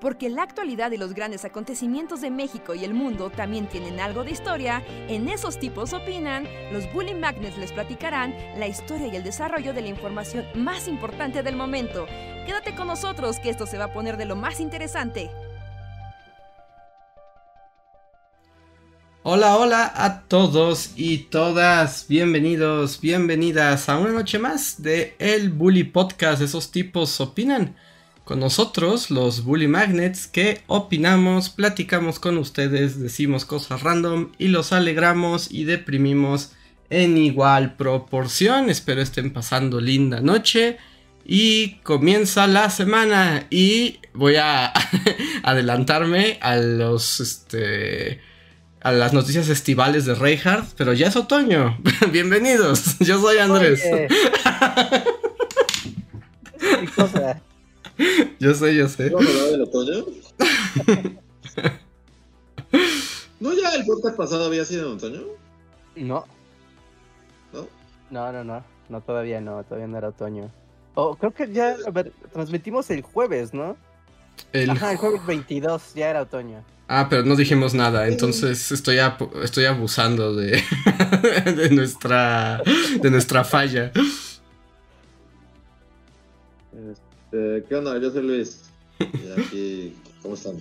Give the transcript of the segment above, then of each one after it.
Porque la actualidad y los grandes acontecimientos de México y el mundo también tienen algo de historia, en esos tipos opinan, los Bully Magnets les platicarán la historia y el desarrollo de la información más importante del momento. Quédate con nosotros que esto se va a poner de lo más interesante. Hola, hola a todos y todas. Bienvenidos, bienvenidas a una noche más de El Bully Podcast. Esos tipos opinan con nosotros, los Bully Magnets, que opinamos, platicamos con ustedes, decimos cosas random y los alegramos y deprimimos en igual proporción. Espero estén pasando linda noche. Y comienza la semana y voy a adelantarme a los este a las noticias estivales de Reinhardt, pero ya es otoño. Bienvenidos, yo soy Andrés. cosa? Yo sé, yo sé. ¿No hablaba del otoño? ¿No ya el podcast pasado había sido en otoño? No. ¿No? No, no, no. No, todavía no. Todavía no era otoño. Oh, creo que ya, a ver, transmitimos el jueves, ¿no? El... Ajá, el jueves 22 ya era otoño. Ah, pero no dijimos nada, entonces estoy, estoy abusando de, de, nuestra, de nuestra falla. Este, ¿Qué onda? Yo soy Luis. Y aquí, ¿cómo están?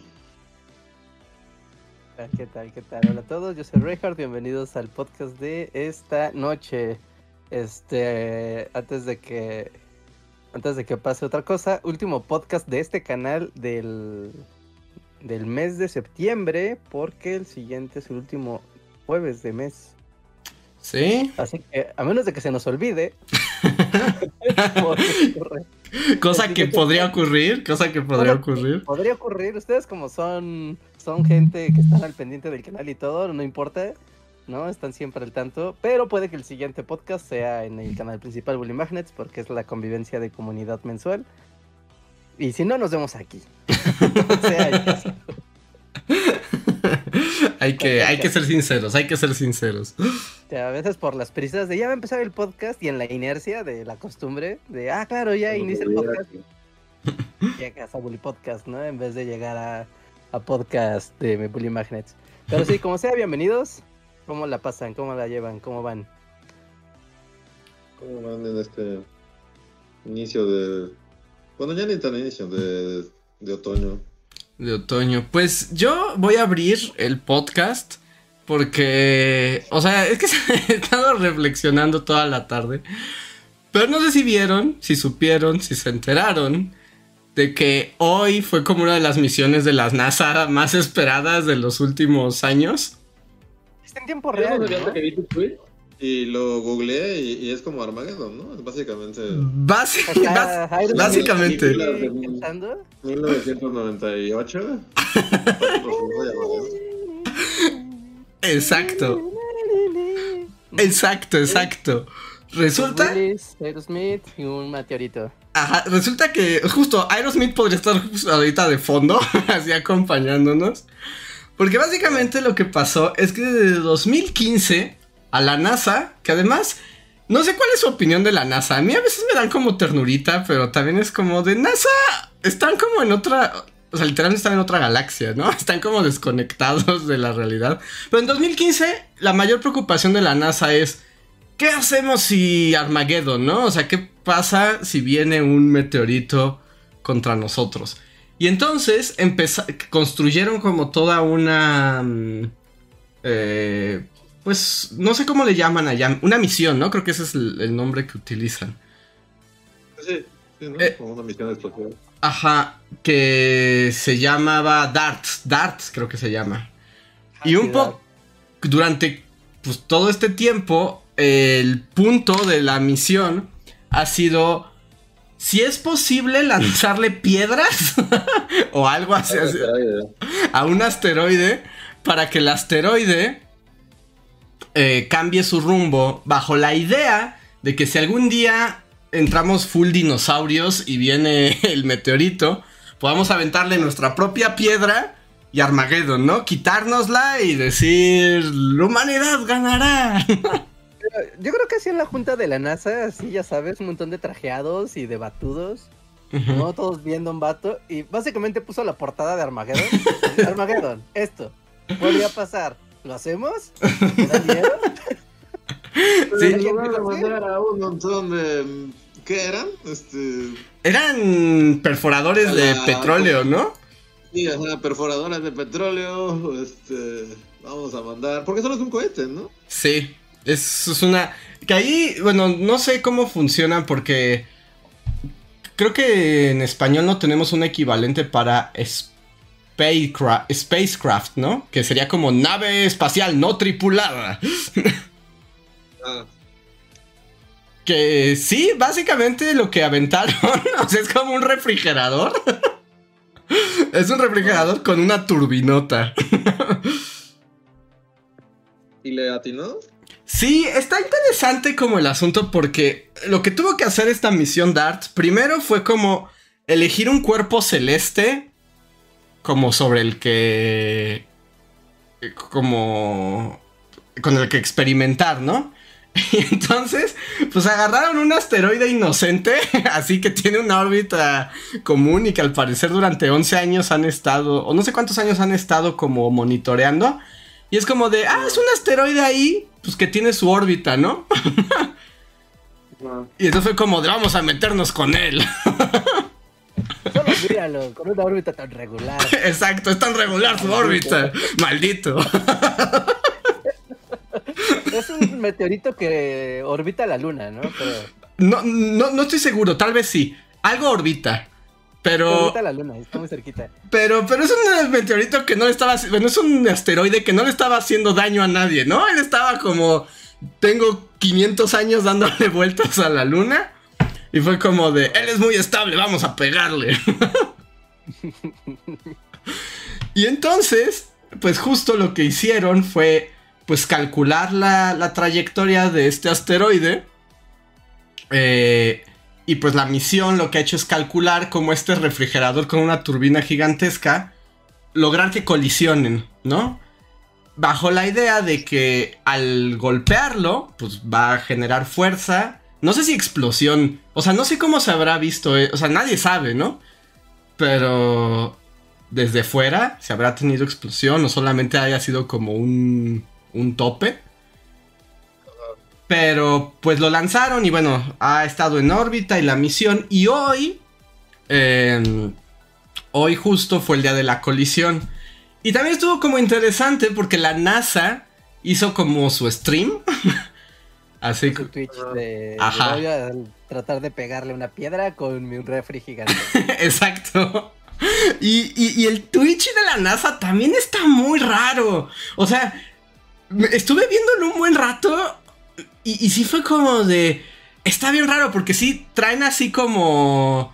¿Qué tal? ¿Qué tal? Hola a todos, yo soy Reinhardt, bienvenidos al podcast de esta noche. Este, antes de que antes de que pase otra cosa, último podcast de este canal del del mes de septiembre, porque el siguiente es el último jueves de mes. ¿Sí? Así que, a menos de que se nos olvide. cosa que podría ocurrir, cosa que podría ocurrir. Podría ocurrir. Ustedes como son, son gente que están al pendiente del canal y todo, no importa, ¿no? Están siempre al tanto. Pero puede que el siguiente podcast sea en el canal principal Bully Magnets, porque es la convivencia de comunidad mensual. Y si no, nos vemos aquí. hay, que, hay que ser sinceros, hay que ser sinceros. A veces por las prisas de ya va a empezar el podcast y en la inercia de la costumbre de, ah, claro, ya inicia el podcast. Llegas a Bully Podcast, ¿no? En vez de llegar a, a podcast de Bully Magnets. Pero sí, como sea, bienvenidos. ¿Cómo la pasan? ¿Cómo la llevan? ¿Cómo van? ¿Cómo van en este inicio de bueno, ya ni tan inicio de, de otoño. De otoño. Pues yo voy a abrir el podcast porque, o sea, es que he estado reflexionando toda la tarde. Pero no sé si vieron, si supieron, si se enteraron de que hoy fue como una de las misiones de las NASA más esperadas de los últimos años. Está en tiempo real. ¿no? Y lo googleé y, es como Armageddon, ¿no? Básicamente. básicamente. 1998. exacto. Exacto, exacto. Resulta. Aerosmith y un meteorito. Ajá, resulta que justo Aerosmith podría estar ahorita de fondo, así acompañándonos. Porque básicamente lo que pasó es que desde 2015 a la NASA, que además, no sé cuál es su opinión de la NASA. A mí a veces me dan como ternurita, pero también es como de NASA, están como en otra... O sea, literalmente están en otra galaxia, ¿no? Están como desconectados de la realidad. Pero en 2015, la mayor preocupación de la NASA es, ¿qué hacemos si Armageddon, no? O sea, ¿qué pasa si viene un meteorito contra nosotros? Y entonces construyeron como toda una... Mm, eh, pues no sé cómo le llaman allá, una misión, ¿no? Creo que ese es el, nombre que utilizan. Sí, sí ¿no? Eh, Como una misión explosiva. Ajá, que se llamaba DART, DART creo que se llama. y un poco, durante pues, todo este tiempo, el punto de la misión ha sido si es posible lanzarle piedras o algo así, a un asteroide para que el asteroide eh, cambie su rumbo bajo la idea de que si algún día entramos full dinosaurios y viene el meteorito, podamos aventarle nuestra propia piedra y Armageddon, ¿no? Quitárnosla y decir, la humanidad ganará. Yo creo que así en la junta de la NASA, así ya sabes, un montón de trajeados y de batudos. ¿no? Todos viendo un vato y básicamente puso la portada de Armageddon. Armageddon, esto, podría pasar. ¿Lo hacemos? ¿Me da miedo? Sí. Lugar de mandar a un montón de. ¿Qué eran? Este. Eran perforadores de Ah, petróleo, ¿no? Sí, ajá, perforadoras de petróleo. Este. Vamos a mandar. Porque solo es un cohete, ¿no? Sí, es, es una... Que ahí, bueno, no sé cómo funcionan porque creo que en español no tenemos un equivalente para spacecraft, spacecraft, ¿no? Que sería como nave espacial no tripulada. Ah, Que sí, básicamente lo que aventaron, o sea, es como un refrigerador. Es un refrigerador con una turbinota. ¿Y le atinó? Sí, está interesante como el asunto porque lo que tuvo que hacer esta misión DART primero fue como elegir un cuerpo celeste como sobre el que como con el que experimentar, ¿no? Y entonces, pues agarraron un asteroide inocente, así que tiene una órbita común y que al parecer durante 11 años han estado, o no sé cuántos años han estado como monitoreando. Y es como de, ah, es un asteroide ahí, pues que tiene su órbita, ¿no? Y entonces fue como de, vamos a meternos con él. Míralo, con una órbita tan regular. Exacto, es tan regular su órbita. Maldito. Es un meteorito que orbita la luna, ¿no? Pero No, no, no estoy seguro, tal vez sí. Algo orbita. Pero, orbita la luna, está muy cerquita. pero, pero es un meteorito que no le estaba, bueno, es un asteroide que no le estaba haciendo daño a nadie, ¿no? Él estaba como, tengo 500 años dándole vueltas a la luna. Y fue como de, él es muy estable, vamos a pegarle. y entonces, pues justo lo que hicieron fue, pues calcular la, la trayectoria de este asteroide. Eh, y pues la misión lo que ha hecho es calcular cómo este refrigerador con una turbina gigantesca lograr que colisionen, ¿no? Bajo la idea de que al golpearlo, pues va a generar fuerza. No sé si explosión. O sea, no sé cómo se habrá visto. eh, O sea, nadie sabe, ¿no? Pero desde fuera se habrá tenido explosión o solamente haya sido como un, un tope. Pero pues lo lanzaron y bueno, ha estado en órbita y la misión. Y hoy, eh, hoy justo fue el día de la colisión. Y también estuvo como interesante porque la NASA hizo como su stream. Así Su que... Twitch de, Ajá. voy a tratar de pegarle una piedra con mi refri gigante. Exacto. Y, y- y el Twitch de la NASA también está muy raro. O sea, estuve viéndolo un buen rato y, y sí fue como de... Está bien raro porque sí traen así como...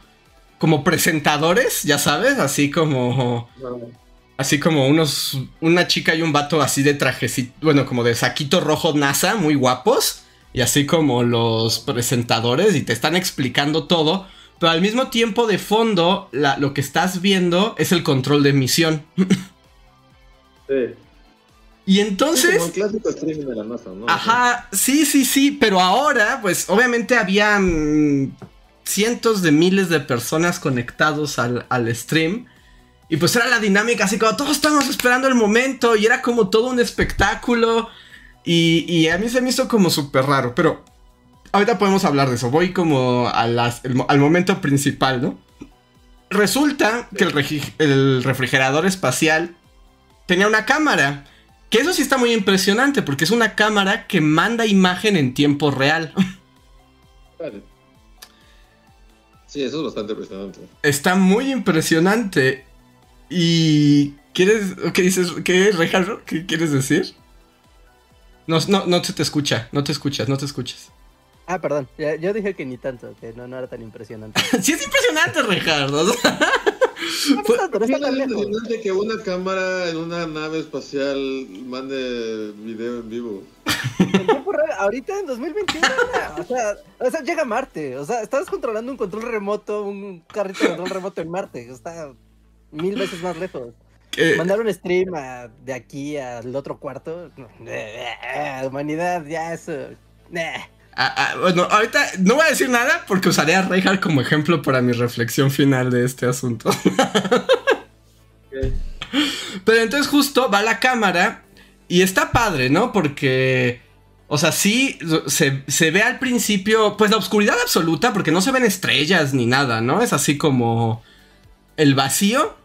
Como presentadores, ya sabes, así como... Así como unos... Una chica y un vato así de trajecito... Bueno, como de saquito rojo NASA, muy guapos. Y así como los presentadores y te están explicando todo. Pero al mismo tiempo de fondo, la- lo que estás viendo es el control de misión. Sí. Y Es entonces... como un clásico streaming de la NASA, ¿no? Ajá, sí, sí, sí, pero ahora, pues obviamente había mm, cientos de miles de personas conectados al, al stream. Y pues era la dinámica, así como todos estábamos esperando el momento y era como todo un espectáculo. Y, y a mí se me hizo como súper raro, pero ahorita podemos hablar de eso. Voy como a las- el mo- al momento principal, ¿no? Resulta que el, refrigerador espacial tenía una cámara. Que eso sí está muy impresionante porque es una cámara que manda imagen en tiempo real. Vale. Sí, eso es bastante impresionante. Está muy impresionante. Y... ¿Quieres... ¿Qué dices? ¿Qué, Rejardo? ¿Qué quieres decir? No, no, no se te escucha, no te escuchas, no te escuchas. Ah, perdón, ya- yo dije que ni tanto, que no, no era tan impresionante. sí es impresionante, Rejardo. o sea, No, no, tan impresionante que una cámara en una nave espacial mande video en vivo. En tiempo real, ahorita en 2021, o sea, o sea, llega a Marte, o sea, estás controlando un control remoto, un carrito de control remoto en Marte, está mil veces más lejos. Mandar un stream a- de aquí al otro cuarto, no, humanidad, ya eso, nah. Ah, ah, bueno, ahorita no voy a decir nada porque usaré a Reinhardt como ejemplo para mi reflexión final de este asunto. Pero entonces justo va la cámara y está padre, ¿no? Porque, o sea, sí se, se, ve al principio, pues la oscuridad absoluta, porque no se ven estrellas ni nada, ¿no? Es así como el vacío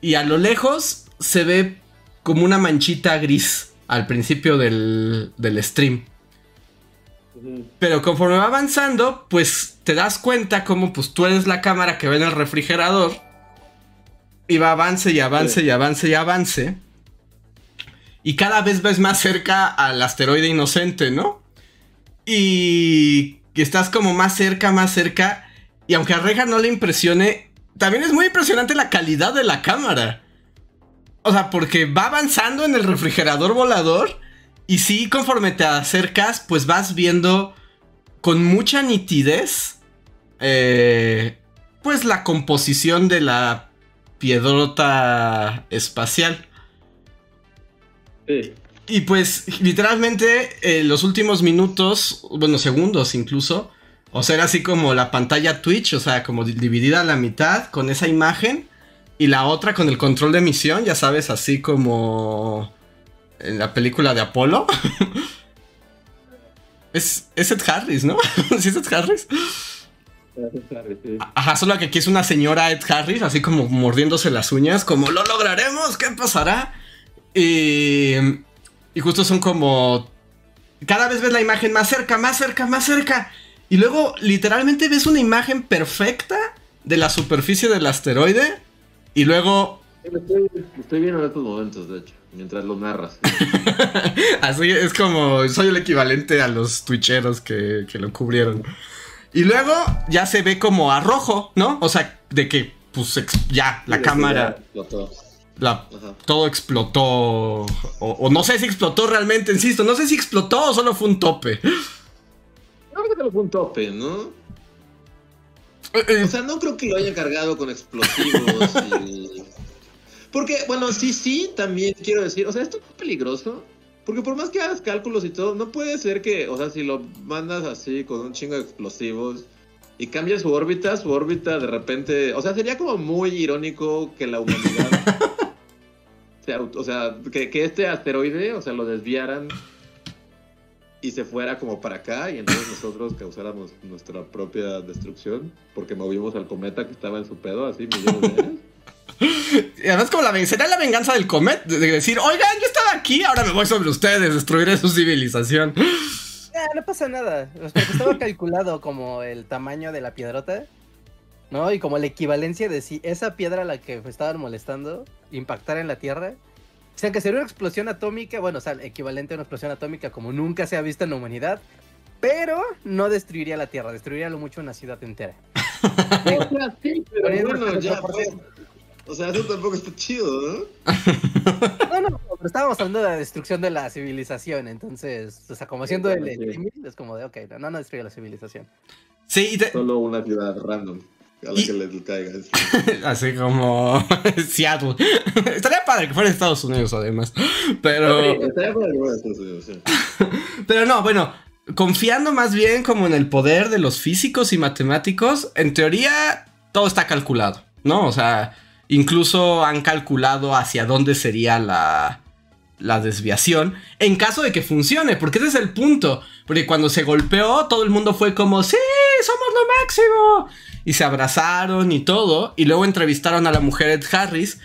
y a lo lejos se ve como una manchita gris al principio del, del stream. Pero conforme va avanzando, pues te das cuenta como pues tú eres la cámara que ve en el refrigerador. Y va avance y avance y avance y avance. Y cada vez ves más cerca al asteroide inocente, ¿no? Y estás como más cerca, más cerca. Y aunque a Reja no le impresione, también es muy impresionante la calidad de la cámara. O sea, porque va avanzando en el refrigerador volador y sí, conforme te acercas, pues vas viendo con mucha nitidez, eh, pues la composición de la piedrota espacial. Sí. Y pues literalmente eh, los últimos minutos, bueno, segundos incluso, o sea, era así como la pantalla Twitch, o sea, como dividida a la mitad con esa imagen y la otra con el control de emisión, ya sabes, así como en la película de Apolo. es, es Ed Harris, ¿no? ¿Sí es Ed Harris? Ajá, solo que aquí es una señora Ed Harris, así como mordiéndose las uñas, como lo lograremos, ¿qué pasará? Y, y justo son como... Cada vez ves la imagen más cerca, más cerca, más cerca. Y luego literalmente ves una imagen perfecta de la superficie del asteroide. Y luego... Estoy, estoy viendo en estos momentos, de hecho mientras lo narras. Así es como soy el equivalente a los twitcheros que, lo cubrieron. Y luego ya se ve como a rojo, ¿no? O sea, de que pues ya la cámara... todo explotó. O, o, no sé si explotó realmente, insisto. No sé si explotó o solo fue un tope. Que solo fue un tope, ¿no? Eh, eh. O sea, no creo que lo haya cargado con explosivos y porque, bueno, sí, sí, también quiero decir, o sea, esto es peligroso. Porque por más que hagas cálculos y todo, no puede ser que, o sea, si lo mandas así con un chingo de explosivos y cambia su órbita, su órbita de repente, o sea, sería como muy irónico que la humanidad, o sea, que, que este asteroide, o sea, lo desviaran y se fuera como para acá y entonces nosotros causáramos nuestra propia destrucción porque movimos al cometa que estaba en su pedo así millones de años. Y además como la será la venganza del Comet de decir, oigan, yo estaba aquí, ahora me voy sobre ustedes, destruiré su civilización. no pasa nada, porque estaba calculado como el tamaño de la piedrota, ¿no? Y como la equivalencia de si esa piedra a la que estaban molestando impactara en la Tierra, o sea, que sería una explosión atómica, bueno, o sea, equivalente a una explosión atómica como nunca se ha visto en la humanidad, pero no destruiría la Tierra, destruiría lo mucho una ciudad entera. sí, pero bueno, ya, o sea, eso tampoco está chido, ¿no? no, no, pero estábamos hablando de la destrucción de la civilización, entonces, o sea, como haciendo el, es como de, ok, no, no destruye la civilización. Sí, y Solo una ciudad random. A la que le caiga. Así como Seattle. Estaría padre que fuera Estados Unidos, además. Pero. Estaría padre que fuera Estados Unidos, sí. Pero no, bueno, confiando más bien como en el poder de los físicos y matemáticos, en teoría todo está calculado, ¿no? O sea, Incluso han calculado hacia dónde sería la, la desviación en caso de que funcione, porque ese es el punto. Porque cuando se golpeó, todo el mundo fue como, sí, somos lo máximo. Y se abrazaron y todo. Y luego entrevistaron a la mujer Ed Harris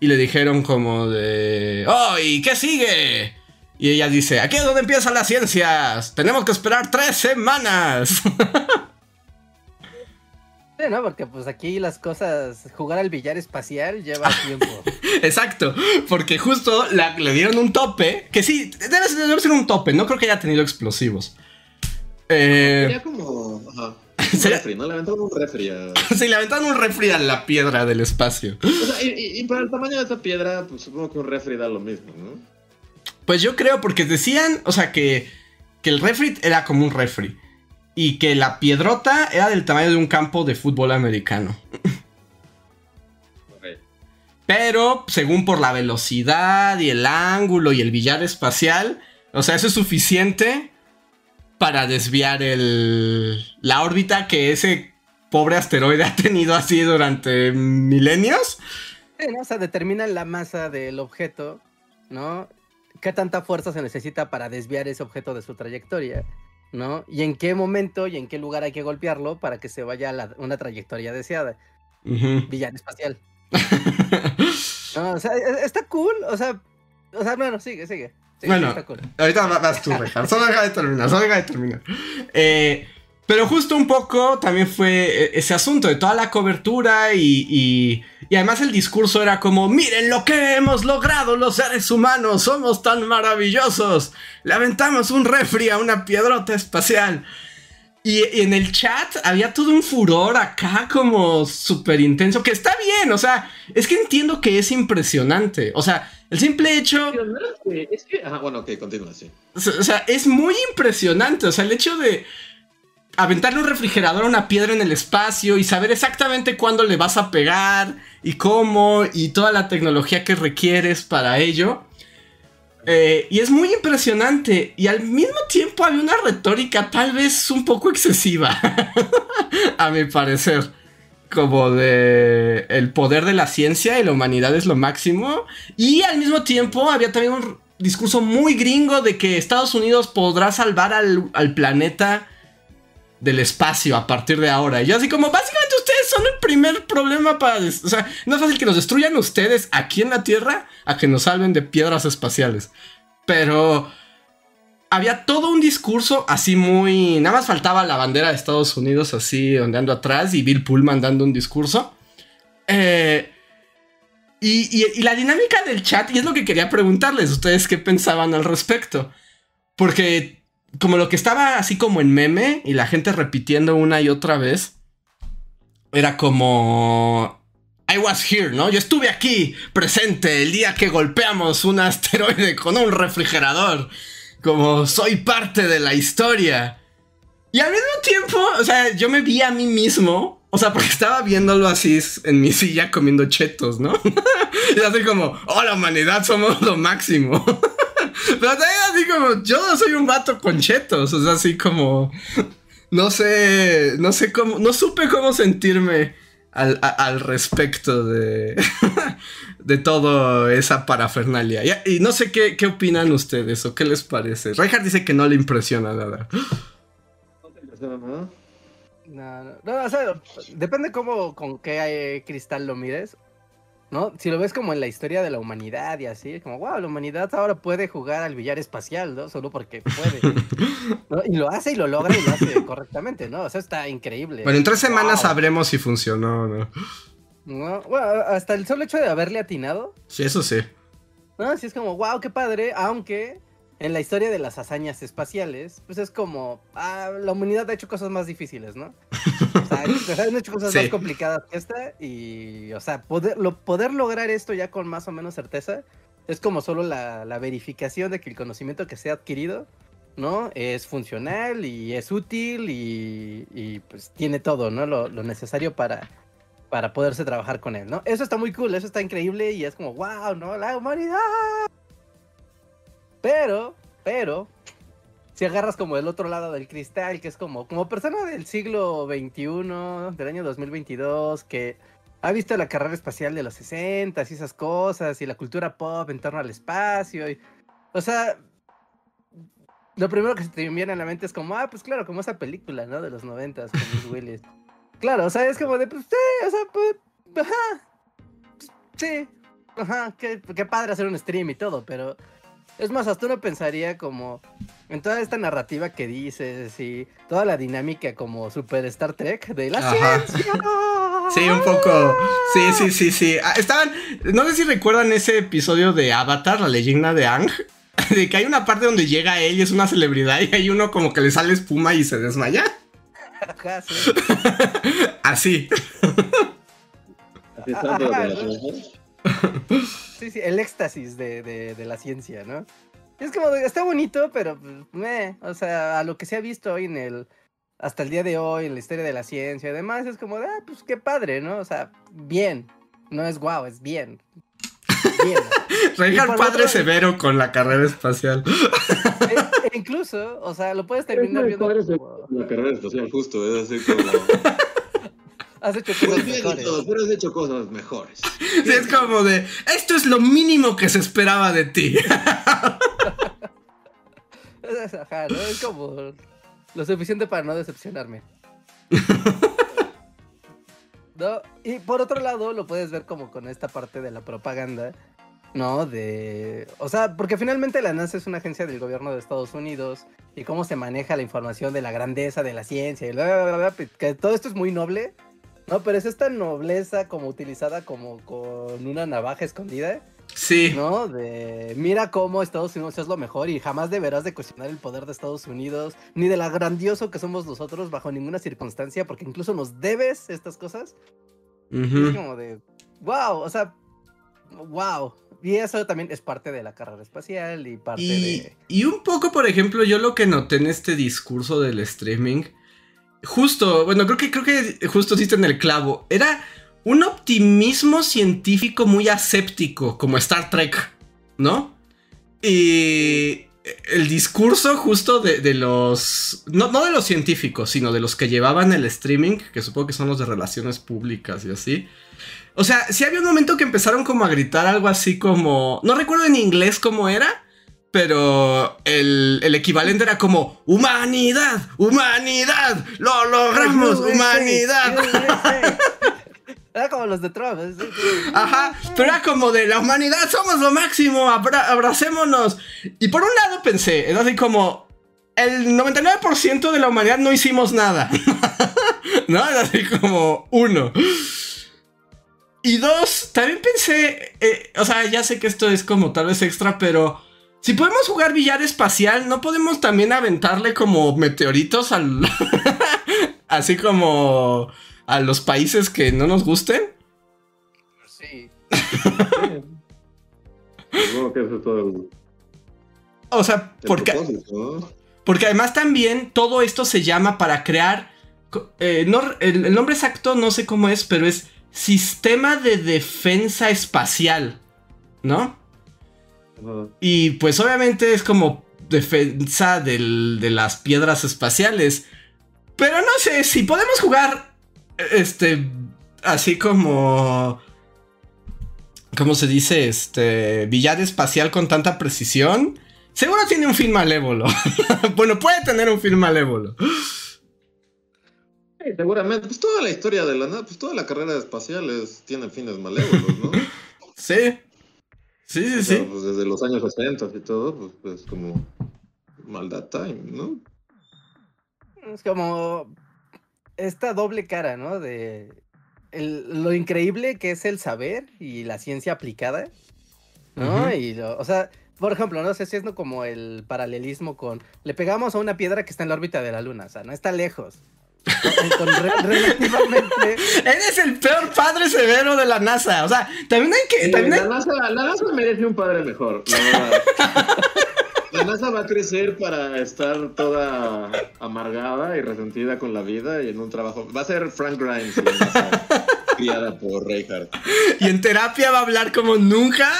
y le dijeron como de, oh, ¿y qué sigue? Y ella dice, aquí es donde empiezan las ciencias. Tenemos que esperar tres semanas. ¿no? Porque pues aquí las cosas, jugar al billar espacial lleva tiempo. Exacto, porque justo le dieron un tope, que sí, debe, ser un tope, no creo que haya tenido explosivos. Eh, Sería como... Ajá. Un refri, ¿no? Le aventaron un refri a... sí, le aventaron un refri a la piedra del espacio. O sea, y, para el tamaño de esa piedra, pues supongo que un refri da lo mismo, ¿no? Pues yo creo, porque decían, o sea, que, que el refri era como un refri y que la piedrota era del tamaño de un campo de fútbol americano. Pero, según por la velocidad y el ángulo y el billar espacial, o sea, eso es suficiente para desviar el, la órbita que ese pobre asteroide ha tenido así durante milenios. ¿no? O sea, determinan la masa del objeto, ¿no? ¿Qué tanta fuerza se necesita para desviar ese objeto de su trayectoria? ¿No? Y en qué momento y en qué lugar hay que golpearlo para que se vaya a una trayectoria deseada. Villano espacial. no, o sea, e-, está cool, o sea, o sea, bueno, sigue, sigue. bueno, ahorita vas tú, Richard. Solo deja de terminar, solo deja de terminar. Eh, pero justo un poco también fue e-, ese asunto de toda la cobertura y, y, además el discurso era como, miren lo que hemos logrado los seres humanos, somos tan maravillosos, le aventamos un refri a una piedrota espacial. Y, en el chat había todo un furor acá como súper intenso, que está bien, o sea, es que entiendo que es impresionante, o sea, el simple hecho... Es que... bueno, ok, continúa, sí. O sea, es muy impresionante, o sea, el hecho de aventarle un refrigerador a una piedra en el espacio y saber exactamente cuándo le vas a pegar y cómo y toda la tecnología que requieres para ello. Eh, y es muy impresionante y al mismo tiempo hay una retórica tal vez un poco excesiva, a mi parecer. Como de el poder de la ciencia y la humanidad es lo máximo. Y al mismo tiempo había también un discurso muy gringo de que Estados Unidos podrá salvar al, al planeta del espacio a partir de ahora. Y yo así como, básicamente ustedes son el primer problema para... O sea, no es fácil que nos destruyan ustedes aquí en la Tierra a que nos salven de piedras espaciales. Pero había todo un discurso así muy... Nada más faltaba la bandera de Estados Unidos así ondeando atrás y Bill Pullman dando un discurso. Eh, y, y la dinámica del chat, y es lo que quería preguntarles, ustedes qué pensaban al respecto. Porque como lo que estaba así como en meme y la gente repitiendo una y otra vez, era como... I was here, ¿no? Yo estuve aquí, presente, el día que golpeamos un asteroide con un refrigerador. Como soy parte de la historia. Y al mismo tiempo, o sea, yo me vi a mí mismo. O sea, porque estaba viéndolo así en mi silla comiendo chetos, ¿no? y así como, oh, la humanidad somos lo máximo. Pero también así como, yo soy un vato con chetos, o sea, así como, no sé, no sé cómo, no supe cómo sentirme al, respecto de, de toda esa parafernalia. Y, no sé qué, qué, opinan ustedes o qué les parece. Reinhardt dice que no le impresiona nada. ¿No nada? No, no, o sea, depende cómo, con qué cristal lo mires. ¿No? Si lo ves como en la historia de la humanidad y así, como, wow, la humanidad ahora puede jugar al billar espacial, ¿no? Solo porque puede. Y lo hace y lo logra y lo hace correctamente, ¿no? O sea, está increíble. Bueno, en tres semanas sabremos si funcionó o no. no. Bueno, hasta el solo hecho de haberle atinado. Sí, eso sí. No, sí es como, wow, qué padre, aunque en la historia de las hazañas espaciales, pues es como, ah, la humanidad ha hecho cosas más difíciles, ¿no? O sea, han hecho cosas más complicadas que esta y, o sea, poder, lo, poder lograr esto ya con más o menos certeza es como solo la, verificación de que el conocimiento que se ha adquirido, ¿no? Es funcional y es útil y, pues tiene todo, ¿no? Lo, lo necesario para, para poderse trabajar con él, ¿no? Eso está muy cool, eso está increíble y es como, wow, ¿no? La humanidad pero, pero, si agarras como el otro lado del cristal, que es como, como persona del siglo XXI, del año 2022, que ha visto la carrera espacial de los 60 y esas cosas, y la cultura pop en torno al espacio, y, o sea, lo primero que se te viene a la mente es como, ah, pues claro, como esa película, ¿no? De los 90 con Bruce Willis. Claro, o sea, es como de, pues, sí, o sea, pues, ajá, pues, sí, ajá, qué, qué padre hacer un stream y todo, pero es más, hasta uno pensaría como en toda esta narrativa que dices y toda la dinámica como Super Star Trek de la ciencia. Sí, un poco. Sí, sí, sí, sí. Ah, estaban. No sé si recuerdan ese episodio de Avatar, la leyenda de Ang. De que hay una parte donde llega él y es una celebridad y hay uno como que le sale espuma y se desmaya. Así. Así. Sí, sí, el éxtasis de, la ciencia, ¿no? Es como, está bonito, pero, pues, o sea, a lo que se ha visto hoy en el, hasta el día de hoy, en la historia de la ciencia y demás, es como, ah, pues qué padre, ¿no? O sea, bien, no es guau, es bien. Bien. padre severo con la carrera espacial. e incluso, o sea, lo puedes terminar viendo. Como... La carrera espacial, justo, es así como. Has hecho cosas Pues mejores. pero has hecho cosas mejores. Sí, es como de, esto es lo mínimo que se esperaba de ti. Ajá, ¿no? Es como lo suficiente para no decepcionarme. ¿No? Y por otro lado, lo puedes ver como con esta parte de la propaganda, ¿no? De. O sea, porque finalmente la NASA es una agencia del gobierno de Estados Unidos y cómo se maneja la información de la grandeza de la ciencia y bla, bla, bla, bla, que todo esto es muy noble, ¿no? Pero es esta nobleza como utilizada como con una navaja escondida. Sí. ¿no? De mira cómo Estados Unidos es lo mejor y jamás deberás de cuestionar el poder de Estados Unidos, ni de la grandioso que somos nosotros bajo ninguna circunstancia, porque incluso nos debes estas cosas. Ujú. Es como de, wow, o sea, wow. Y eso también es parte de la carrera espacial y parte Y, de... y un poco, por ejemplo, yo lo que noté en este discurso del streaming, justo, bueno, creo que creo que justo diste en el clavo, era un optimismo científico muy aséptico, como Star Trek, ¿no? Y el discurso justo de, de los, no, no de los científicos, sino de los que llevaban el streaming, que supongo que son los de relaciones públicas y así. O sea, sí había un momento que empezaron como a gritar algo así como, no recuerdo en inglés cómo era, pero el, el equivalente era como humanidad, humanidad, lo logramos, humanidad. Era como los de Trump. es- es- Ajá, pero era como de la humanidad somos lo máximo, abra- abracémonos. Y por un lado pensé, era así como el 99% de la humanidad no hicimos nada. ¿No? Era así como uno. Y dos, también pensé, eh, o sea, ya sé que esto es como tal vez extra, pero si podemos jugar billar espacial, ¿no podemos también aventarle como meteoritos al... así como a los países que no nos gusten? Sí. Que eso es todo el, O sea, el porque, porque además también todo esto se llama para crear... eh, no, el, el nombre exacto no sé cómo es, pero es Sistema de Defensa Espacial, ¿no? Y pues obviamente es como defensa del- de las piedras espaciales. Pero no sé, si podemos jugar, este, así como... ¿Cómo se dice? Este, billar espacial con tanta precisión. Seguro tiene un fin malévolo. bueno, puede tener un fin malévolo. Sí, seguramente. Pues toda la historia de la nada, pues toda la carrera espacial es- tiene fines malévolos, ¿no? Sí. Sí, sí, O sea, sí. pues desde los años 60 y todo, pues, pues como maldad time, ¿no? Es como esta doble cara, ¿no? De el- lo increíble que es el saber y la ciencia aplicada, ¿no? Y lo- o sea, por ejemplo, no sé si es no como el paralelismo con le pegamos a una piedra que está en la órbita de la luna, o sea, no está lejos. Relativamente Eres el peor padre severo de la NASA. O sea, también hay que. Sí, también hay- la, NASA, la NASA merece un padre mejor, la verdad. La NASA va a crecer para estar toda amargada y resentida con la vida y en un trabajo. Va a ser Frank Grimes, la NASA, criada por Reinhardt. Y en terapia va a hablar como nunca,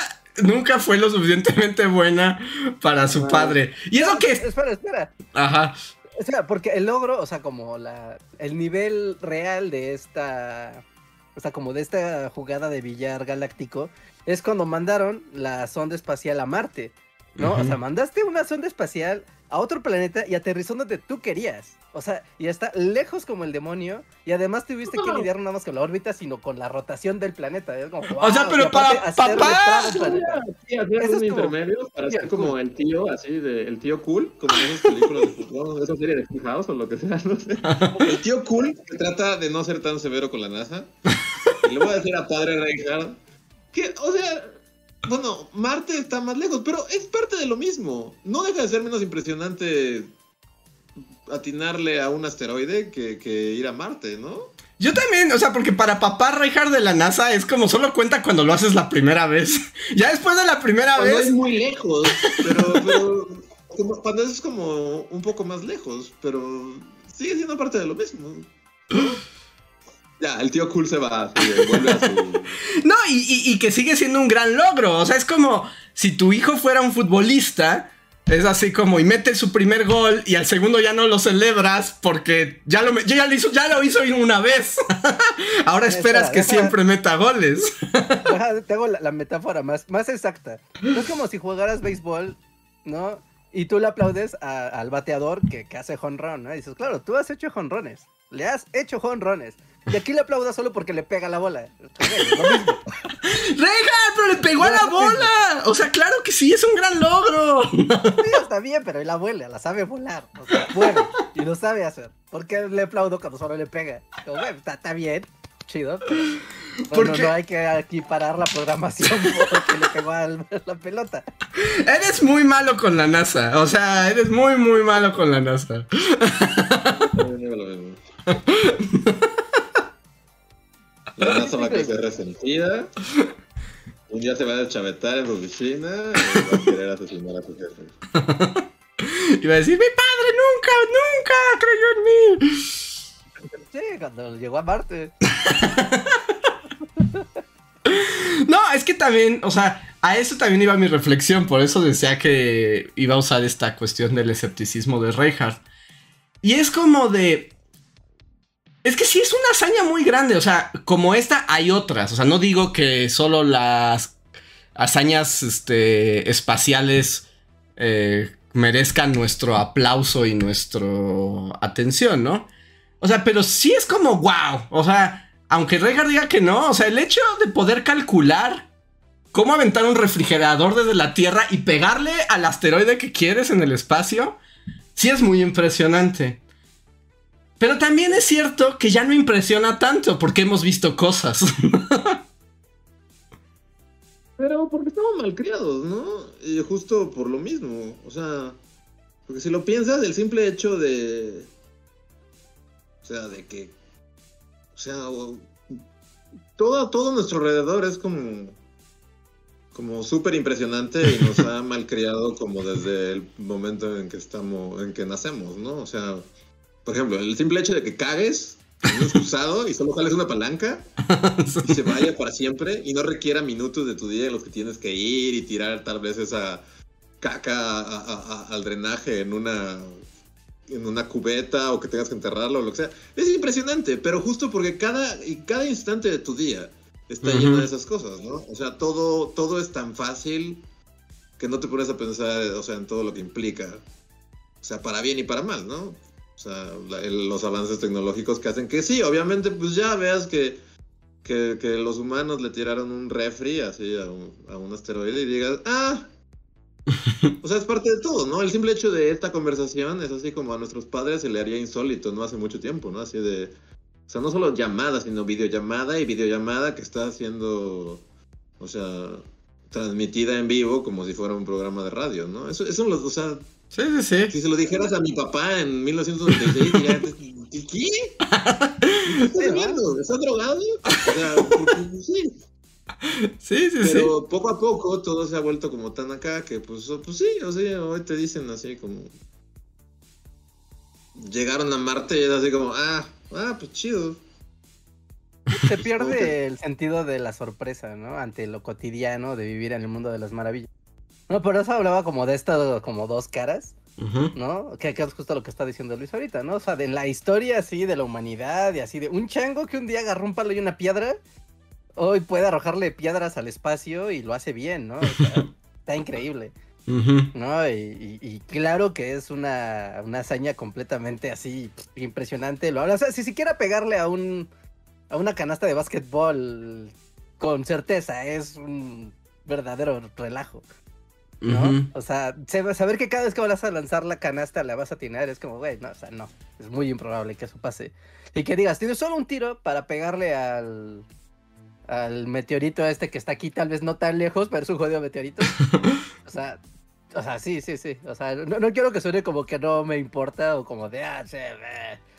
nunca fue lo suficientemente buena para su padre. Y eso que es... espera, espera. Ajá. O sea, porque el logro, o sea, como la, el nivel real de esta, o sea, como de esta jugada de billar galáctico, es cuando mandaron la sonda espacial a Marte, ¿no? O sea, mandaste una sonda espacial a otro planeta y aterrizó donde tú querías. O sea, y está lejos como el demonio. Y además tuviste que lidiar no nada más con la órbita, sino con la rotación del planeta. Es como, O sea, pero para papá. planeta. Sí, hacer Eso un intermedio para ser como cool. el tío, así, de, el tío cool, como en esas películas de fútbol, esa serie de House o lo que sea, no sé. El tío cool que trata de no ser tan severo con la NASA. Y le voy a decir a padre Reinhardt que, o sea, bueno, Marte está más lejos, pero es parte de lo mismo. No deja de ser menos impresionante atinarle a un asteroide que, que ir a Marte, ¿no? Yo también, o sea, porque para papá Reinhardt de la NASA es como solo cuenta cuando lo haces la primera vez. Ya después de la primera Cuando vez. es muy lejos, pero, pero como- cuando es como un poco más lejos, pero sigue siendo parte de lo mismo. Ya, el tío cool se va, vuelve a su... No, y, y- y que sigue siendo un gran logro. O sea, es como si tu hijo fuera un futbolista Es así como, y mete su primer gol y al segundo ya no lo celebras porque ya lo, ya lo hizo, ya lo hizo una vez. Ahora esperas que siempre meta goles. Tengo la, la, metáfora más, más exacta. es como si jugaras béisbol, ¿no? Y tú le aplaudes al bateador que, que hace jonrón, ¿no? Y dices, claro, tú has hecho jonrones. Le has hecho jonrones. Y aquí le aplauda solo porque le pega la bola. ¡Rega! ¡Pero le pegó a la bola! O sea, claro que sí, es un gran logro. Sí, está bien, pero él abuela, la sabe volar. O sea, bueno, y lo sabe hacer. ¿Por qué le aplaudo cuando solo le pega? está, está bien, chido. porque no hay que aquí parar la programación porque le pegó a la pelota. Eres muy malo con la NASA. O sea, eres muy, muy malo con la NASA. La NASA va a crecer resentida. Un día se va a deschavetar en su oficina y va a querer asesinar a su jefe. Y va a decir, mi padre nunca, nunca creyó en mí. Sí, cuando llegó a Marte. No, es que también, o sea, a eso también iba mi reflexión, por eso decía que iba a usar esta cuestión del escepticismo de Reinhardt. Y es como de, es que sí es una hazaña muy grande, o sea, como esta hay otras, o sea, no digo que solo las hazañas este, espaciales eh, merezcan nuestro aplauso y nuestra atención, ¿no? O sea, pero sí es como wow, o sea, aunque Reinhardt diga que no, o sea, el hecho de poder calcular cómo aventar un refrigerador desde la Tierra y pegarle al asteroide que quieres en el espacio, sí es muy impresionante. Pero también es cierto que ya no impresiona tanto porque hemos visto cosas. Pero porque estamos malcriados, ¿no? Y justo por lo mismo. O sea, porque si lo piensas, el simple hecho de. O sea, de que. O sea, todo, todo nuestro alrededor es como. Como súper impresionante y nos ha malcriado como desde el momento en que estamos. En que nacemos, ¿no? O sea por ejemplo, el simple hecho de que cagues no excusado y solo jales una palanca y se vaya para siempre y no requiera minutos de tu día en los que tienes que ir y tirar tal vez esa caca al drenaje en una en una cubeta o que tengas que enterrarlo o lo que sea. Es impresionante, pero justo porque cada, y cada instante de tu día está lleno de esas cosas, ¿no? O sea, todo, todo es tan fácil que no te pones a pensar, o sea, en todo lo que implica. O sea, para bien y para mal, ¿no? O sea, los avances tecnológicos que hacen que sí, obviamente, pues ya veas que, que, los humanos le tiraron un refri así a un, asteroide y digas, ah, o sea, es parte de todo, ¿no? El simple hecho de esta conversación es así como a nuestros padres se le haría insólito, ¿no? Hace mucho tiempo, ¿no? Así de, o sea, no solo llamada, sino videollamada y videollamada que está haciendo, o sea, transmitida en vivo como si fuera un programa de radio, ¿no? Eso, eso o sea, Sí, sí, sí. Si se lo dijeras a mi papá en 1996, diría, ¿qué? ¿Qué estás viendo? ¿Estás drogado? O sea, sí. Sí, sí, Pero poco a poco todo se ha vuelto como tan acá que, pues, pues sí, o sea, hoy te dicen así como. Llegaron a Marte y es así como, ah, ah, pues chido. Se pierde el sentido de la sorpresa, ¿no? Ante lo cotidiano de vivir en el mundo de las maravillas. No, por eso hablaba como de estas como dos caras, ¿no? Que, es justo lo que está diciendo Luis ahorita, ¿no? O sea, de la historia así de la humanidad y así de un chango que un día agarró un palo y una piedra, hoy puede arrojarle piedras al espacio y lo hace bien, ¿no? O sea, está increíble. ¿No? Y, claro que es una, una hazaña completamente así impresionante. Lo, o sea, si siquiera pegarle a un a una canasta de básquetbol con certeza es un verdadero relajo. ¿No? O sea, saber que cada vez que vas a lanzar la canasta la vas a atinar es como, güey, no, o sea, no, es muy improbable que eso pase. Y que digas, tienes solo un tiro para pegarle al, al meteorito este que está aquí, tal vez no tan lejos, pero es un jodido meteorito. o sea, o sea, sí, sí, sí. O sea, no, quiero que suene como que no me importa o como de, ah, sí,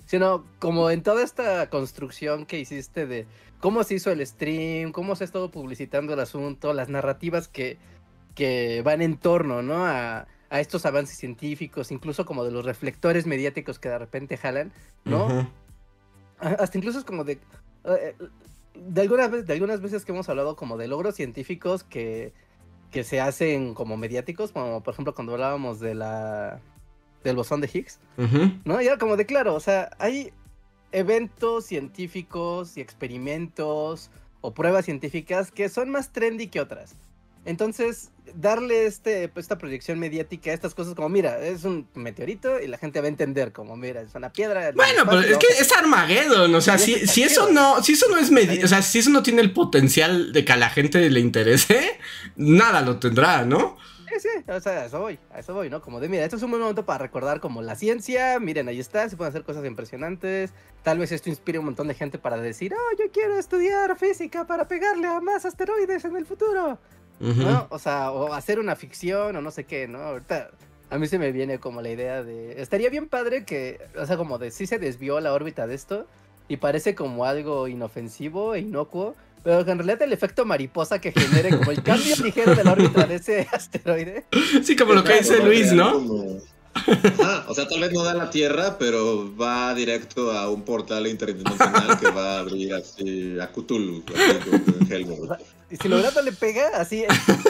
sino como en toda esta construcción que hiciste de cómo se hizo el stream, cómo se ha estado publicitando el asunto, las narrativas que que van en torno, ¿no? A, estos avances científicos, incluso como de los reflectores mediáticos que de repente jalan, ¿no? Hasta incluso es como de... Eh, de algunas, veces, de algunas veces que hemos hablado como de logros científicos que, que se hacen como mediáticos, como por ejemplo cuando hablábamos de la del bosón de Higgs, ¿no? Y era como de claro, o sea, hay eventos científicos y experimentos o pruebas científicas que son más trendy que otras. Entonces, darle este, pues, esta proyección mediática a estas cosas como, mira, es un meteorito y la gente va a entender como, mira, es una piedra. Bueno, pero es que es Armageddon, o sea, si, si eso no, si eso no es o sea, si eso no tiene el potencial de que a la gente le interese, nada lo tendrá, ¿no? Sí, sí, o sea, a eso voy, a eso voy, ¿no? Como de, mira, esto es un buen momento para recordar como la ciencia, miren, ahí está, se pueden hacer cosas impresionantes, tal vez esto inspire un montón de gente para decir, oh, yo quiero estudiar física para pegarle a más asteroides en el futuro. ¿No? O sea, o hacer una ficción o no sé qué, ¿no? Ahorita a mí se me viene como la idea de... Estaría bien padre que, o sea, como de sí se desvió la órbita de esto y parece como algo inofensivo e inocuo, pero que en realidad el efecto mariposa que genere como el cambio ligero de la órbita de ese asteroide. Sí, como lo que dice Luis, ¿no? Ah, o sea, tal vez no da la Tierra, pero va directo a un portal interdimensional que va a abrir así a Cthulhu, y si Lograto le pega así,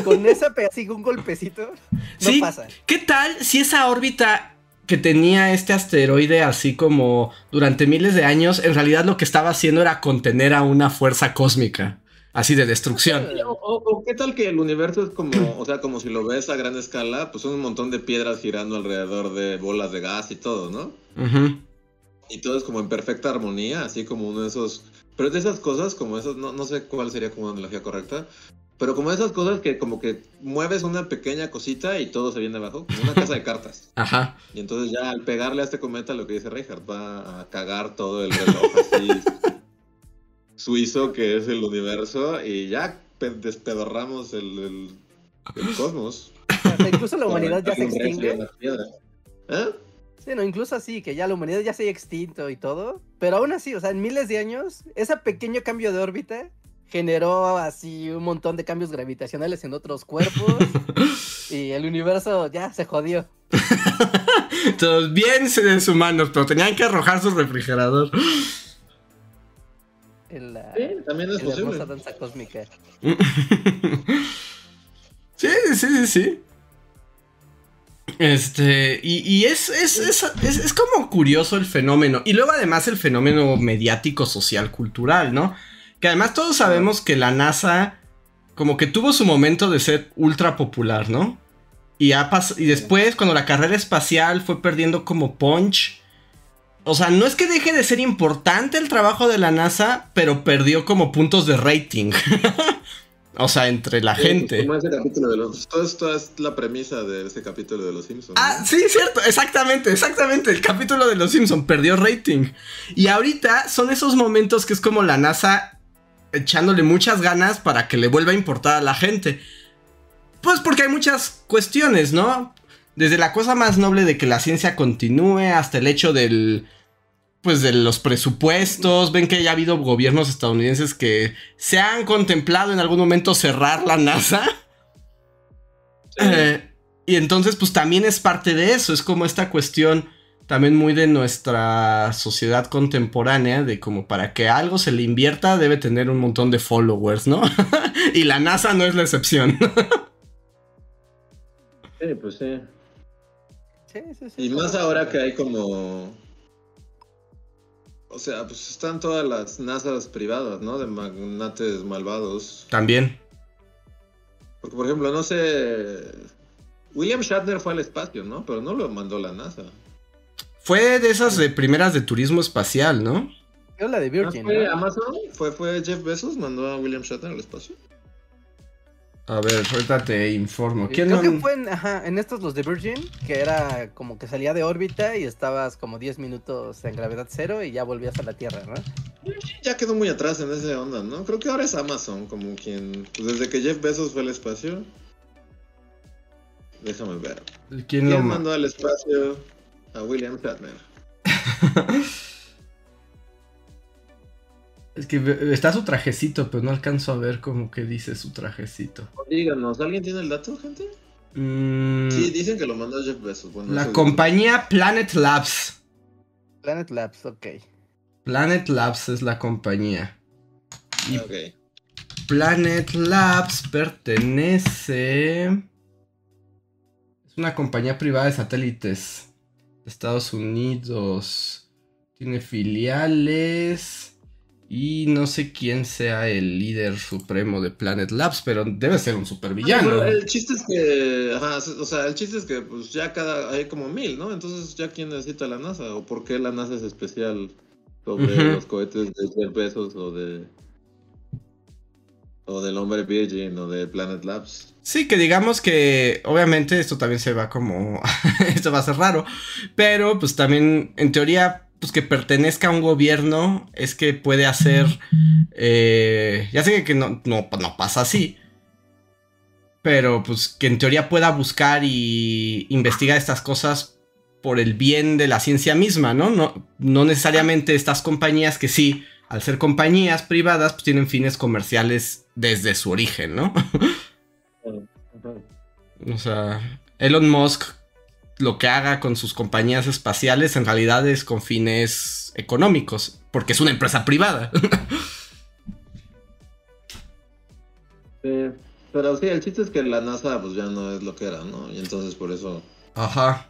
con esa así un golpecito, no ¿Sí? pasa. ¿Qué tal si esa órbita que tenía este asteroide así como durante miles de años, en realidad lo que estaba haciendo era contener a una fuerza cósmica? Así de destrucción. O, qué tal que el universo es como, o sea, como si lo ves a gran escala, pues son un montón de piedras girando alrededor de bolas de gas y todo, ¿no? Y todo es como en perfecta armonía, así como uno de esos pero es de esas cosas, como esos, no, no sé cuál sería como una analogía correcta, pero como esas cosas que como que mueves una pequeña cosita y todo se viene abajo, como una casa de cartas. Ajá. Y entonces ya al pegarle a este cometa, lo que dice Reinhardt, va a cagar todo el reloj así suizo que es el universo y ya despedorramos el, el, cosmos. incluso la humanidad ya se extingue. ¿Eh? Sí, no, incluso así, que ya la humanidad ya se haya extinto y todo. Pero aún así, o sea, en miles de años, ese pequeño cambio de órbita generó así un montón de cambios gravitacionales en otros cuerpos. y el universo ya se jodió. Todos bien seres humanos, pero tenían que arrojar su refrigerador. En la, sí, también es posible. La danza cósmica. sí, sí, sí, sí. Este, y, es, es, es, como curioso el fenómeno. Y luego además el fenómeno mediático, social, cultural, ¿no? Que además todos sabemos que la NASA como que tuvo su momento de ser ultra popular, ¿no? Y, y después cuando la carrera espacial fue perdiendo como punch. O sea, no es que deje de ser importante el trabajo de la NASA, pero perdió como puntos de rating. O sea, entre la gente. Como ese capítulo de los. Todo esto es la premisa de ese capítulo de los Simpsons. Ah, sí, cierto, exactamente, exactamente. El capítulo de los Simpsons perdió rating. Y ahorita son esos momentos que es como la NASA echándole muchas ganas para que le vuelva a importar a la gente. Pues porque hay muchas cuestiones, ¿no? Desde la cosa más noble de que la ciencia continúe hasta el hecho del pues de los presupuestos, ven que ya ha habido gobiernos estadounidenses que se han contemplado en algún momento cerrar la NASA. Eh, y entonces pues también es parte de eso, es como esta cuestión también muy de nuestra sociedad contemporánea, de como para que algo se le invierta debe tener un montón de followers, ¿no? y la NASA no es la excepción. sí, pues sí. Sí, sí, sí. Y más ahora que hay como o sea, pues están todas las NASAs privadas, ¿no? De magnates malvados. También. Porque, por ejemplo, no sé. William Shatner fue al espacio, ¿no? Pero no lo mandó la NASA. Fue de esas de primeras de turismo espacial, ¿no? Fue la de Virgin. ¿Fue Amazon? ¿Fue, ¿Fue Jeff Bezos? ¿Mandó a William Shatner al espacio? A ver, ahorita te informo. ¿Quién Creo que fue en, ajá, en estos los de Virgin, que era como que salía de órbita y estabas como 10 minutos en gravedad cero y ya volvías a la Tierra, ¿no? Ya quedó muy atrás en esa onda, ¿no? Creo que ahora es Amazon como quien... Pues desde que Jeff Bezos fue al espacio... Déjame ver. ¿Quién, ¿Quién mandó al espacio a William Shatner? Es que está su trajecito, pero no alcanzo a ver como que dice su trajecito. Díganos, ¿alguien tiene el dato, gente? Mm. Sí, dicen que lo mandó Jeff Bezos. la compañía Planet Labs. Planet Labs, ok. Planet Labs es la compañía. ok. Planet Labs pertenece... Es una compañía privada de satélites de Estados Unidos. Tiene filiales. Y no sé quién sea el líder supremo de Planet Labs, pero debe ser un supervillano. el chiste es que, o sea, el chiste es que pues ya cada, hay como mil, ¿no? Entonces ya quién necesita la NASA o por qué la NASA es especial sobre los cohetes de 10 pesos o de o del hombre Virgin o de Planet Labs. Sí, que digamos que obviamente esto también se va como esto va a ser raro, pero pues también en teoría pues que pertenezca a un gobierno es que puede hacer, eh, ya sé que no, no, no, pasa así, pero pues que en teoría pueda buscar y investigar estas cosas por el bien de la ciencia misma, ¿no? No, no necesariamente estas compañías que sí, al ser compañías privadas, pues tienen fines comerciales desde su origen, ¿no? o sea, Elon Musk lo que haga con sus compañías espaciales en realidad es con fines económicos, porque es una empresa privada. pero sí, el chiste es que la NASA pues ya no es lo que era, ¿no? Y entonces por eso... Ajá.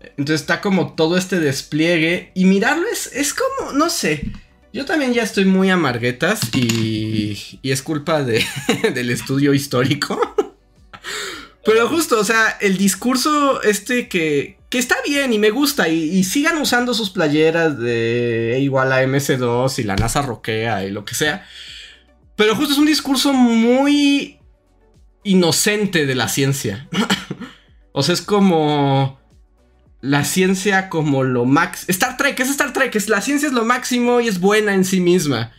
Entonces está como todo este despliegue y mirarlo es, es como, no sé, yo también ya estoy muy amarguetas y, y es culpa de, del estudio histórico. Pero justo, o sea, el discurso este que, que está bien y me gusta y, sigan usando sus playeras de igual a MC2 y la NASA roquea y lo que sea. Pero justo es un discurso muy inocente de la ciencia. o sea, es como la ciencia como lo máximo. Star Trek, es Star Trek, es, la ciencia es lo máximo y es buena en sí misma.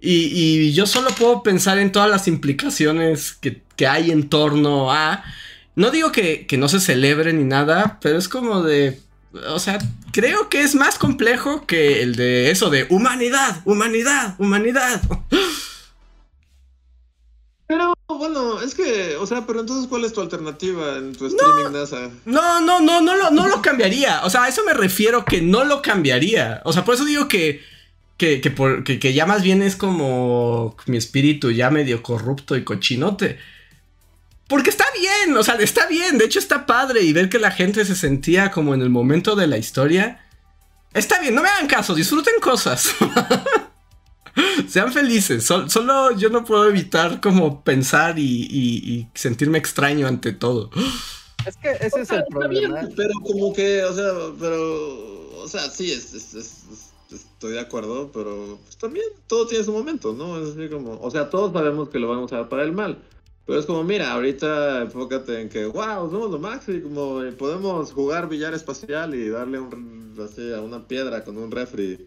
Y, y yo solo puedo pensar en todas las implicaciones que, que hay en torno a... No digo que, no se celebre ni nada, pero es como de... O sea, creo que es más complejo que el de eso de humanidad, humanidad, humanidad. Pero bueno, es que, o sea, pero entonces, ¿cuál es tu alternativa en tu streaming NASA? No, no, no, no lo, no lo cambiaría. O sea, a eso me refiero que no lo cambiaría. O sea, por eso digo que, que, que, que ya más bien es como mi espíritu ya medio corrupto y cochinote. Porque está bien, o sea, está bien, de hecho está padre y ver que la gente se sentía como en el momento de la historia. Está bien, no me hagan caso, disfruten cosas. Sean felices, solo yo no puedo evitar como pensar y, sentirme extraño ante todo. Es que ese es el problema. pero como que, o sea, pero, o sea, sí, estoy de acuerdo, pero pues, también todo tiene su momento, ¿no? Es así como, o sea, todos sabemos que lo vamos a usar para el mal. Pero es como, mira, ahorita enfócate en que, wow, somos lo máximo como podemos jugar billar espacial y darle un, así, a una piedra con un refri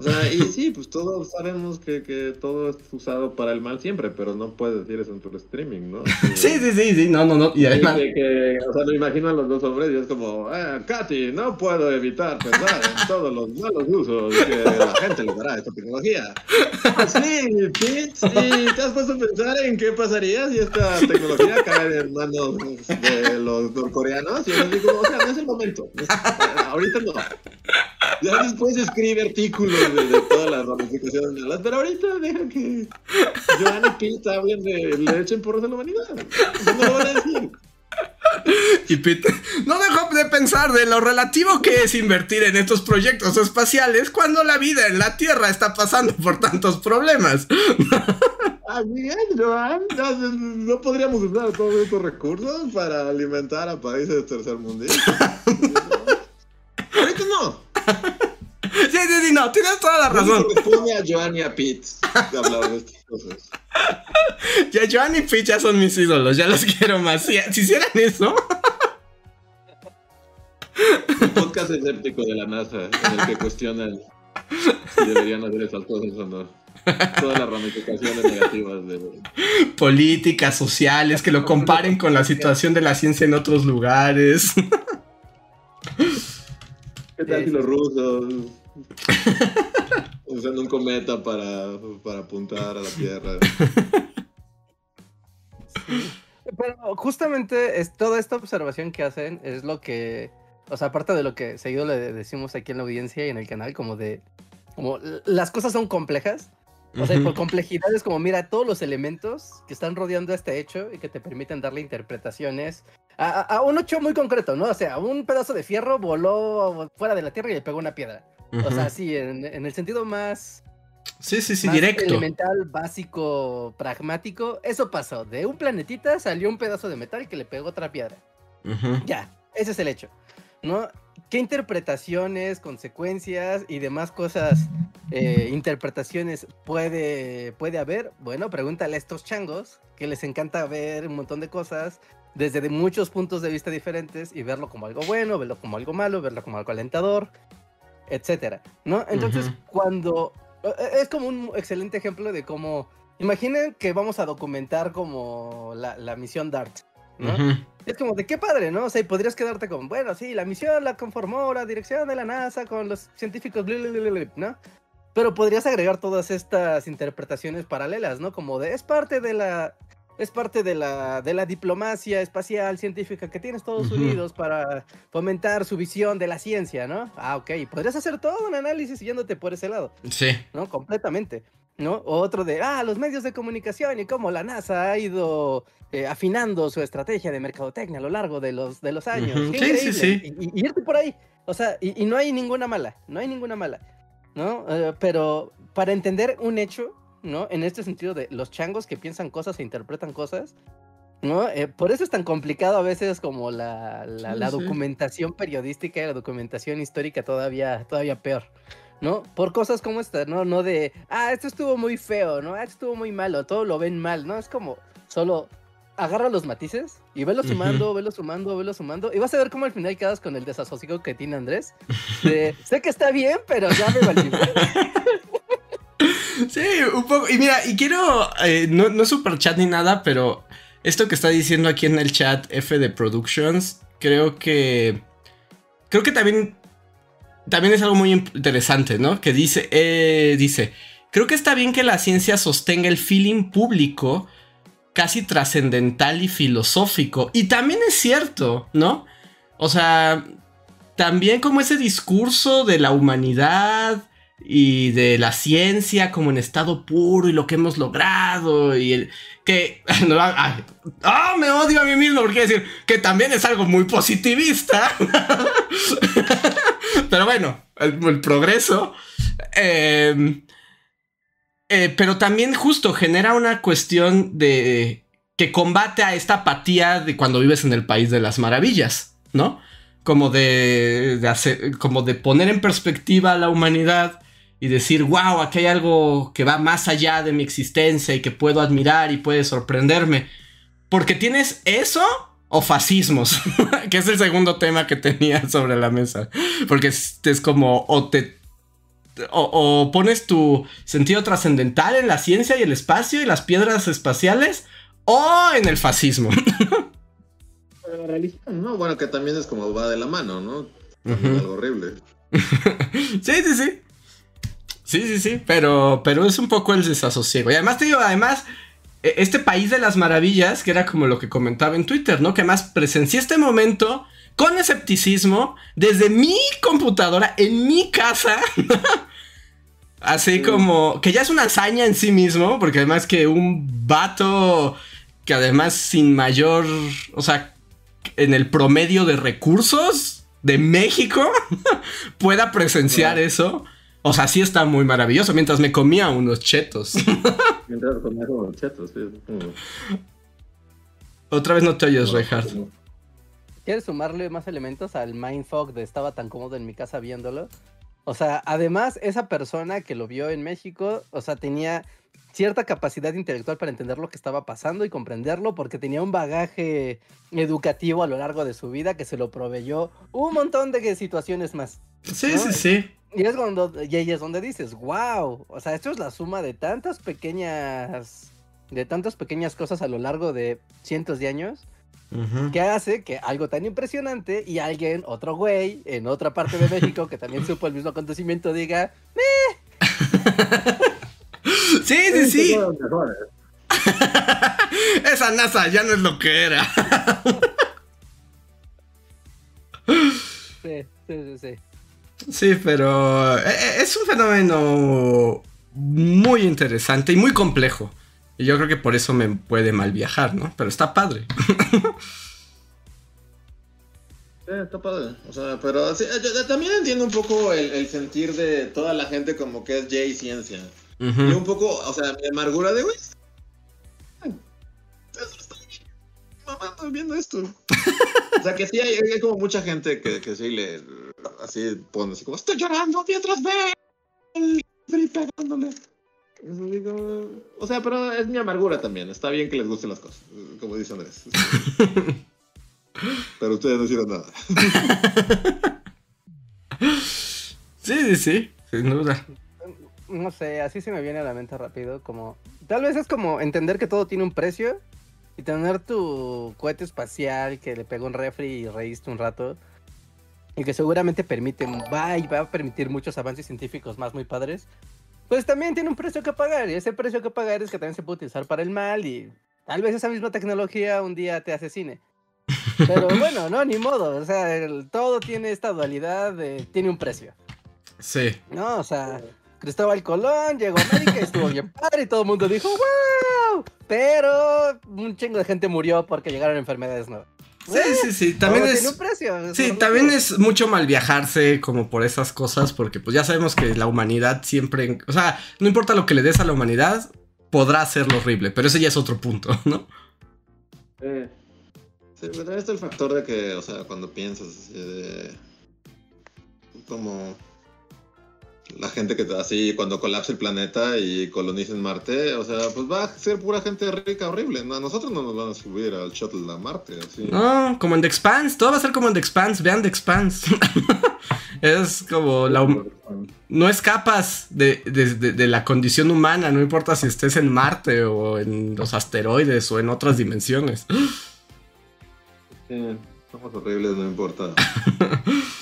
o sea, y sí, pues todos sabemos que, que, todo es usado para el mal siempre, pero no puedes decir eso en tu streaming, ¿no? sí, sí, sí, sí, no, no, no. Y además... Que, o sea, me imagino a los dos hombres y es como, eh, Katy, no puedo evitar pensar en todos los malos usos que la gente le dará a esta tecnología. Sí, Pete, sí, ¿te has puesto a pensar en qué pasaría si esta tecnología cae en manos de los norcoreanos? Y yo digo, o sea, no es el momento. Ahorita no. Ya después escribe artículos de, todas las ramificaciones de las. Pero ahorita deja que Joan y Pete hablen de le echen porros a la humanidad. No lo van a decir. Y Pete, no dejo de pensar de lo relativo que es invertir en estos proyectos espaciales cuando la vida en la Tierra está pasando por tantos problemas. Ah, bien, Joan, no, podríamos usar todos estos recursos para alimentar a países tercermundistas. Ahorita no. Sí, sí, sí, no, tienes toda la razón. Responde a Joan y a Pete hablar de estas cosas. Ya Joan y Pete ya son mis ídolos, ya los quiero más. Si, hicieran eso. Un podcast escéptico de la NASA en el que cuestionan si deberían hacer esas cosas o no. Todas las ramificaciones negativas de políticas sociales que lo comparen con la situación de la ciencia en otros lugares. ¿Qué tal si los rusos usando un cometa para, para apuntar a la Tierra? Pero justamente es, toda esta observación que hacen es lo que, o sea, aparte de lo que seguido le decimos aquí en la audiencia y en el canal, como de, como las cosas son complejas O sea, por complejidad es como, mira, todos los elementos que están rodeando este hecho y que te permiten darle interpretaciones a, un hecho muy concreto, ¿no? O sea, un pedazo de fierro voló fuera de la Tierra y le pegó una piedra. O sea, sí, en, el sentido más... Sí, sí, sí, directo. Elemental, básico, pragmático. Eso pasó. De un planetita salió un pedazo de metal que le pegó otra piedra. Ya, ese es el hecho. ¿No? ¿Qué interpretaciones, consecuencias y demás cosas, eh, interpretaciones puede, puede haber? Bueno, pregúntale a estos changos que les encanta ver un montón de cosas desde muchos puntos de vista diferentes y verlo como algo bueno, verlo como algo malo, verlo como algo alentador, etcétera, ¿no? Entonces, cuando e, e, es como un excelente ejemplo de cómo imaginen que vamos a documentar como la, misión DART, ¿no? Es como de qué padre, ¿no? O sea, y podrías quedarte con, bueno, sí, la misión la conformó la dirección de la NASA con los científicos, ¿no? Pero podrías agregar todas estas interpretaciones paralelas, ¿no? Como de, es parte de la, es parte de la, de la diplomacia espacial científica que tiene Estados Unidos para fomentar su visión de la ciencia, ¿no? Ah, ok, podrías hacer todo un análisis yéndote por ese lado. Sí. ¿No? Completamente. ¿no? Otro de, ah, los medios de comunicación y cómo la NASA ha ido eh, afinando su estrategia de mercadotecnia a lo largo de los, de los años. Sí, sí, sí. Y, irte por ahí. O sea, y, no hay ninguna mala, no hay ninguna mala, ¿no? Eh, pero para entender un hecho, ¿no? En este sentido de los changos que piensan cosas e interpretan cosas, ¿no? Eh, por eso es tan complicado a veces como la, la, documentación periodística y la documentación histórica todavía, todavía peor. ¿no? Por cosas como esta, ¿no? No de, ah, esto estuvo muy feo, ¿no? Ah, esto estuvo muy malo, todo lo ven mal, ¿no? Es como, solo agarra los matices y velo sumando, velo sumando, velo sumando. Y vas a ver cómo al final quedas con el desasosiego que tiene Andrés. sé que está bien, pero ya me valió. Sí, un poco. Y mira, y quiero, eh, no, no super chat ni nada, pero esto que está diciendo aquí en el chat F de Productions, creo que... Creo que también también es algo muy interesante, ¿no? Que dice, eh, dice, creo que está bien que la ciencia sostenga el feeling público casi trascendental y filosófico. Y también es cierto, ¿no? O sea, también como ese discurso de la humanidad y de la ciencia como en estado puro y lo que hemos logrado y el que ah, me odio a mí mismo porque decir que también es algo muy positivista. Pero bueno el, progreso em, eh, pero también justo genera una cuestión de que combate a esta apatía de cuando vives en el país de las maravillas no como de hacer, como de poner en perspectiva a la humanidad y decir, wow, aquí hay algo que va más allá de mi existencia y que puedo admirar y puede sorprenderme. Porque tienes eso o fascismos, que es el segundo tema que tenía sobre la mesa. Porque es, como, o te... O, pones tu sentido trascendental en la ciencia y el espacio y las piedras espaciales, o en el fascismo. la religión, ¿no? Bueno, que también es como va de la mano, ¿no? Algo horrible. sí, sí, sí. Sí, sí, sí, pero, pero es un poco el desasosiego. Y además te digo, además, e, este país de las maravillas, que era como lo que comentaba en Twitter, ¿no? Que además presencié este momento con escepticismo desde mi computadora en mi casa. Así como que ya es una hazaña en sí mismo, porque además que un vato que además sin mayor, o sea, en el promedio de recursos de México pueda presenciar eso. O sea, sí está muy maravilloso mientras me comía unos chetos. mientras comía unos chetos, sí. Otra vez no te oyes, Reinhardt. ¿Quieres sumarle más elementos al mindfuck de estaba tan cómodo en mi casa viéndolo? O sea, además, esa persona que lo vio en México, o sea, tenía cierta capacidad intelectual para entender lo que estaba pasando y comprenderlo porque tenía un bagaje educativo a lo largo de su vida que se lo proveyó un montón de situaciones más. Sí, sí, sí. Y es cuando, y ahí es donde dices, wow, o sea, esto es la suma de tantas pequeñas, de tantas pequeñas cosas a lo largo de cientos de años, que hace que algo tan impresionante y alguien, otro güey, en otra parte de México que también supo el mismo acontecimiento, diga, ¡Meh! sí, sí, sí. Esa NASA ya no es lo que era. sí, sí, sí, sí. Sí, pero eh, eh, es un fenómeno muy interesante y muy complejo. Y yo creo que por eso me puede mal viajar, ¿no? Pero está padre. Sí, está padre. O sea, pero yo, también entiendo un poco el, sentir de toda la gente como que es Jay ciencia. Y un poco, o sea, mi amargura de, güey, mamando viendo esto. o sea, que sí hay, hay, como mucha gente que, que sí le, así pone así como, estoy llorando mientras ve el pegándole. O sea, pero es mi amargura también. Está bien que les gusten las cosas, como dice Andrés. pero ustedes no hicieron nada. sí, sí, sí, sin duda. No sé, así se me viene a la mente rápido, como... Tal vez es como entender que todo tiene un precio y tener tu cohete espacial que le pegó un refri y reíste un rato y que seguramente permite, va y va a permitir muchos avances científicos más muy padres, pues también tiene un precio que pagar. Y ese precio que pagar es que también se puede utilizar para el mal y tal vez esa misma tecnología un día te asesine. Pero bueno, no, ni modo. O sea, todo tiene esta dualidad de, tiene un precio. Sí. No, o sea, Cristóbal Colón llegó a América, estuvo bien padre y todo el mundo dijo, ¡wow! Pero un chingo de gente murió porque llegaron enfermedades nuevas. Sí, sí, sí. También es. sí, también es mucho mal viajarse como por esas cosas, porque pues ya sabemos que la humanidad siempre. O sea, no importa lo que le des a la humanidad, podrá hacerlo horrible, pero ese ya es otro punto, ¿no? Eh, sí, pero está el factor de que, o sea, cuando piensas de. Como la gente que así cuando colapse el planeta y colonicen Marte, o sea, pues va a ser pura gente rica horrible. a nosotros no nos van a subir al shuttle a Marte, así. No, como en The Expanse, todo va a ser como en The Expanse, vean The Expanse. es como la no escapas de, de, la condición humana, no importa si estés en Marte o en los asteroides o en otras dimensiones. Sí, somos horribles, no importa.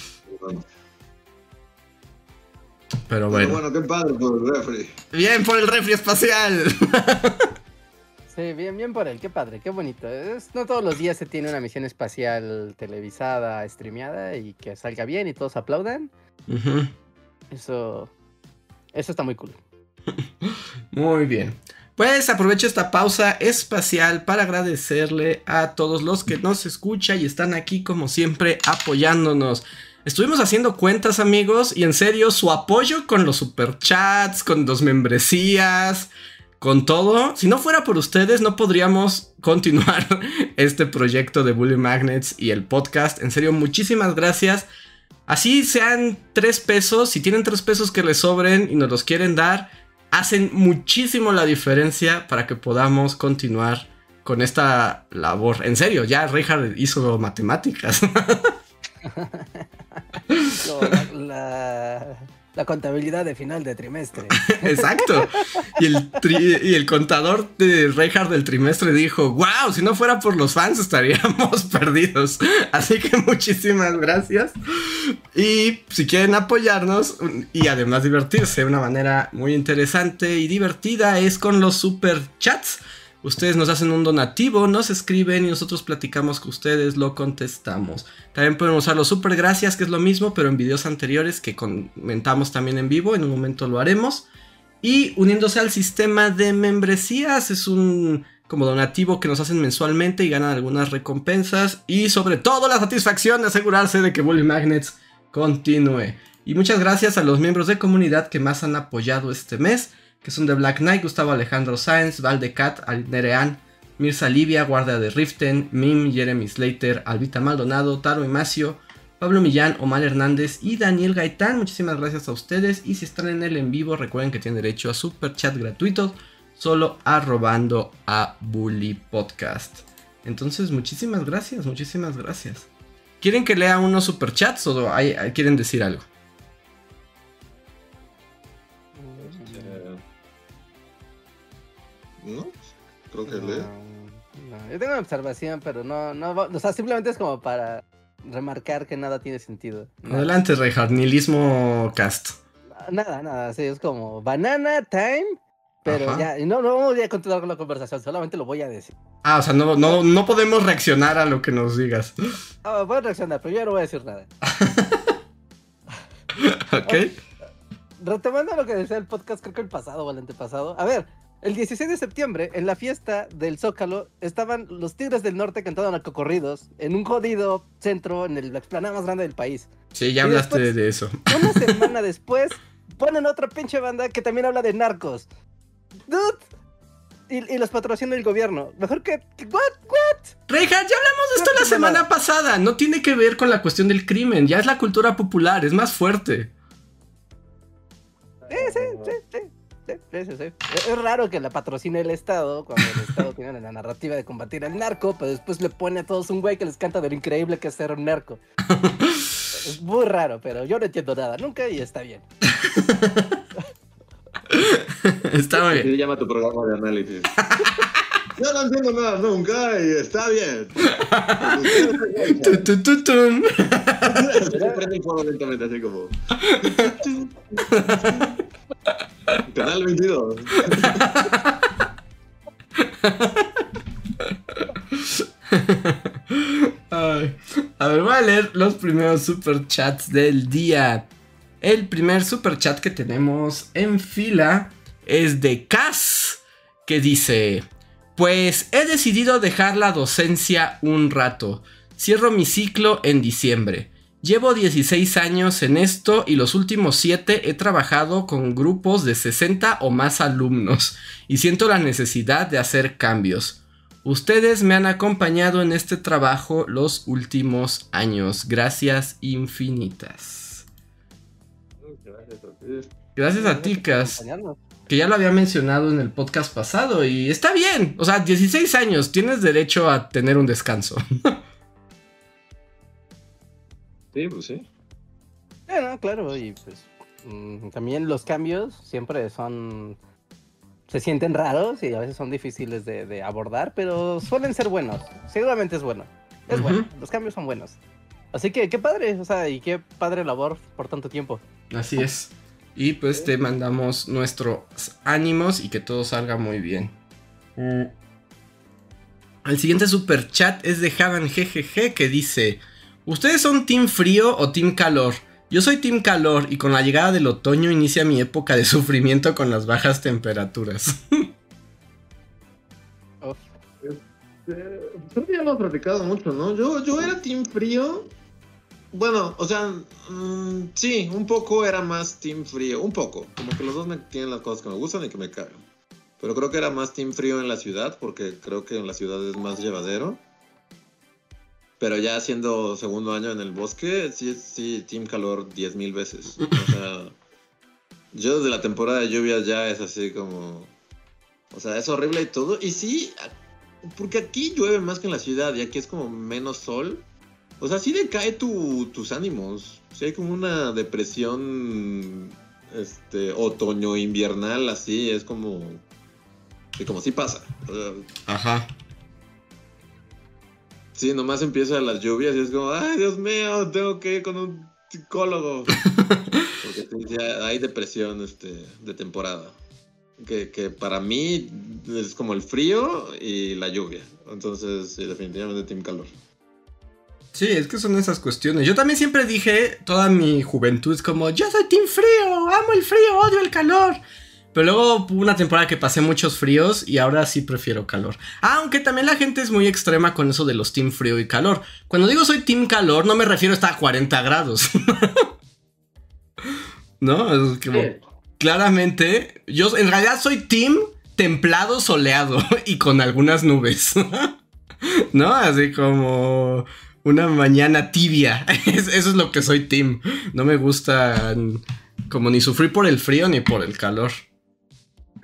Pero bueno. bueno, qué padre por el refri. Bien por el refri espacial. Sí, bien, bien por él, qué padre, qué bonito. no todos los días se tiene una misión espacial televisada, streameada y que salga bien y todos aplaudan. Eso, eso está muy cool. muy bien. Pues aprovecho esta pausa espacial para agradecerle a todos los que nos escuchan y están aquí como siempre apoyándonos. Estuvimos haciendo cuentas, amigos, y en serio, su apoyo con los superchats, con dos membresías, con todo. Si no fuera por ustedes, no podríamos continuar este proyecto de Bully Magnets y el podcast. En serio, muchísimas gracias. Así sean tres pesos, si tienen tres pesos que les sobren y nos los quieren dar, hacen muchísimo la diferencia para que podamos continuar con esta labor. En serio, ya Richard hizo matemáticas. la, contabilidad de final de trimestre. Exacto. Y el, y el contador de Reinhardt del trimestre dijo, wow, si no fuera por los fans estaríamos perdidos. Así que muchísimas gracias. Y si quieren apoyarnos y además divertirse de una manera muy interesante y divertida es con los super chats. Ustedes nos hacen un donativo, nos escriben y nosotros platicamos con ustedes, lo contestamos. También podemos usar los super gracias, que es lo mismo, pero en videos anteriores que comentamos también en vivo, en un momento lo haremos. Y uniéndose al sistema de membresías, es un como donativo que nos hacen mensualmente y ganan algunas recompensas. Y sobre todo la satisfacción de asegurarse de que Bully Magnets continúe. Y muchas gracias a los miembros de comunidad que más han apoyado este mes que son de Black Knight, Gustavo Alejandro Sáenz, Valdecat, Nerean, Mirza Livia, Guardia de Riften, Mim, Jeremy Slater, Albita Maldonado, Taro y Macio, Pablo Millán, Omar Hernández y Daniel Gaitán. Muchísimas gracias a ustedes. Y si están en el en vivo, recuerden que tienen derecho a super chat gratuitos solo arrobando a Bully Podcast. Entonces, muchísimas gracias, muchísimas gracias. ¿Quieren que lea unos superchats o quieren decir algo? Creo que lee. yo tengo una observación, pero no, no, o sea, simplemente es como para remarcar que nada tiene sentido. Adelante, Reinhardt, nihilismo cast. Nada, nada, sí, es como banana time, pero ya, no, no voy a continuar con la conversación, solamente lo voy a decir. Ah, o sea, no, no, no podemos reaccionar a lo que nos digas. Ah, voy a reaccionar, pero yo no voy a decir nada. ok. retomando lo que decía el podcast, creo que el pasado o el antepasado. A ver, el 16 de septiembre, en la fiesta del Zócalo, estaban los Tigres del Norte cantando narcocorridos en un jodido centro en el- la explanada más grande del país. Sí, ya Y hablaste después- de eso. Una semana después, ponen otra pinche banda que también habla de narcos. Dude. Y, y los patrocina el gobierno. Mejor que. ¿What? ¿What? Reinhardt, ya hablamos de esto la semana nada. pasada. No tiene que ver con la cuestión del crimen. Ya es la cultura popular, es más fuerte. Sí, sí, sí, sí. Sí, sí, sí, sí. Es- raro que la patrocine el Estado cuando el Estado tiene la narrativa de combatir al narco, pero después le pone a todos un güey que les canta de lo increíble que es ser un narco. Es muy raro, pero yo no entiendo nada nunca y está bien. Está muy bien. se llama tu programa de análisis. Yo no entiendo nada nunca y está bien. Prende el fuego lentamente, así como. Canal 22. Ay. A ver, voy a leer los primeros superchats del día. El primer superchat que tenemos en fila es de Cas, que dice: Pues he decidido dejar la docencia un rato. Cierro mi ciclo en diciembre. Llevo 16 años en esto y los últimos 7 he trabajado con grupos de 60 o más alumnos y siento la necesidad de hacer cambios. Ustedes me han acompañado en este trabajo los últimos años. Gracias infinitas. Gracias a ti, Cas. Que ya lo había mencionado en el podcast pasado y está bien. O sea, 16 años, tienes derecho a tener un descanso. Sí, pues sí. Bueno, claro, y pues mm, también los cambios siempre son... Se sienten raros y a veces son difíciles de, de abordar, pero suelen ser buenos. Seguramente es bueno. Es bueno, los cambios son buenos. Así que qué padre, o sea, y qué padre labor por tanto tiempo. Así es. Y pues te mandamos nuestros ánimos y que todo salga muy bien. Mm. El siguiente super chat es de Javan GGG que dice: ¿Ustedes son team frío o team calor? Yo soy team calor y con la llegada del otoño inicia mi época de sufrimiento con las bajas temperaturas. Eh, Creo que ya lo hemos platicado mucho, ¿no? Yo, yo era team frío. Bueno, o sea, mm, sí, un poco era más team frío. Un poco. Como que los dos me tienen las cosas que me gustan y que me cagan. Pero creo que era más team frío en la ciudad, porque creo que en la ciudad es más llevadero. Pero ya siendo segundo año en el bosque, sí, sí, team calor 10.000 veces. O sea, yo desde la temporada de lluvias ya es así como... O sea, es horrible y todo. Y sí, porque aquí llueve más que en la ciudad y aquí es como menos sol. O sea, sí decae tu, tus ánimos. Sí hay como una depresión este otoño invernal así, es como sí, como sí pasa. O Ajá. sí, nomás empiezan las lluvias y es como, ay, Dios mío, tengo que ir con un psicólogo. Porque hay depresión este de temporada. Que, que para mí es como el frío y la lluvia. Entonces, sí, definitivamente Team Calor. Sí, es que son esas cuestiones. Yo también siempre dije, toda mi juventud es como, yo soy team frío, amo el frío, odio el calor. Pero luego hubo una temporada que pasé muchos fríos y ahora sí prefiero calor. Aunque también la gente es muy extrema con eso de los team frío y calor. Cuando digo soy team calor, no me refiero a estar a 40 grados. ¿No? Es como, claramente, yo en realidad soy team templado soleado y con algunas nubes. ¿No? Así como una mañana tibia. Es- Eso es lo que soy team. No me gusta como ni sufrir por el frío ni por el calor.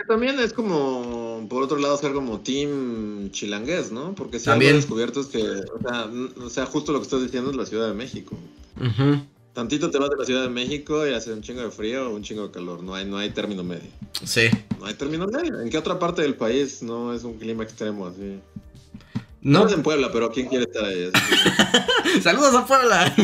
También es como, por otro lado, ser como team chilangués, ¿no? Porque si También. descubierto es que, o sea, n- o sea, justo lo que estás diciendo es la Ciudad de México. Tantito te vas de la Ciudad de México y hace un chingo de frío o un chingo de calor. No hay, no hay término medio. Sí. No hay término medio. ¿En qué otra parte del país no es un clima extremo así? No, No es en Puebla, pero ¿quién quiere estar ahí? Saludos a Puebla.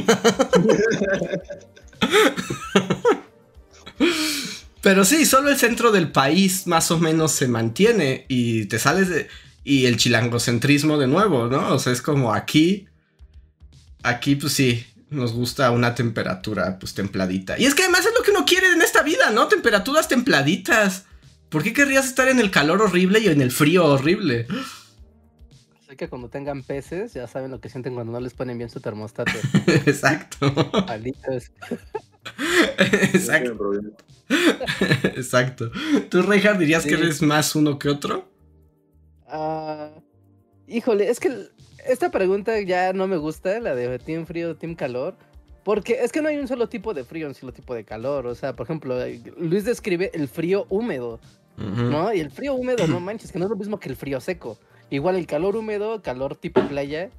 Pero sí, solo el centro del país más o menos se mantiene y te sales de... Y el chilangocentrismo de nuevo, ¿no? O sea, es como aquí... Aquí pues sí, nos gusta una temperatura pues templadita. Y es que además es lo que uno quiere en esta vida, ¿no? Temperaturas templaditas. ¿Por qué querrías estar en el calor horrible y en el frío horrible? Así que cuando tengan peces, ya saben lo que sienten cuando no les ponen bien su termostato. Exacto. Palitos. Exacto. Exacto. ¿Tú, Reinhardt, dirías que eres más uno que otro? Ah, híjole, es que esta pregunta ya no me gusta, la de Team Frío, Team Calor. Porque es que no hay un solo tipo de frío, un solo tipo de calor. O sea, por ejemplo, eh, Luis describe el frío húmedo. ¿no? Y el frío húmedo, no manches, que no es lo mismo que el frío seco. Igual el calor húmedo, calor tipo playa,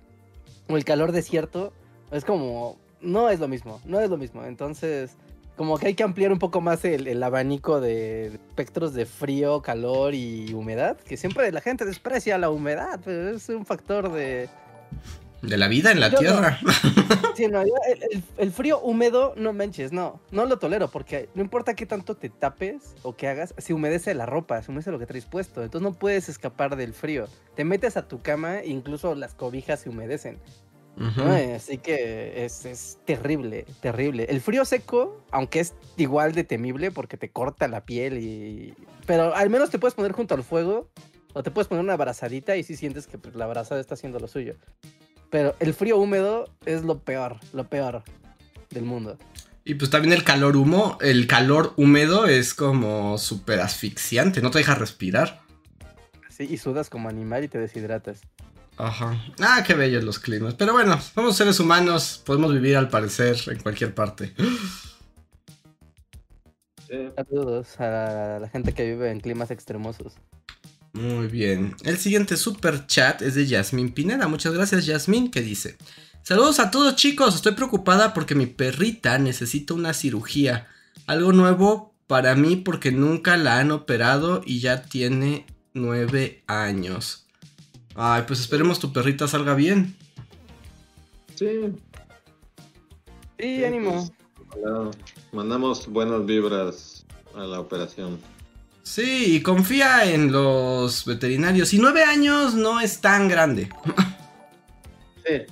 o el calor desierto, es como, no es lo mismo, no es lo mismo. Entonces, como que hay que ampliar un poco más el, el abanico de espectros de frío, calor y humedad, que siempre la gente desprecia la humedad, pero es un factor de... De la vida en la Yo no. tierra. Sí, no, yo- el, frío húmedo, no manches, no, no lo tolero, porque no importa qué tanto te tapes o qué hagas, se humedece la ropa, se humedece lo que traes puesto, entonces no puedes escapar del frío. Te metes a tu cama e incluso las cobijas se humedecen. ¿no? Así que es, es terrible, terrible. El frío seco, aunque es igual de temible porque te corta la piel y... Pero al menos te puedes poner junto al fuego o te puedes poner una abrazadita y sí sientes que pues, la abrazada está haciendo lo suyo. Pero el frío húmedo es lo peor, lo peor del mundo. Y pues también el calor humo, el calor húmedo es como súper asfixiante, no te deja respirar. Sí, y sudas como animal y te deshidratas. Ajá. Ah, qué bellos los climas. Pero bueno, somos seres humanos, podemos vivir al parecer en cualquier parte. Saludos a la gente que vive en climas extremosos. Muy bien. El siguiente super chat es de Yasmin Pineda. Muchas gracias, Yasmin, que dice: Saludos a todos, chicos. Estoy preocupada porque mi perrita necesita una cirugía. Algo nuevo para mí porque nunca la han operado y ya tiene nueve años. Ay, pues esperemos tu perrita salga bien. Sí. Sí, ánimo. Mandamos buenas vibras a la operación. Sí, y confía en los veterinarios. Y nueve años no es tan grande. Sí.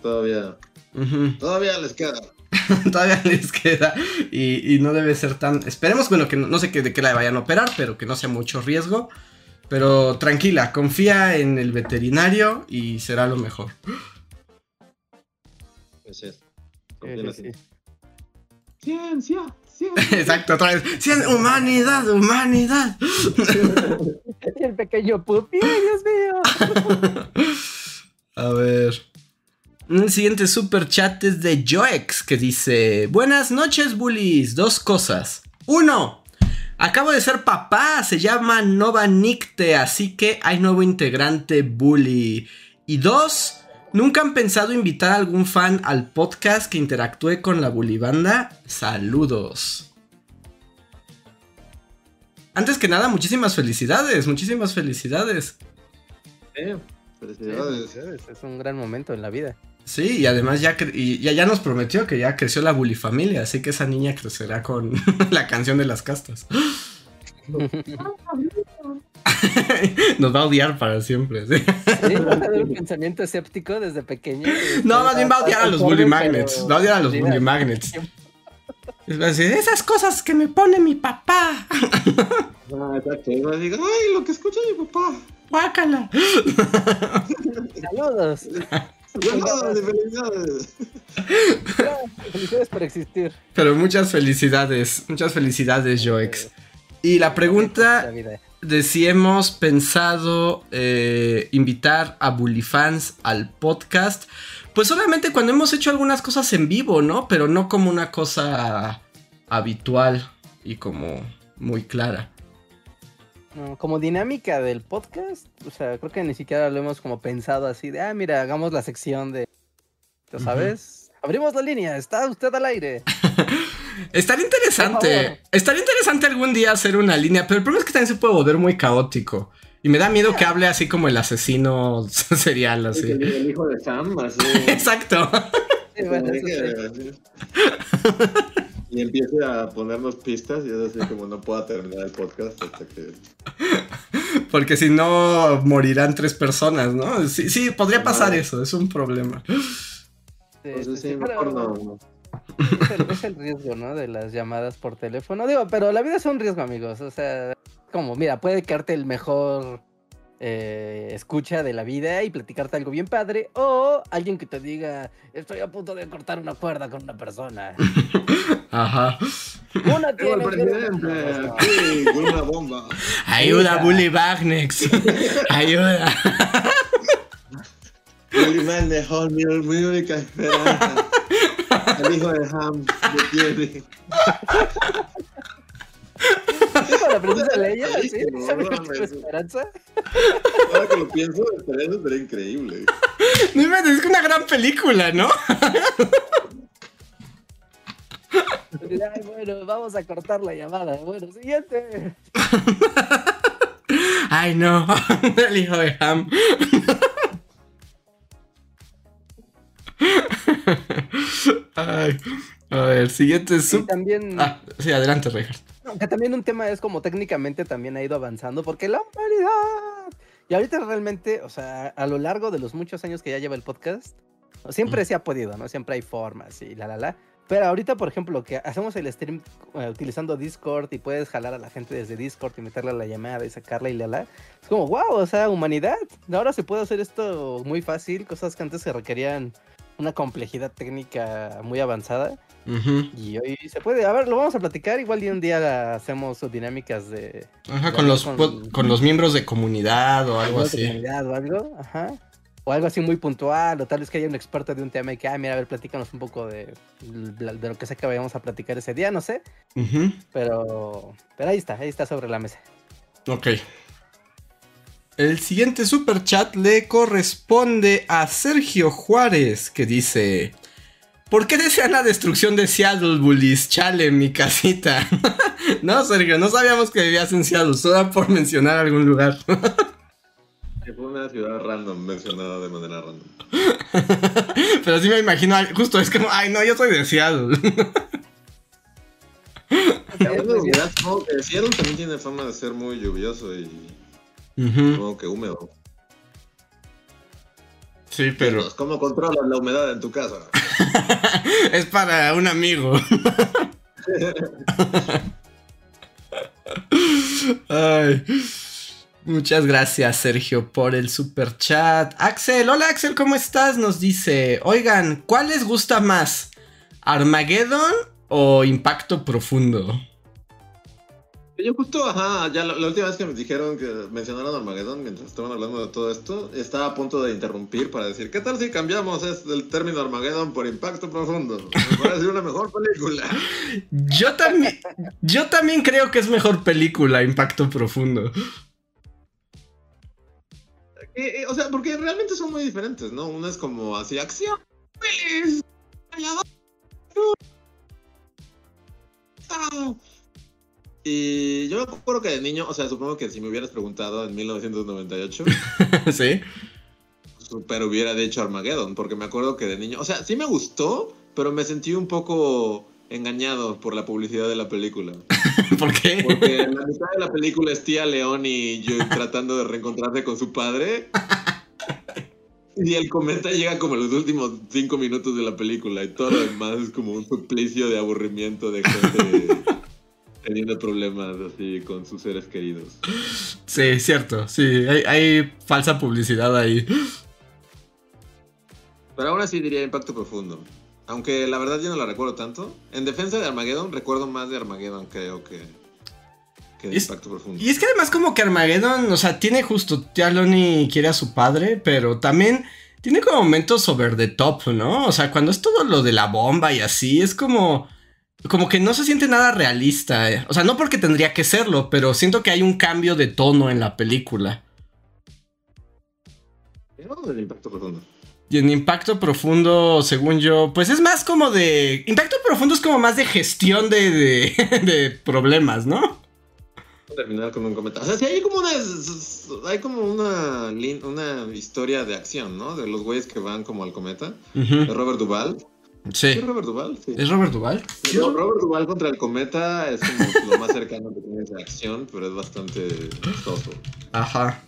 Todavía, Ujú. todavía les queda. Todavía les queda y, y no debe ser tan... Esperemos, bueno, que no, no sé que, de qué la vayan a operar, pero que no sea mucho riesgo. Pero tranquila, confía en el veterinario y será lo mejor. Así es. Ciencia. Exacto, otra vez. Humanidad, humanidad. Y el pequeño pupi, ¡ay, Dios mío! A ver. Un siguiente super chat es de Joex que dice: Buenas noches, bullies. Dos cosas. Uno, acabo de ser papá. Se llama Nova Nicte, así que hay nuevo integrante bully. Y dos, ¿nunca han pensado invitar a algún fan al podcast que interactúe con la bully banda? Saludos. Antes que nada, muchísimas felicidades, muchísimas felicidades. Sí, Felicidades. Es un gran momento en la vida. Sí, y además ya, y ya, ya nos prometió que ya creció la Bully familia, así que esa niña crecerá con la canción de las castas. nos va a odiar para siempre. ¿sí? Sí, vas a tener un pensamiento escéptico desde pequeño. No, más bien va a odiar a los Bully Magnets. Va a odiar a los Bully Magnets. Va decir, esas cosas que me pone mi papá. Ah, exacto. Y va a decir, ay, lo que escucha mi papá. Guácala. Saludos. Felicidades, felicidades. Felicidades por existir. Pero muchas felicidades, muchas felicidades, Joex. Y la pregunta. De si hemos pensado eh, invitar a Bully fans al podcast. Pues solamente cuando hemos hecho algunas cosas en vivo, ¿no? Pero no como una cosa habitual y como muy clara. Como dinámica del podcast, o sea, creo que ni siquiera lo hemos como pensado así de, ah, mira, hagamos la sección de, ¿tú sabes? Abrimos la línea, está usted al aire. Estaría interesante. Estaría interesante algún día hacer una línea, pero el problema es que también se puede volver muy caótico. Y me da miedo que hable así como el asesino serial, así. El, el hijo de Sam, así. Exacto. Sí, bueno, que-. Y empiece a ponernos pistas y es así como no pueda terminar el podcast hasta que... Porque si no, morirán tres personas, ¿no? Sí, sí, podría pasar eso, es un problema. Sí, Entonces sí, mejor pero- Es el, riesgo, ¿no? De las llamadas por teléfono. Digo, pero la vida es un riesgo, amigos. O sea, como, mira, puede quedarte el mejor eh, escucha de la vida y platicarte algo bien padre. O alguien que te diga, estoy a punto de cortar una cuerda con una persona. Ajá. Una tiene. presidente, aquí, una bomba. Ayuda, Bully Bagnex. Ayuda. Bully Man dejó mi, mi única esperanza. El hijo de Ham detiene. ¿Es la princesa Leia? ¿Sí? No, ¿Sabe no, cuál es tu no. esperanza? Ahora que lo pienso, eso sería increíble. No es una gran película, ¿no? Ay, bueno, vamos a cortar la llamada. Bueno, siguiente. Ay, no. El hijo de Ham. Ay. A ver, siguiente Y sub. también, Ah, sí, adelante, Reinhardt. que también un tema es como técnicamente también ha ido avanzando porque la humanidad. Y ahorita realmente, o sea, a lo largo de los muchos años que ya lleva el podcast, siempre se ha podido, ¿no? Siempre hay formas y la, la, la. Pero ahorita, por ejemplo, que hacemos el stream eh, utilizando Discord y puedes jalar a la gente desde Discord y meterle a la llamada y sacarla y la la. Es como, wow, o sea, humanidad. Ahora se puede hacer esto muy fácil, cosas que antes se requerían una complejidad técnica muy avanzada. Ujú. Y hoy se puede. A ver, lo vamos a platicar. Igual y un día hacemos dinámicas de. Ajá, de con los, con- con los miembros de comunidad o algo de así. comunidad o algo. Ajá. O algo así muy puntual. O tal vez que haya un experto de un tema y que, ah, mira, a ver, platícanos un poco de, de lo que sé que vayamos a platicar ese día. No sé. Ujú. Pero. Pero ahí está, ahí está sobre la mesa. Ok. El siguiente super chat le corresponde a Sergio Juárez, que dice: ¿Por qué desean la destrucción de Seattle, bullies? Chale, mi casita. no, Sergio, no sabíamos que vivías en Seattle, solo por mencionar algún lugar. Fue una ciudad random mencionada de manera random. Pero sí me imagino, justo es como, ay, no, yo soy de Seattle. Supongo que Seattle también tiene fama de ser muy lluvioso y Húmedo. Sí, pero Pues, ¿Cómo controlas la humedad en tu casa? es para un amigo. Ay. Muchas gracias, Sergio, por el super chat. Axel, hola Axel, ¿cómo estás? Nos dice, oigan, ¿cuál les gusta más? ¿Armageddon o Impacto Profundo? Yo justo, ajá, ya la, la última vez que me dijeron que mencionaron Armageddon mientras estaban hablando de todo esto, estaba a punto de interrumpir para decir, ¿qué tal si cambiamos el término Armageddon por Impacto Profundo? Me parece una mejor película. Yo también, yo también creo que es mejor película Impacto Profundo. Eh, eh, o sea, porque realmente son muy diferentes, ¿no? Una es como así, acción, feliz, Y yo me acuerdo que de niño, o sea, supongo que si me hubieras preguntado en 1998, ¿Sí? super hubiera dicho Armageddon, porque me acuerdo que de niño, o sea, sí me gustó, pero me sentí un poco engañado por la publicidad de la película. ¿Por qué? Porque en la mitad de la película es tía León y yo tratando de reencontrarse con su padre. Y el cometa llega como en los últimos cinco minutos de la película y todo lo demás es como un suplicio de aburrimiento de gente teniendo problemas así con sus seres queridos. Sí, cierto, sí, hay, hay falsa publicidad ahí. Pero ahora sí diría impacto profundo. Aunque la verdad yo no la recuerdo tanto. En defensa de Armageddon, recuerdo más de Armageddon, creo que, que de Es- impacto profundo. Y es que además como que Armageddon, o sea, tiene justo, Tía Loni quiere a su padre, pero también tiene como momentos over the top, ¿no? O sea, cuando es todo lo de la bomba y así, es como... Como que no se siente nada realista. eh. O sea, no porque tendría que serlo, pero siento que hay un cambio de tono en la película. Del impacto profundo. Y en Impacto Profundo, según yo, pues es más como de... Impacto Profundo es como más de gestión de, de, de problemas, ¿no? Terminar con un comentario. O sea, sí hay como una. Hay como una, una historia de acción, ¿no? De los güeyes que van como al cometa. De. Robert Duvall. Sí. ¿Sí, Robert? Sí. ¿Es Robert Duval? Ro- Robert Duvall contra el cometa es como lo más cercano que tienes de acción, pero es bastante chistoso. Ajá.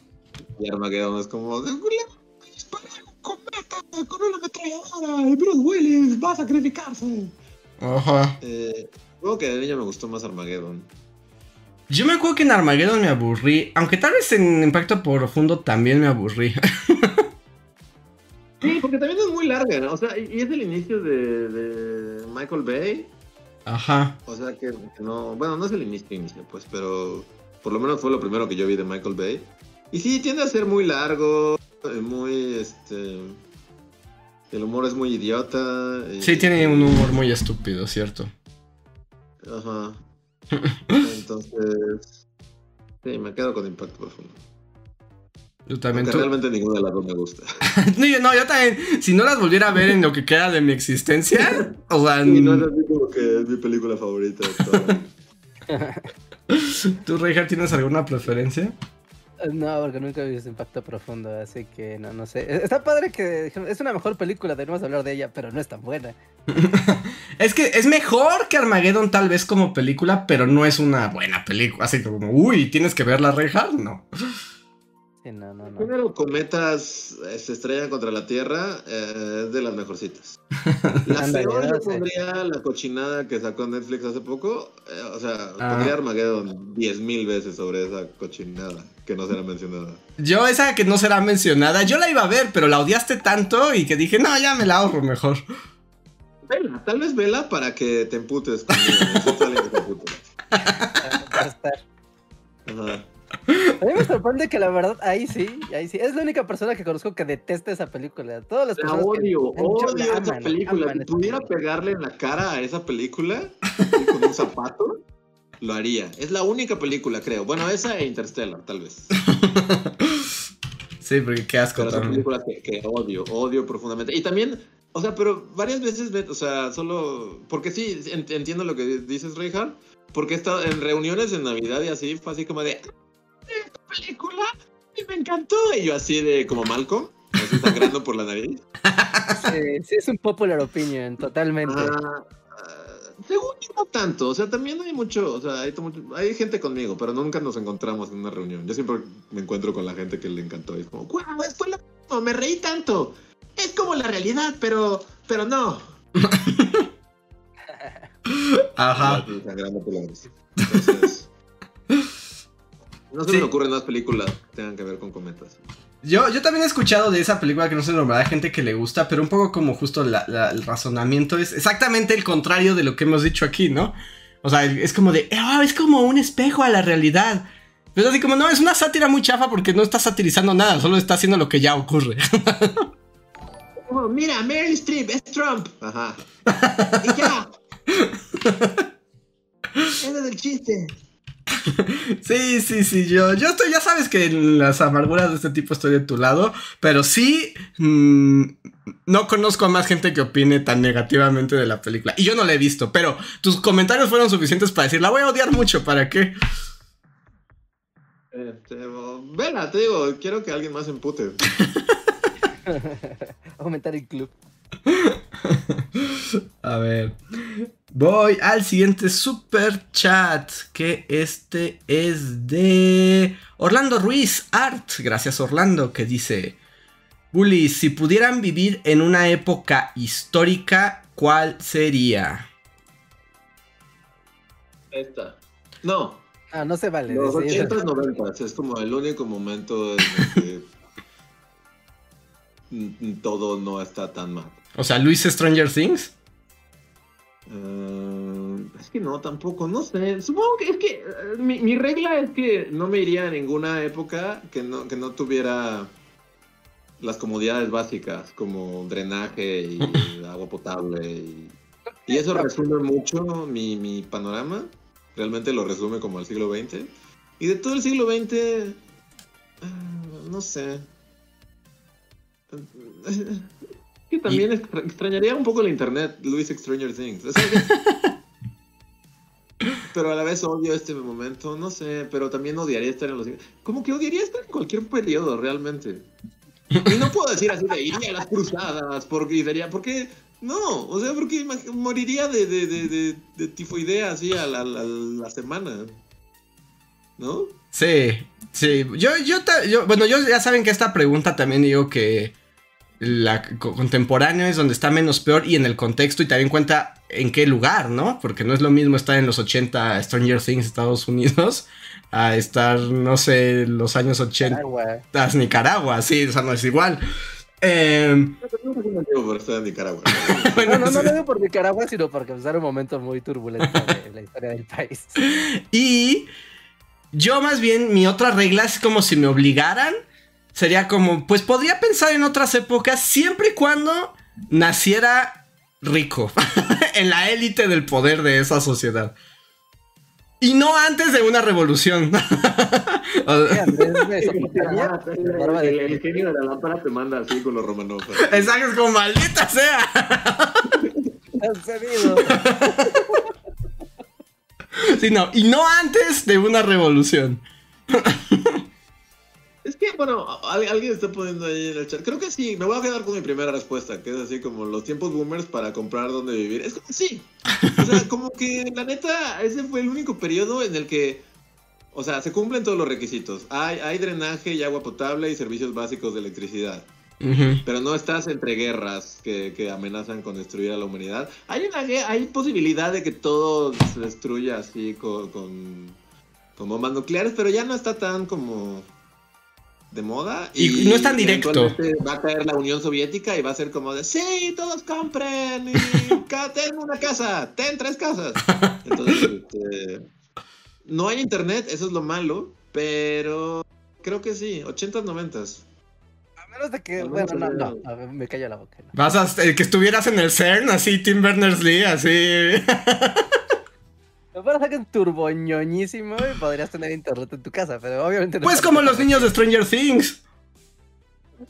Y Armageddon es como. "Le voy a un cometa con una ametralladora y Bruce Willis va a sacrificarse. Ajá. Eh, creo que de niño me gustó más Armageddon. Yo me acuerdo que en Armageddon me aburrí, aunque tal vez en Impacto Profundo también me aburrí. Sí, porque también es muy larga, ¿no? O sea, y es el inicio de, de Michael Bay. Ajá. O sea que, no, bueno, no es el inicio, inicio, pues, pero por lo menos fue lo primero que yo vi de Michael Bay. Y sí, tiende a ser muy largo, eh, muy, este, el humor es muy idiota. Sí, tiene un humor muy estúpido, ¿cierto? Ajá. Entonces, sí, me quedo con Impacto Profundo. Yo también. Porque realmente ninguna de las dos me gusta. no, yo también. Si no las volviera a ver en lo que queda de mi existencia, o sea. Sí, no es así como que es mi película favorita. ¿Tú, Reinhardt, tienes alguna preferencia? No, porque nunca he visto Impacto Profundo, así que no, no sé. Está padre que es una mejor película, debemos hablar de ella, pero no es tan buena. es que es mejor que Armageddon tal vez como película, pero no es una buena película. Así como, uy, ¿tienes que verla, Reinhardt? No. Primero, cometas eh, se estrellan contra la Tierra, eh, es de las mejorcitas. La peor yo pondría la cochinada que sacó Netflix hace poco. Eh, o sea, ah. pondría Armageddon 10.000 veces sobre esa cochinada que no será mencionada. Yo, esa que no será mencionada, yo la iba a ver, pero la odiaste tanto y que dije, no, ya me la ahorro mejor. Vela, tal vez vela para que te emputes conmigo. Ajá. A mí me sorprende que la verdad, ahí sí, ahí sí. Es la única persona que conozco que detesta esa película. Todas las personas. odio, odio esa película. Si pudiera pegarle en la cara a esa película con un zapato, lo haría. Es la única película, creo. Bueno, esa e Interstellar, tal vez. Sí, porque qué asco. Pero película que, odio, odio profundamente. Y también, o sea, pero varias veces, o sea, solo. Porque sí, entiendo lo que dices, Reinhardt. Porque he estado en reuniones de Navidad y así, fue así como de película y me encantó. Y yo así de como Malcolm, así sangrando por la nariz. Sí, sí, es un popular opinion, totalmente. Ah, según yo no tanto, o sea, también hay mucho, o sea, hay, hay, gente conmigo, pero nunca nos encontramos en una reunión. Yo siempre me encuentro con la gente que le encantó y es como, wow, es lo me reí tanto. Es como la realidad, pero, pero no. Ajá. Sangrando por la nariz. Entonces, no se me ocurren más películas que tengan que ver con cometas. Yo, yo también he escuchado de esa película que no sé normal, hay gente que le gusta, pero un poco como justo el razonamiento es exactamente el contrario de lo que hemos dicho aquí, ¿no? O sea, es como de, oh, es como un espejo a la realidad. Pero así como, no, es una sátira muy chafa porque no está satirizando nada, solo está haciendo lo que ya ocurre. Oh, mira, Meryl Streep, es Trump. Ajá. Y ya. Ese es el chiste. Sí, sí, sí, yo, yo estoy, ya sabes que en las amarguras de este tipo estoy de tu lado, pero sí, mm, no conozco a más gente que opine tan negativamente de la película. Y yo no la he visto, pero tus comentarios fueron suficientes para decir, la voy a odiar mucho, ¿para qué? Este, te digo, quiero que alguien más empute. Aumentar el club. A ver. Voy al siguiente super chat. Que este es de Orlando Ruiz Art. Gracias, Orlando. Que dice: Bully, si pudieran vivir en una época histórica, ¿cuál sería? Esta. No. Ah, no se vale. Los 80 90 es como el único momento en el que todo no está tan mal. O sea, Luis Stranger Things. Eh, es que no, tampoco, no sé. Supongo que es que eh, mi, regla es que no me iría a ninguna época que no, que no tuviera las comodidades básicas como drenaje y agua potable. Y, eso resume mucho mi, mi, panorama. Realmente lo resume como el siglo XX. Y de todo el siglo XX, ah, no sé. Que también extrañaría un poco el internet, Luis Stranger Things. pero a la vez odio este momento, no sé, pero también odiaría estar en los... Como que odiaría estar en cualquier periodo, realmente. Y no puedo decir así de iría a las cruzadas, porque sería, porque no, o sea, porque moriría de, de, de, de, tifoidea así a la, la, semana. ¿No? Sí, sí. Yo, yo, yo, bueno, yo ya saben que esta pregunta también digo que la contemporáneo es donde está menos peor y en el contexto y también cuenta en qué lugar, ¿no? Porque no es lo mismo estar en los 80 Stranger Things Estados Unidos a estar, no sé, los años 80 Nicaragua. Nicaragua, sí, o sea, no es igual. Eh, por estar en Nicaragua. bueno, No, no, no lo digo por Nicaragua, sino porque pues, era un momento muy turbulento de la historia del país. Y yo más bien, mi otra regla es como si me obligaran. Sería como, pues podría pensar en otras épocas siempre y cuando naciera rico. en la élite del poder de esa sociedad. Y no antes de una revolución. El, genio de la lámpara te manda así con los Romanov. Exacto, es como maldita sea. Sí, no, y no antes de una revolución. Es que, bueno, al- alguien está poniendo ahí en el chat. Creo que sí, me voy a quedar con mi primera respuesta, que es así como los tiempos boomers para comprar dónde vivir. Es como sí. O sea, como que la neta, ese fue el único periodo en el que, o sea, se cumplen todos los requisitos. Hay, hay drenaje y agua potable y servicios básicos de electricidad. Pero no estás entre guerras que, que amenazan con destruir a la humanidad. Hay una hay posibilidad de que todo se destruya así con, con, con bombas nucleares, pero ya no está tan como de moda. Y no es tan directo. Va a caer la Unión Soviética y va a ser como de, sí, todos compren y ten una casa, ten tres casas. Entonces, este, no hay internet, eso es lo malo, pero creo que sí, 80s, 90s. A menos de que, bueno, no, no, a ver, me callo la boca. no. Vas a eh, que estuvieras en el CERN, así Tim Berners-Lee, así. Me parece que es turboñoñísimo y podrías tener internet en tu casa, pero obviamente no. Pues como los niños de Stranger Things.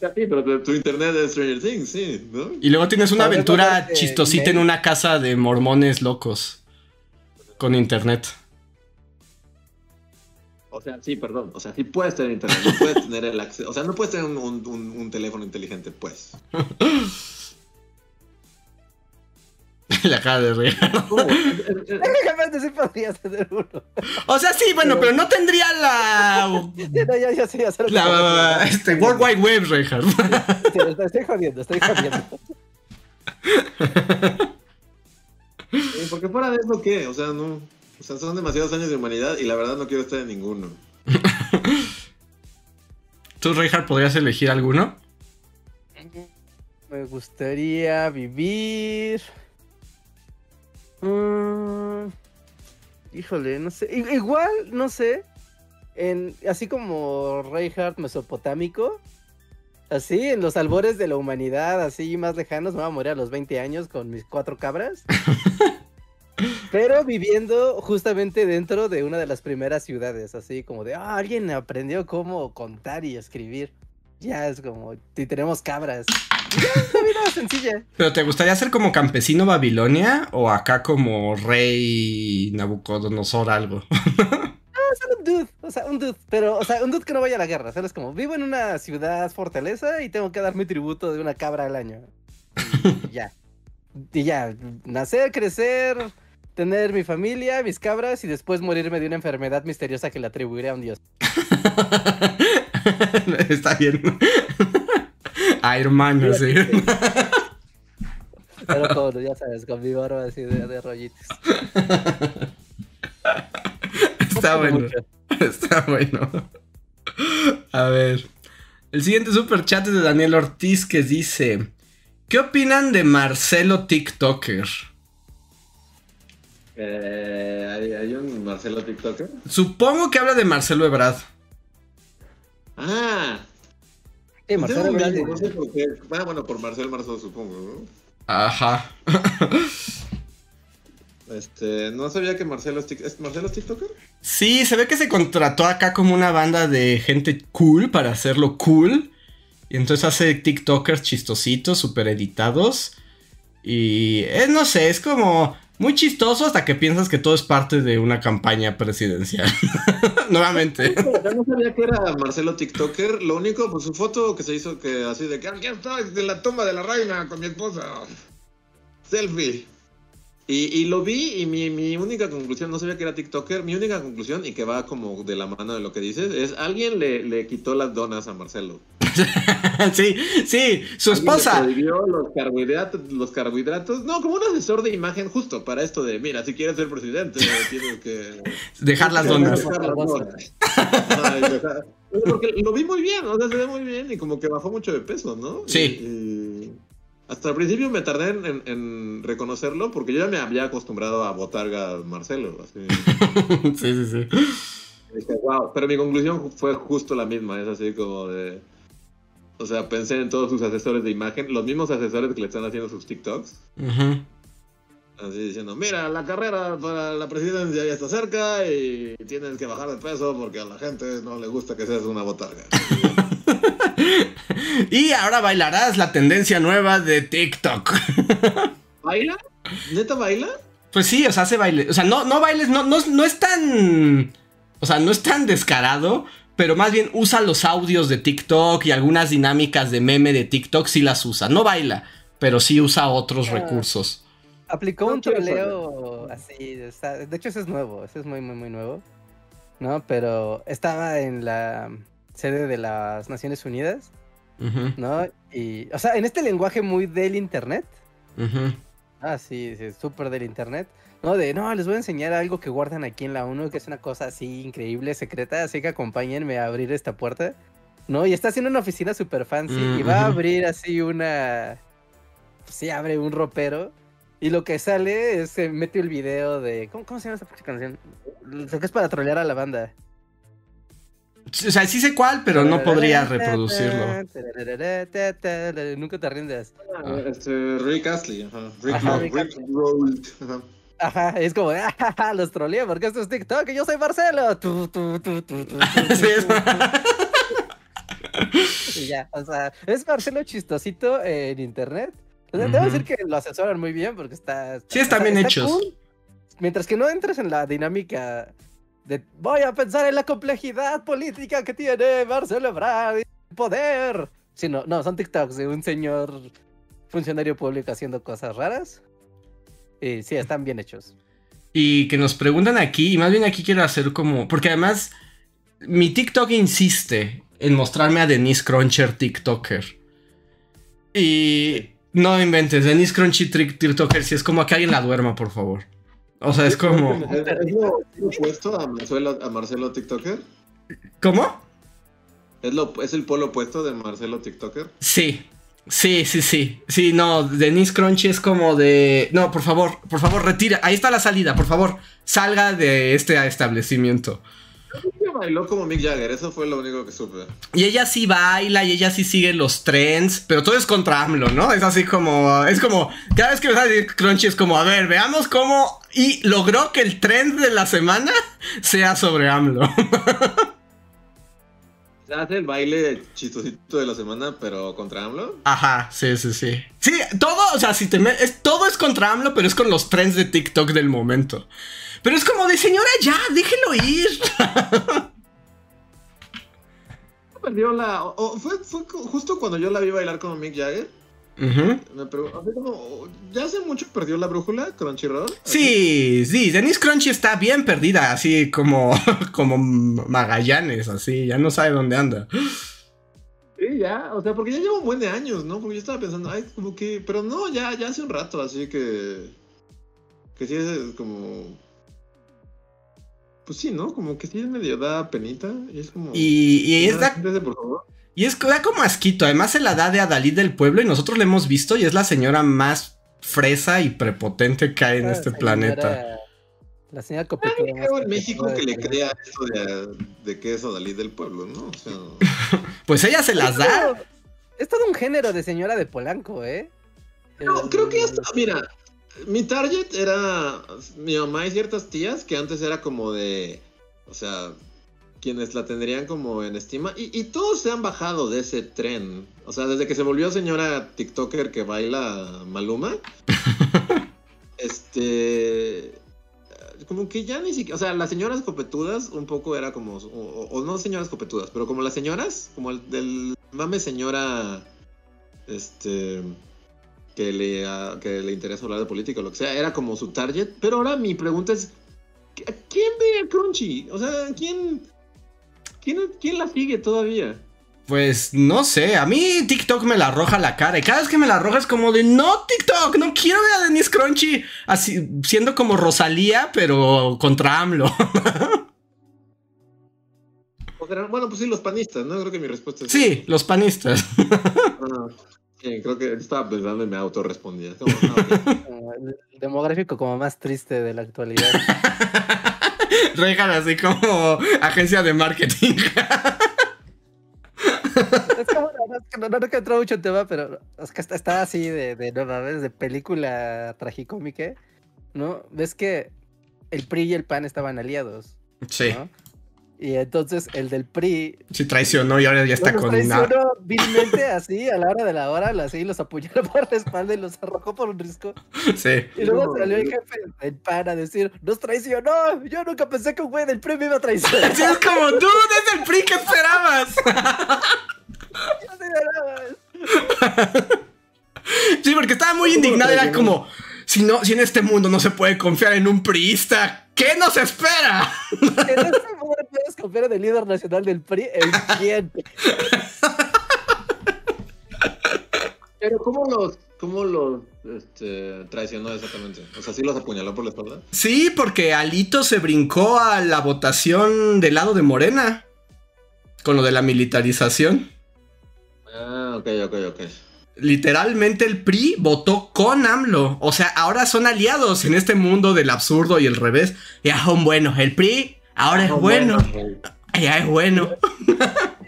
Sí, pero tu- internet de Stranger Things, sí, ¿no? Y luego tienes una aventura chistosita en una casa de mormones locos. Con internet. O sea, sí, perdón. O sea, sí puedes tener internet, no puedes tener el acceso. O sea, no puedes tener un, un- un- un teléfono inteligente, pues. La cara de reír. Técnicamente sí podrías tener uno. O sea, sí, bueno, pero no tendría la. No, ya, ya sé, ya sé La. Este. World Wide Web, Reinhardt. Sí, estoy, estoy jodiendo, estoy jodiendo. Eh, Porque fuera de eso, ¿qué? O sea, no. O sea, son demasiados años de humanidad y la verdad no quiero estar en ninguno. ¿Tú, Reinhardt, podrías elegir alguno? Me gustaría vivir. Mm, híjole, no sé. Igual, no sé. En, así como Reinhardt mesopotámico. Así, en los albores de la humanidad, así más lejanos, me voy a morir a los 20 años con mis cuatro cabras. Pero viviendo justamente dentro de una de las primeras ciudades, así como de, ah, alguien aprendió cómo contar y escribir. Ya es como, si tenemos cabras. Es vida sencilla. ¿Pero te gustaría ser como campesino Babilonia o acá como rey Nabucodonosor algo? Solo un dude, o sea, un dude, pero, o sea, un dude que no vaya a la guerra, ¿sabes? Como, vivo en una ciudad fortaleza y tengo que dar mi tributo de una cabra al año. Y ya. Y ya, nacer, crecer, tener mi familia, mis cabras y después morirme de una enfermedad misteriosa que le atribuiré a un dios. Está bien. Iron Man, así. Pero todo, ya sabes, con mi barba así de, de rollitos. Está bueno. Mucho. Está bueno. A ver. El siguiente super chat es de Daniel Ortiz que dice: ¿Qué opinan de Marcelo TikToker? Eh, ¿hay, hay un Marcelo TikToker? Supongo que habla de Marcelo Ebrard. Ah, Sí, Marcelo Ebrard, no sé por qué. Ah, bueno, por Marcel Marzo, supongo, ¿no? Ajá. Este, no sabía que Marcelo es, tic- ¿es Marcelo es TikToker. Sí, se ve que se contrató acá como una banda de gente cool para hacerlo cool. Y entonces hace TikTokers chistositos, super editados. Y es, no sé, es como muy chistoso hasta que piensas que todo es parte de una campaña presidencial. Nuevamente. Yo no sabía que era Marcelo TikToker. Lo único, pues su foto que se hizo que así de que "Ah, ya estoy de la toma de la reina con mi esposa. Selfie. Y, y lo vi y mi, mi única conclusión, no sabía que era TikToker, mi única conclusión y que va como de la mano de lo que dices, es alguien le, le quitó las donas a Marcelo. sí, sí, su esposa. Prohibió los carbohidratos, los carbohidratos. No, como un asesor de imagen justo para esto de, mira, si quieres ser presidente, tienes que... Dejar las donas. Porque lo vi muy bien, o sea, se ve muy bien y como que bajó mucho de peso, ¿no? Sí. Hasta el principio me tardé en, reconocerlo porque yo ya me había acostumbrado a botarga Marcelo. Así. sí, sí, sí. Pero mi conclusión fue justo la misma, es así como de... O sea, pensé en todos sus asesores de imagen, los mismos asesores que le están haciendo sus TikToks. Así diciendo, mira, la carrera para la presidencia ya está cerca y tienes que bajar de peso porque a la gente no le gusta que seas una botarga. y ahora bailarás la tendencia nueva de TikTok. ¿Baila? ¿Neta baila? Pues sí, o sea, hace baile. O sea, no, no bailes, no, no, no es tan o sea, no es tan descarado, pero más bien usa los audios de TikTok y algunas dinámicas de meme de TikTok sí las usa. No baila, pero sí usa otros ah. recursos. Aplicó un troleo así, de hecho ese es nuevo, ese es muy, muy, muy nuevo, ¿no? Pero estaba en la sede de las Naciones Unidas, ¿no? Y, o sea, en este lenguaje muy del Internet. Ah, sí, sí, súper del Internet. No, de, no, les voy a enseñar algo que guardan aquí en la ONU, que es una cosa así increíble, secreta, así que acompáñenme a abrir esta puerta. ¿No? Y está haciendo una oficina super fancy y va a abrir así una... Pues sí, abre un ropero. Y lo que sale es, se mete el video de... ¿Cómo, cómo se llama esta canción? Lo que es para trolear a la banda. O sea, sí sé cuál, pero no podría reproducirlo. Nunca te rindes. Ah, este, Rick Astley, Rick, Rick, Ajá, es como, ah, los troleé porque esto es TikTok y yo soy Marcelo. y ya, o sea, es Marcelo chistosito en internet. Debo decir que lo asesoran muy bien porque está. Sí, están bien hechos. Mientras que no entres en la dinámica de voy a pensar en la complejidad política que tiene Marcelo Ebrard y poder. Sino, no, son TikToks de un señor funcionario público haciendo cosas raras. Eh, sí, están bien hechos. Y que nos preguntan aquí, y más bien aquí quiero hacer como. Porque además, mi TikTok insiste en mostrarme a Denise Cruncher TikToker. Y. No inventes, Denise Crunchy TikToker, si es como que alguien la duerma, por favor. O sea, es como. ¿Es lo, opuesto a Marcelo, a Marcelo TikToker? ¿Cómo? ¿Es, lo, ¿Es el polo opuesto de Marcelo TikToker? Sí, Sí, sí, sí. Sí, no, Denise Crunchy es como de. No, por favor, por favor, retira. Ahí está la salida, por favor. Salga de este establecimiento. Bailó como Mick Jagger, eso fue lo único que supe. Y ella sí baila y ella sí sigue los trends, pero todo es contra AMLO, ¿no? Es así como. Es como. Cada vez que me a decir Crunchy es como, a ver, veamos cómo. Y logró que el trend de la semana sea sobre AMLO. hace el baile chistosito de la semana, pero contra AMLO. Ajá, sí, sí, sí. Sí, todo, o sea, si te es, todo es contra AMLO, pero es con los trends de TikTok del momento. Pero es como de señora, ya, déjelo ir. Perdió la. fue, fue justo cuando yo la vi bailar con Mick Jagger. Me ¿ya hace mucho perdió la brújula Crunchyroll? Sí, sí, Denise Crunchy está bien perdida, así como, como Magallanes, así, ya no sabe dónde anda. Sí, ya, o sea, porque ya lleva un buen de años, ¿no? Porque yo estaba pensando, ay, como que, pero no, ya, ya hace un rato, así que, que sí es como, pues sí, ¿no? Como que sí es medio da penita, y es como... Y, y es da... Por favor. Y es da como asquito. Además, se la da de Adalid del pueblo y nosotros la hemos visto y es la señora más fresa y prepotente que hay en este planeta. La señora Copetura. en México que le crea eso de, que es Adalid del pueblo, ¿no? pues ella se las da. es todo un género de señora de Polanco, ¿eh? No, creo que hasta, mira, mi target era mi mamá y ciertas tías que antes era como de, o sea, quienes la tendrían como en estima. Y, todos se han bajado de ese tren. O sea, desde que se volvió señora TikToker que baila Maluma. este. Como que ya ni siquiera. O sea, las señoras copetudas un poco era como. O, no señoras copetudas, pero como las señoras, como el del mame señora. Este. Que le, que le interesa hablar de política o lo que sea. Era como su target. Pero ahora mi pregunta es. ¿Quién ve a Crunchy? O sea, ¿quién.? ¿Quién, la sigue todavía? Pues no sé, a mí TikTok me la arroja la cara y cada vez que me la arroja es como de no TikTok, no quiero ver a Denise Crunchy así siendo como Rosalía, pero contra AMLO. Bueno, pues sí, los panistas, ¿no? Creo que mi respuesta es. Sí, los panistas. Ah, sí, creo que estaba pensando y me autorrespondía. El demográfico como más triste de la actualidad. Regan así como agencia de marketing. es como, no, no, no, entró mucho en tema, pero es que está, así de, de, no, de película tragicómica, ¿no? Ves que el PRI y el PAN estaban aliados. Sí. Y entonces el del PRI. Sí, traicionó y ahora ya está con Traicionó vilmente así, a la hora de la hora, así los apuñaló por la espalda y los arrojó por un risco. Sí. Y luego salió el jefe del PAN a decir: ¡Nos traicionó! Yo nunca pensé que un güey del PRI me iba a traicionar. Sí, es como, tú, es el PRI, ¿qué esperabas? sí, porque estaba muy indignado, era como. Si, no, si en este mundo no se puede confiar en un priista, ¿qué nos espera? En este mundo puedes confiar en el líder nacional del PRI, ¿en quién? Pero ¿cómo los, cómo los este, traicionó exactamente? O sea, ¿sí los apuñaló por la espalda? Sí, porque Alito se brincó a la votación del lado de Morena. Con lo de la militarización. Ah, ok, ok, ok literalmente el PRI votó con AMLO. O sea, ahora son aliados en este mundo del absurdo y el revés. Ya son buenos. El PRI ahora es bueno. Ya es bueno.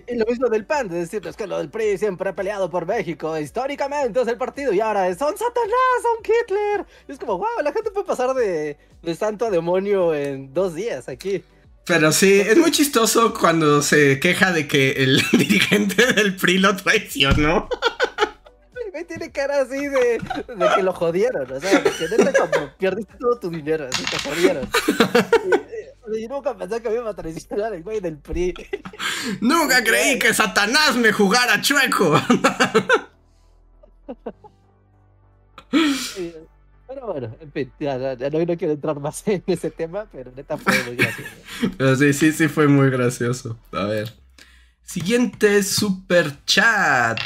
Y lo mismo del PAN, de decir, es que lo del PRI siempre ha peleado por México, históricamente es el partido, y ahora es, son Satanás, son Hitler. Y es como, wow, la gente puede pasar de, de santo a demonio en dos días aquí. Pero sí, es muy chistoso cuando se queja de que el dirigente del PRI lo traicionó tiene cara así de, de, que lo jodieron, o sea, de que neta como perdiste todo tu dinero, así te jodieron. Y, nunca pensé que me iba a traicionar el güey del PRI. Nunca creí que Satanás me jugara chueco. Pero bueno, en fin, ya, no, no, quiero entrar más en ese tema, pero neta fue muy gracioso. Pero sí, sí, sí fue muy gracioso. A ver. Siguiente super chat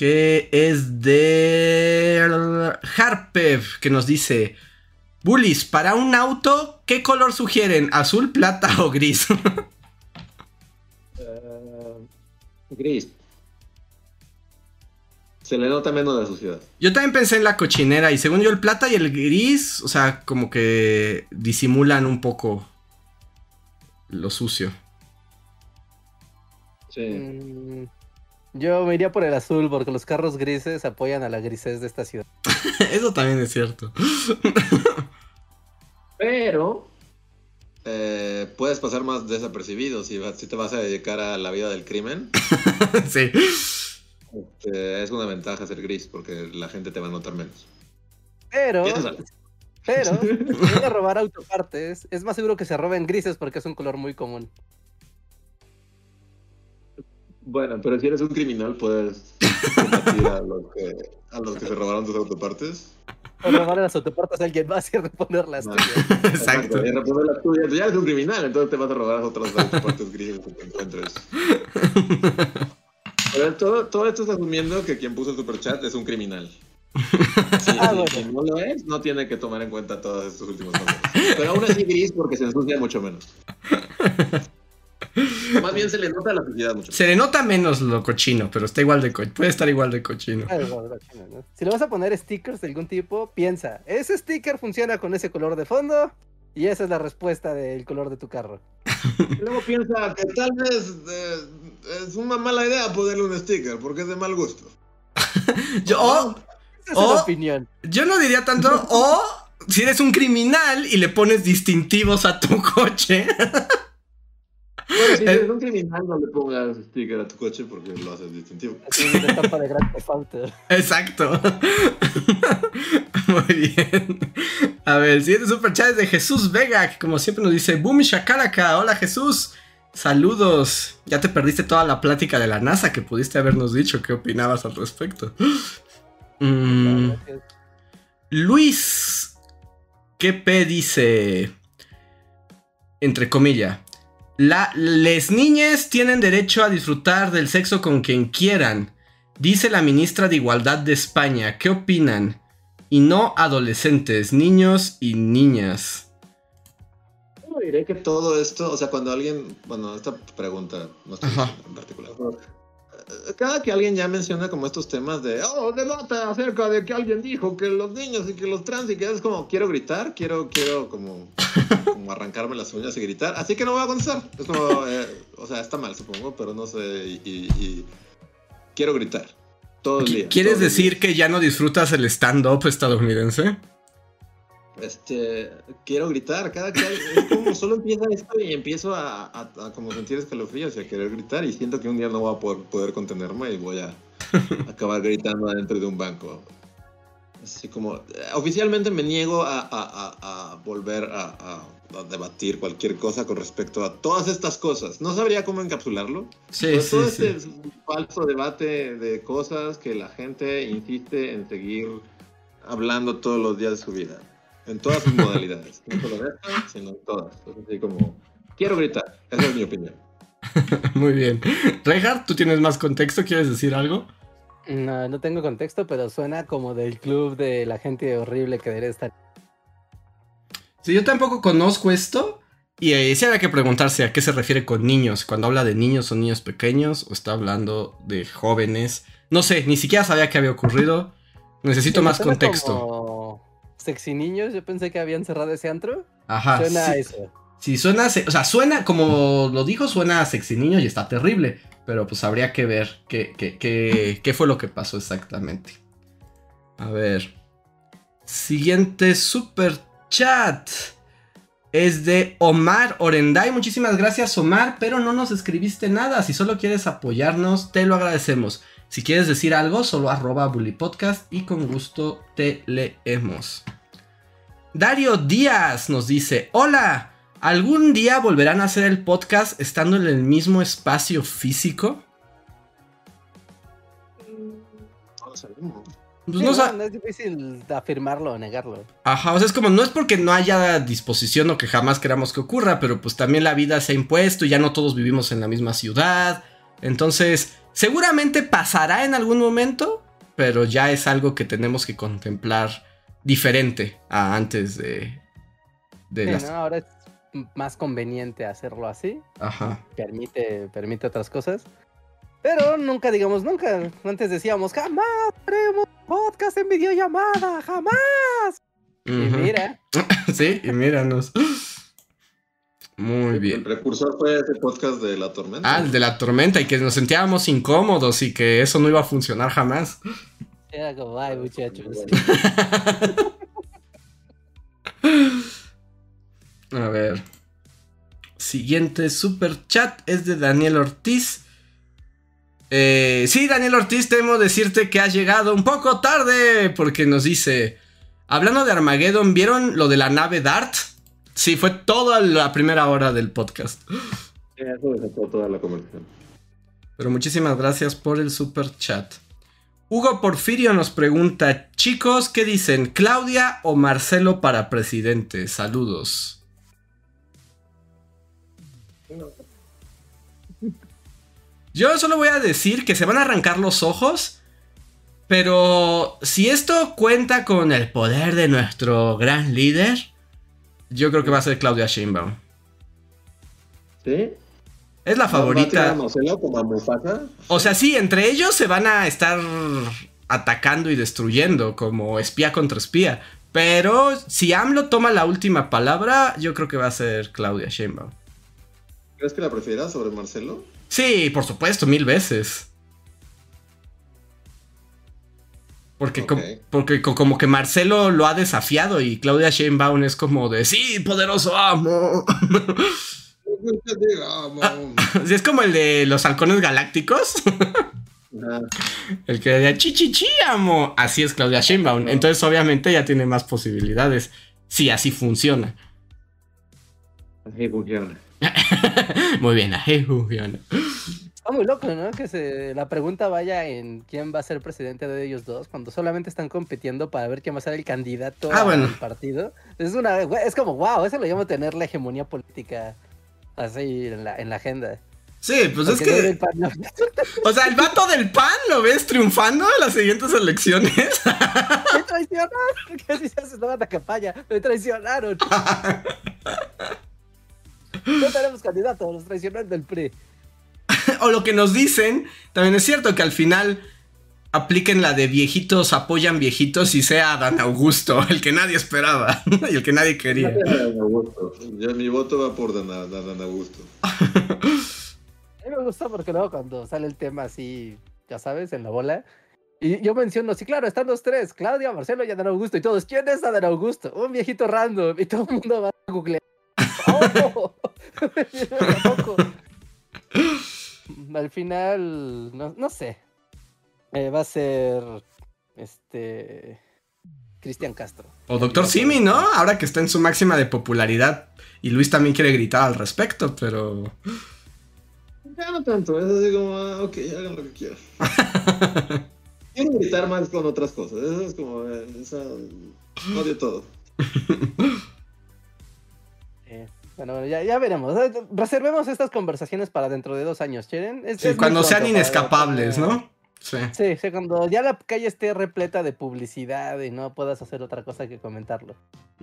que es de Harpev, que nos dice, Bullies, para un auto, ¿qué color sugieren? ¿Azul, plata o gris? Eh, gris. Se le nota menos la suciedad. Yo también pensé en la cochinera y según yo el plata y el gris, o sea, como que disimulan un poco lo sucio. Sí. Mm, yo me iría por el azul porque los carros grises apoyan a la grisez de esta ciudad. Eso también es cierto. Pero eh, puedes pasar más desapercibido si, si, te vas a dedicar a la vida del crimen. sí. Este, es una ventaja ser gris porque la gente te va a notar menos. Pero, pero, si a robar autopartes, es más seguro que se roben grises porque es un color muy común. Bueno, pero si eres un criminal, puedes combatir a los que, a los que se robaron tus autopartes. O robar las autopartes a alguien más y reponer las tuyas. Exacto. Y reponer las tuyas. Ya eres un criminal, entonces te vas a robar las otras autopartes grises que te encuentres. Pero todo, todo esto está asumiendo que quien puso el superchat es un criminal. Si, ah, no lo es, no tiene que tomar en cuenta todos estos últimos nombres. Pero aún así gris porque se ensucia mucho menos. Más bien se le nota la suciedad mucho. Se le nota menos lo cochino, pero está igual de puede estar igual de cochino. Si le vas a poner stickers de algún tipo, piensa, ese sticker funciona con ese color de fondo y esa es la respuesta del color de tu carro. luego piensa que tal vez eh, es una mala idea ponerle un sticker porque es de mal gusto. yo, esa es o, opinión. Yo no diría tanto, o si eres un criminal y le pones distintivos a tu coche. Bueno, si eres un criminal, no le pongas sticker a tu coche porque lo haces distintivo. Es una estampa de gran Exacto. Muy bien. A ver, el siguiente superchat es de Jesús Vega, que como siempre nos dice, Boom Shakalaka. Hola Jesús. Saludos. Ya te perdiste toda la plática de la NASA que pudiste habernos dicho. ¿Qué opinabas al respecto? Mm. Luis, ¿qué P dice? Entre comillas. La, les niñas tienen derecho a disfrutar del sexo con quien quieran, dice la ministra de Igualdad de España. ¿Qué opinan? Y no adolescentes, niños y niñas. Yo diré que todo esto, o sea, cuando alguien, bueno, esta pregunta, no estoy en particular, cada que alguien ya menciona como estos temas de, oh, debate acerca de que alguien dijo que los niños y que los trans y que es como, quiero gritar, quiero, quiero como, como arrancarme las uñas y gritar, así que no voy a contestar. Es como, eh, o sea, está mal supongo, pero no sé, y, quiero gritar. Todo el día. ¿Quieres decir que ya no disfrutas el stand-up estadounidense? Este, quiero gritar, cada que es como solo empieza esto y empiezo a, a, como sentir escalofríos y a querer gritar y siento que un día no voy a poder, poder contenerme y voy a acabar gritando adentro de un banco. Así como, oficialmente me niego a, a volver a, debatir cualquier cosa con respecto a todas estas cosas. No sabría cómo encapsularlo. Sí, sí, todo este falso debate de cosas que la gente insiste en seguir hablando todos los días de su vida. En todas sus modalidades. No solo en esta, sino en todas. así como, quiero gritar. Esa es mi opinión. Muy bien. Reinhardt, ¿tú tienes más contexto? ¿Quieres decir algo? No, no tengo contexto, pero suena como del club de la gente horrible que debería estar. Sí, yo tampoco conozco esto. Y eh, sí había que preguntarse a qué se refiere con niños. Cuando habla de niños, ¿son niños pequeños o está hablando de jóvenes? No sé, ni siquiera sabía qué había ocurrido. Necesito más contexto. Sexy Niños, yo pensé que habían cerrado ese antro. Ajá. Suena a eso. Sí, suena, o sea, suena, como lo dijo, suena a Sexy Niños y está terrible. Pero pues habría que ver qué, qué, qué, fue lo que pasó exactamente. A ver. Siguiente super chat. Es de Omar Orenday. Muchísimas gracias, Omar. Pero no nos escribiste nada. Si solo quieres apoyarnos, te lo agradecemos. Si quieres decir algo, solo arroba Bully Podcast y con gusto te leemos. Dario Díaz nos dice: Hola, ¿algún día volverán a hacer el podcast estando en el mismo espacio físico? Pues no, es difícil afirmarlo o negarlo. Ajá, o sea, es como, no es porque no haya disposición o que jamás queramos que ocurra, pero pues también la vida se ha impuesto y ya no todos vivimos en la misma ciudad. Entonces, Seguramente pasará en algún momento, pero ya es algo que tenemos que contemplar diferente a antes de... de Ahora es más conveniente hacerlo así. Ajá. Permite, permite otras cosas. Pero nunca digamos nunca. Antes decíamos, jamás haremos podcast en videollamada, jamás. Y mira. sí, y míranos. Muy bien. El precursor fue ese podcast de la tormenta. Ah, el de la tormenta y que nos sentíamos incómodos y que eso no iba a funcionar jamás. Era como, ay, muchachos. a ver. Siguiente super chat es de Daniel Ortiz. Eh, sí, Daniel Ortiz, temo decirte que has llegado un poco tarde porque nos dice, hablando de Armageddon, ¿vieron lo de la nave Dart? Sí, fue toda la primera hora del podcast. eso desató toda la conversación. Pero muchísimas gracias por el super chat. Hugo Porfirio nos pregunta, chicos, ¿qué dicen? ¿Claudia o Marcelo para presidente? Saludos. Yo solo voy a decir que se van a arrancar los ojos, pero si esto cuenta con el poder de nuestro gran líder, yo creo que va a ser Claudia Sheinbaum. ¿Sí? Es la favorita. o sea, sí, entre ellos se van a estar atacando y destruyendo como espía contra espía. Pero si AMLO toma la última palabra, yo creo que va a ser Claudia Sheinbaum. ¿Crees que la prefieras sobre Marcelo? Sí, por supuesto, mil veces. Porque, porque como que Marcelo lo ha desafiado y Claudia Sheinbaum es como de, sí, poderoso amo. sí, es como el de los halcones galácticos. el que de chichichi amo. Así es Claudia Sheinbaum. Entonces obviamente ya tiene más posibilidades. Sí, así funciona. Así funciona. Muy bien, así funciona muy loco, ¿no? Que se, la pregunta vaya en quién va a ser presidente de ellos dos, cuando solamente están compitiendo para ver quién va a ser el candidato ah, al partido. Es una es como, wow, eso lo llamo tener la hegemonía política Así en la, en la agenda. Sí, pues es que. O sea, el vato del pan lo ves triunfando en las siguientes elecciones. Me traicionaron. ¿Qué si se hace la campaña? Me traicionaron. No tenemos candidatos, los traicionaron del PRI. o lo que nos dicen, también es cierto que al final apliquen la de viejitos apoyan viejitos y sea Dan Augusto, el que nadie esperaba y el que nadie quería. mi voto va por Dan, Augusto. A mí me gusta porque luego cuando sale el tema así, ya sabes, en la bola, y yo menciono, sí, claro, están los tres, Claudia, Marcelo y Dan Augusto, y todos, ¿quién es Dan Augusto? Un viejito random, y todo el mundo va a googlear. ¡Oh! Al final, no, no sé, eh, va a ser este Cristian Castro. O Doctor Simi, ¿no? Ahora que está en su máxima de popularidad. Y Luis también quiere gritar al respecto, pero. Ya no tanto, es así como, ah, ok, hagan lo que quieran. quiero gritar más con otras cosas. Eso es como, eh, esa, odio todo. Eh, bueno, ya, ya, veremos. Reservemos estas conversaciones para dentro de dos años, ¿quieren? sí, cuando sean inescapables, ¿no? Sí. sí. cuando ya la calle esté repleta de publicidad y no puedas hacer otra cosa que comentarlo.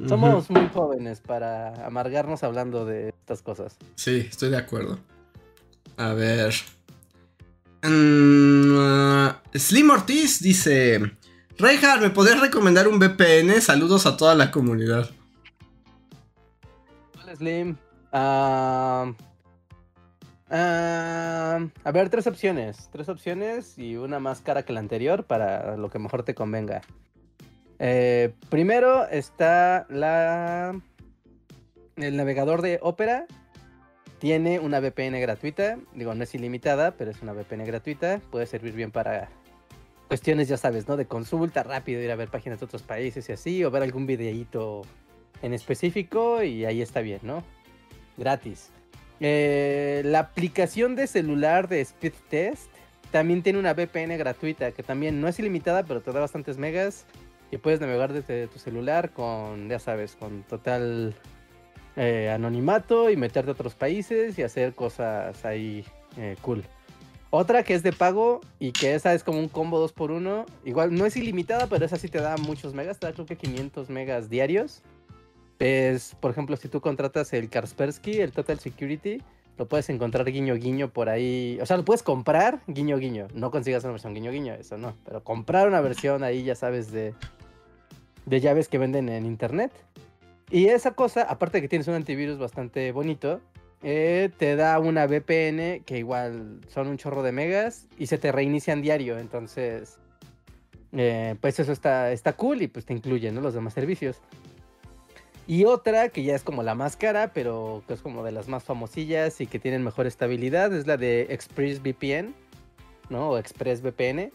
Somos muy jóvenes para amargarnos hablando de estas cosas. Sí, estoy de acuerdo. A ver. Mm, Slim Ortiz dice: Reinhard, ¿me podrías recomendar un VPN? Saludos a toda la comunidad. Slim. A ver, tres opciones. Tres opciones y una más cara que la anterior para lo que mejor te convenga. Eh, primero está la. El navegador de Opera. Tiene una VPN gratuita. Digo, no es ilimitada, pero es una VPN gratuita. Puede servir bien para cuestiones, ya sabes, ¿no? De consulta rápido, ir a ver páginas de otros países y así, o ver algún videíto en específico y ahí está bien, ¿no? Gratis. Eh, la aplicación de celular de Speed Test también tiene una VPN gratuita que también no es ilimitada, pero te da bastantes megas y puedes navegar desde tu celular con, ya sabes, con total eh, anonimato y meterte a otros países y hacer cosas ahí eh, cool. Otra que es de pago y que esa es como un combo 2x1. Igual no es ilimitada, pero esa sí te da muchos megas. Te da creo que 500 megas diarios es, por ejemplo, si tú contratas el Kaspersky, el Total Security, lo puedes encontrar guiño guiño por ahí. O sea, lo puedes comprar guiño guiño. No consigas una versión guiño guiño, eso no. Pero comprar una versión ahí, ya sabes, de, de llaves que venden en internet. Y esa cosa, aparte de que tienes un antivirus bastante bonito, eh, te da una VPN que igual son un chorro de megas y se te reinician diario. Entonces, eh, pues eso está, está cool y pues te incluye ¿no? los demás servicios. Y otra que ya es como la más cara, pero que es como de las más famosillas y que tienen mejor estabilidad, es la de ExpressVPN, ¿no? O ExpressVPN,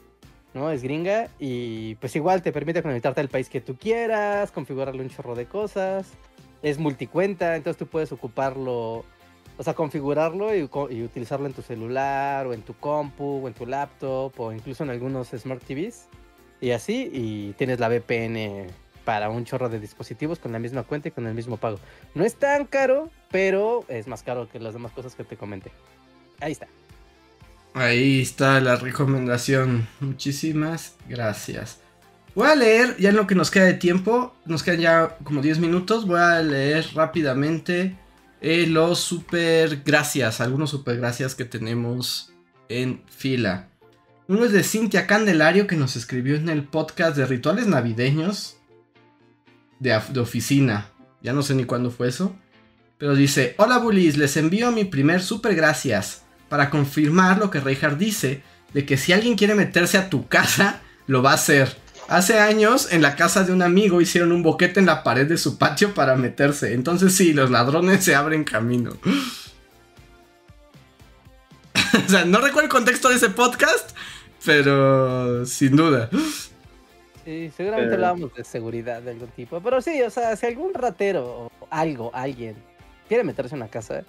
¿no? Es gringa y pues igual te permite conectarte al país que tú quieras, configurarle un chorro de cosas. Es multicuenta, entonces tú puedes ocuparlo, o sea, configurarlo y, y utilizarlo en tu celular o en tu compu o en tu laptop o incluso en algunos Smart TVs. Y así, y tienes la VPN para un chorro de dispositivos con la misma cuenta y con el mismo pago. No es tan caro, pero es más caro que las demás cosas que te comenté. Ahí está. Ahí está la recomendación. Muchísimas gracias. Voy a leer, ya en lo que nos queda de tiempo, nos quedan ya como 10 minutos, voy a leer rápidamente eh, los super gracias, algunos super gracias que tenemos en fila. Uno es de Cintia Candelario que nos escribió en el podcast de rituales navideños de, oficina. Ya no sé ni cuándo fue eso. Pero dice, hola bullies, les envío mi primer super gracias para confirmar lo que Reinhardt dice, de que si alguien quiere meterse a tu casa, lo va a hacer. Hace años, en la casa de un amigo, hicieron un boquete en la pared de su patio para meterse. Entonces sí, los ladrones se abren camino. o sea, no recuerdo el contexto de ese podcast, pero sin duda. Sí, seguramente hablábamos de seguridad de algún tipo. Pero sí, o sea, si algún ratero o algo, alguien quiere meterse en una casa,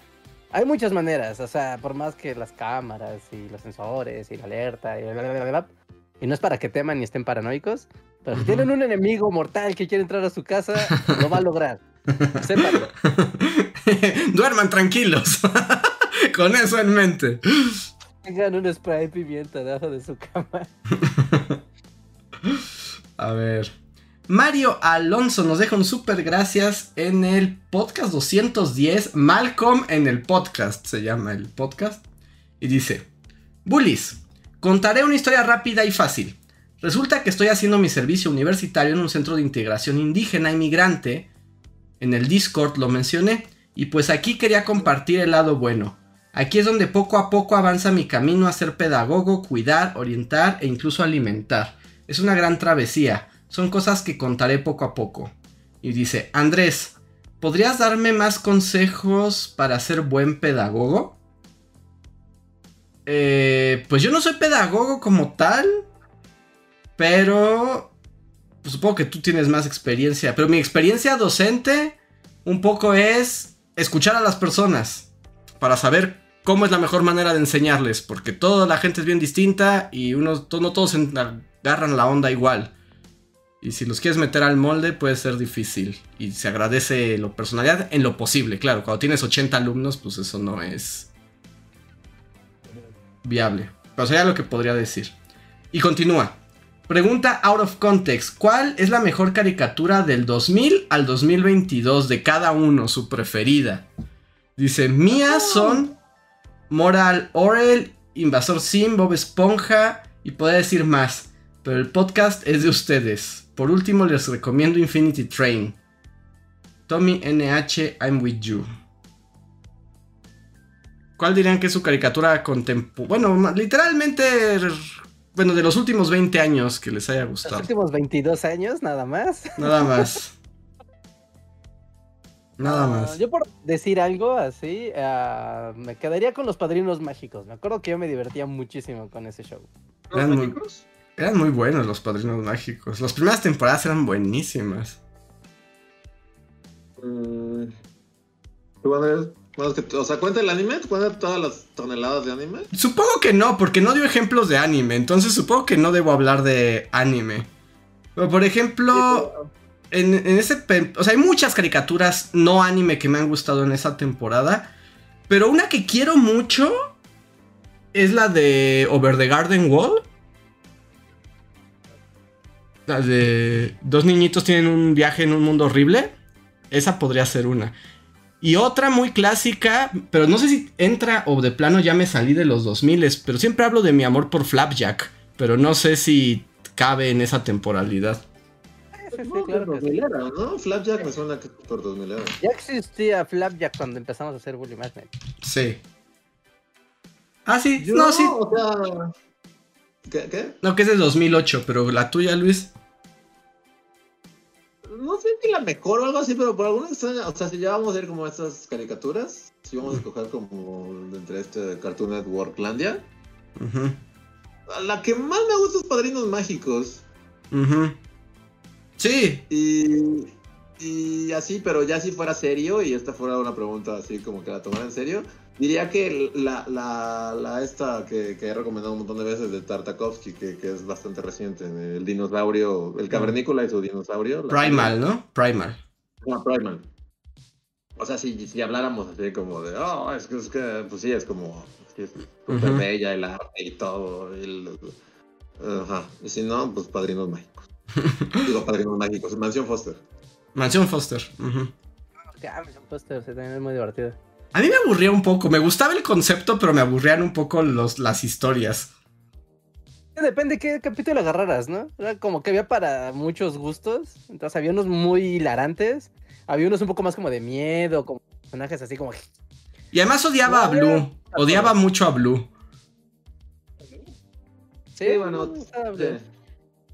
hay muchas maneras. O sea, por más que las cámaras y los sensores y la alerta y bla, bla, bla, Y no es para que teman ni estén paranoicos. Pero si tienen un enemigo mortal que quiere entrar a su casa, lo va a lograr. Sépanlo. Duerman tranquilos. Con eso en mente. Tengan un spray de pimienta debajo de su cama. A ver. Mario Alonso nos deja un super gracias en el podcast 210. Malcolm en el podcast se llama el podcast. Y dice: Bullies, contaré una historia rápida y fácil. Resulta que estoy haciendo mi servicio universitario en un centro de integración indígena inmigrante. En el Discord lo mencioné. Y pues aquí quería compartir el lado bueno. Aquí es donde poco a poco avanza mi camino a ser pedagogo, cuidar, orientar e incluso alimentar. Es una gran travesía. Son cosas que contaré poco a poco. Y dice, Andrés, ¿podrías darme más consejos para ser buen pedagogo? Eh, pues yo no soy pedagogo como tal, pero pues supongo que tú tienes más experiencia. Pero mi experiencia docente un poco es escuchar a las personas para saber cómo es la mejor manera de enseñarles, porque toda la gente es bien distinta y uno, no todos agarran la onda igual. Y si los quieres meter al molde puede ser difícil. Y se agradece la personalidad en lo posible. Claro, cuando tienes 80 alumnos, pues eso no es viable. Pero sería lo que podría decir. Y continúa. Pregunta out of context. ¿Cuál es la mejor caricatura del 2000 al 2022 de cada uno, su preferida? Dice, mías son Moral Orel, Invasor Sim, Bob Esponja y podría decir más. Pero el podcast es de ustedes. Por último, les recomiendo Infinity Train. Tommy NH, I'm with you. ¿Cuál dirían que es su caricatura contemporánea? Bueno, literalmente, bueno, de los últimos 20 años que les haya gustado. Los últimos 22 años, nada más. Nada más. Nada ah, más. yo por decir algo así, ah, me quedaría con los padrinos mágicos. Me acuerdo que yo me divertía muchísimo con ese show. ¿Los mágicos? Eran muy buenos los padrinos mágicos. Las primeras temporadas eran buenísimas. Mm, o sea, ¿cuenta el anime? ¿Cuenta todas las toneladas de anime? Supongo que no, porque no dio ejemplos de anime. Entonces supongo que no debo hablar de anime. Pero por ejemplo, en, en, ese... O sea, hay muchas caricaturas no anime que me han gustado en esa temporada. Pero una que quiero mucho es la de Over the Garden Wall. La de dos niñitos tienen un viaje en un mundo horrible. Esa podría ser una. Y otra muy clásica, pero no sé si entra o de plano ya me salí de los 2000, pero siempre hablo de mi amor por Flapjack, pero no sé si cabe en esa temporalidad. No, claro ¿no? Flapjack me suena que por 2000 Ya existía Flapjack cuando empezamos a hacer Bully Magnet. Sí. Ah, sí, no, sí. O sea, ¿Qué? ¿Qué? No, que es de 2008, pero la tuya, Luis. No sé si la mejor o algo así, pero por alguna extraña. O sea, si ya vamos a ver como estas caricaturas, si vamos a escoger como entre este Cartoon Network Landia. La que más me gusta es Padrinos Mágicos. Sí. Y, y así, pero ya si fuera serio y esta fuera una pregunta así como que la tomara en serio, Diría que la, la, la esta que, que, he recomendado un montón de veces de Tartakovsky, que, que es bastante reciente, el dinosaurio, el cavernícola y su dinosaurio. Primal, ¿no? Primal. No, Primal. O sea, si, si habláramos así como de, oh, es que, es que pues sí, es como, es súper bella el arte y todo. El, ajá. Y si no, pues padrinos mágicos. Digo padrinos mágicos, Mansión Foster. Mansión Foster. Uh Mansión Foster, se también es muy divertido. A mí me aburría un poco. Me gustaba el concepto, pero me aburrían un poco los, las historias. Depende qué capítulo agarraras, ¿no? Era como que había para muchos gustos. Entonces había unos muy hilarantes. Había unos un poco más como de miedo, como personajes así como. Y además odiaba a Blue. Odiaba mucho a Blue. Sí, bueno.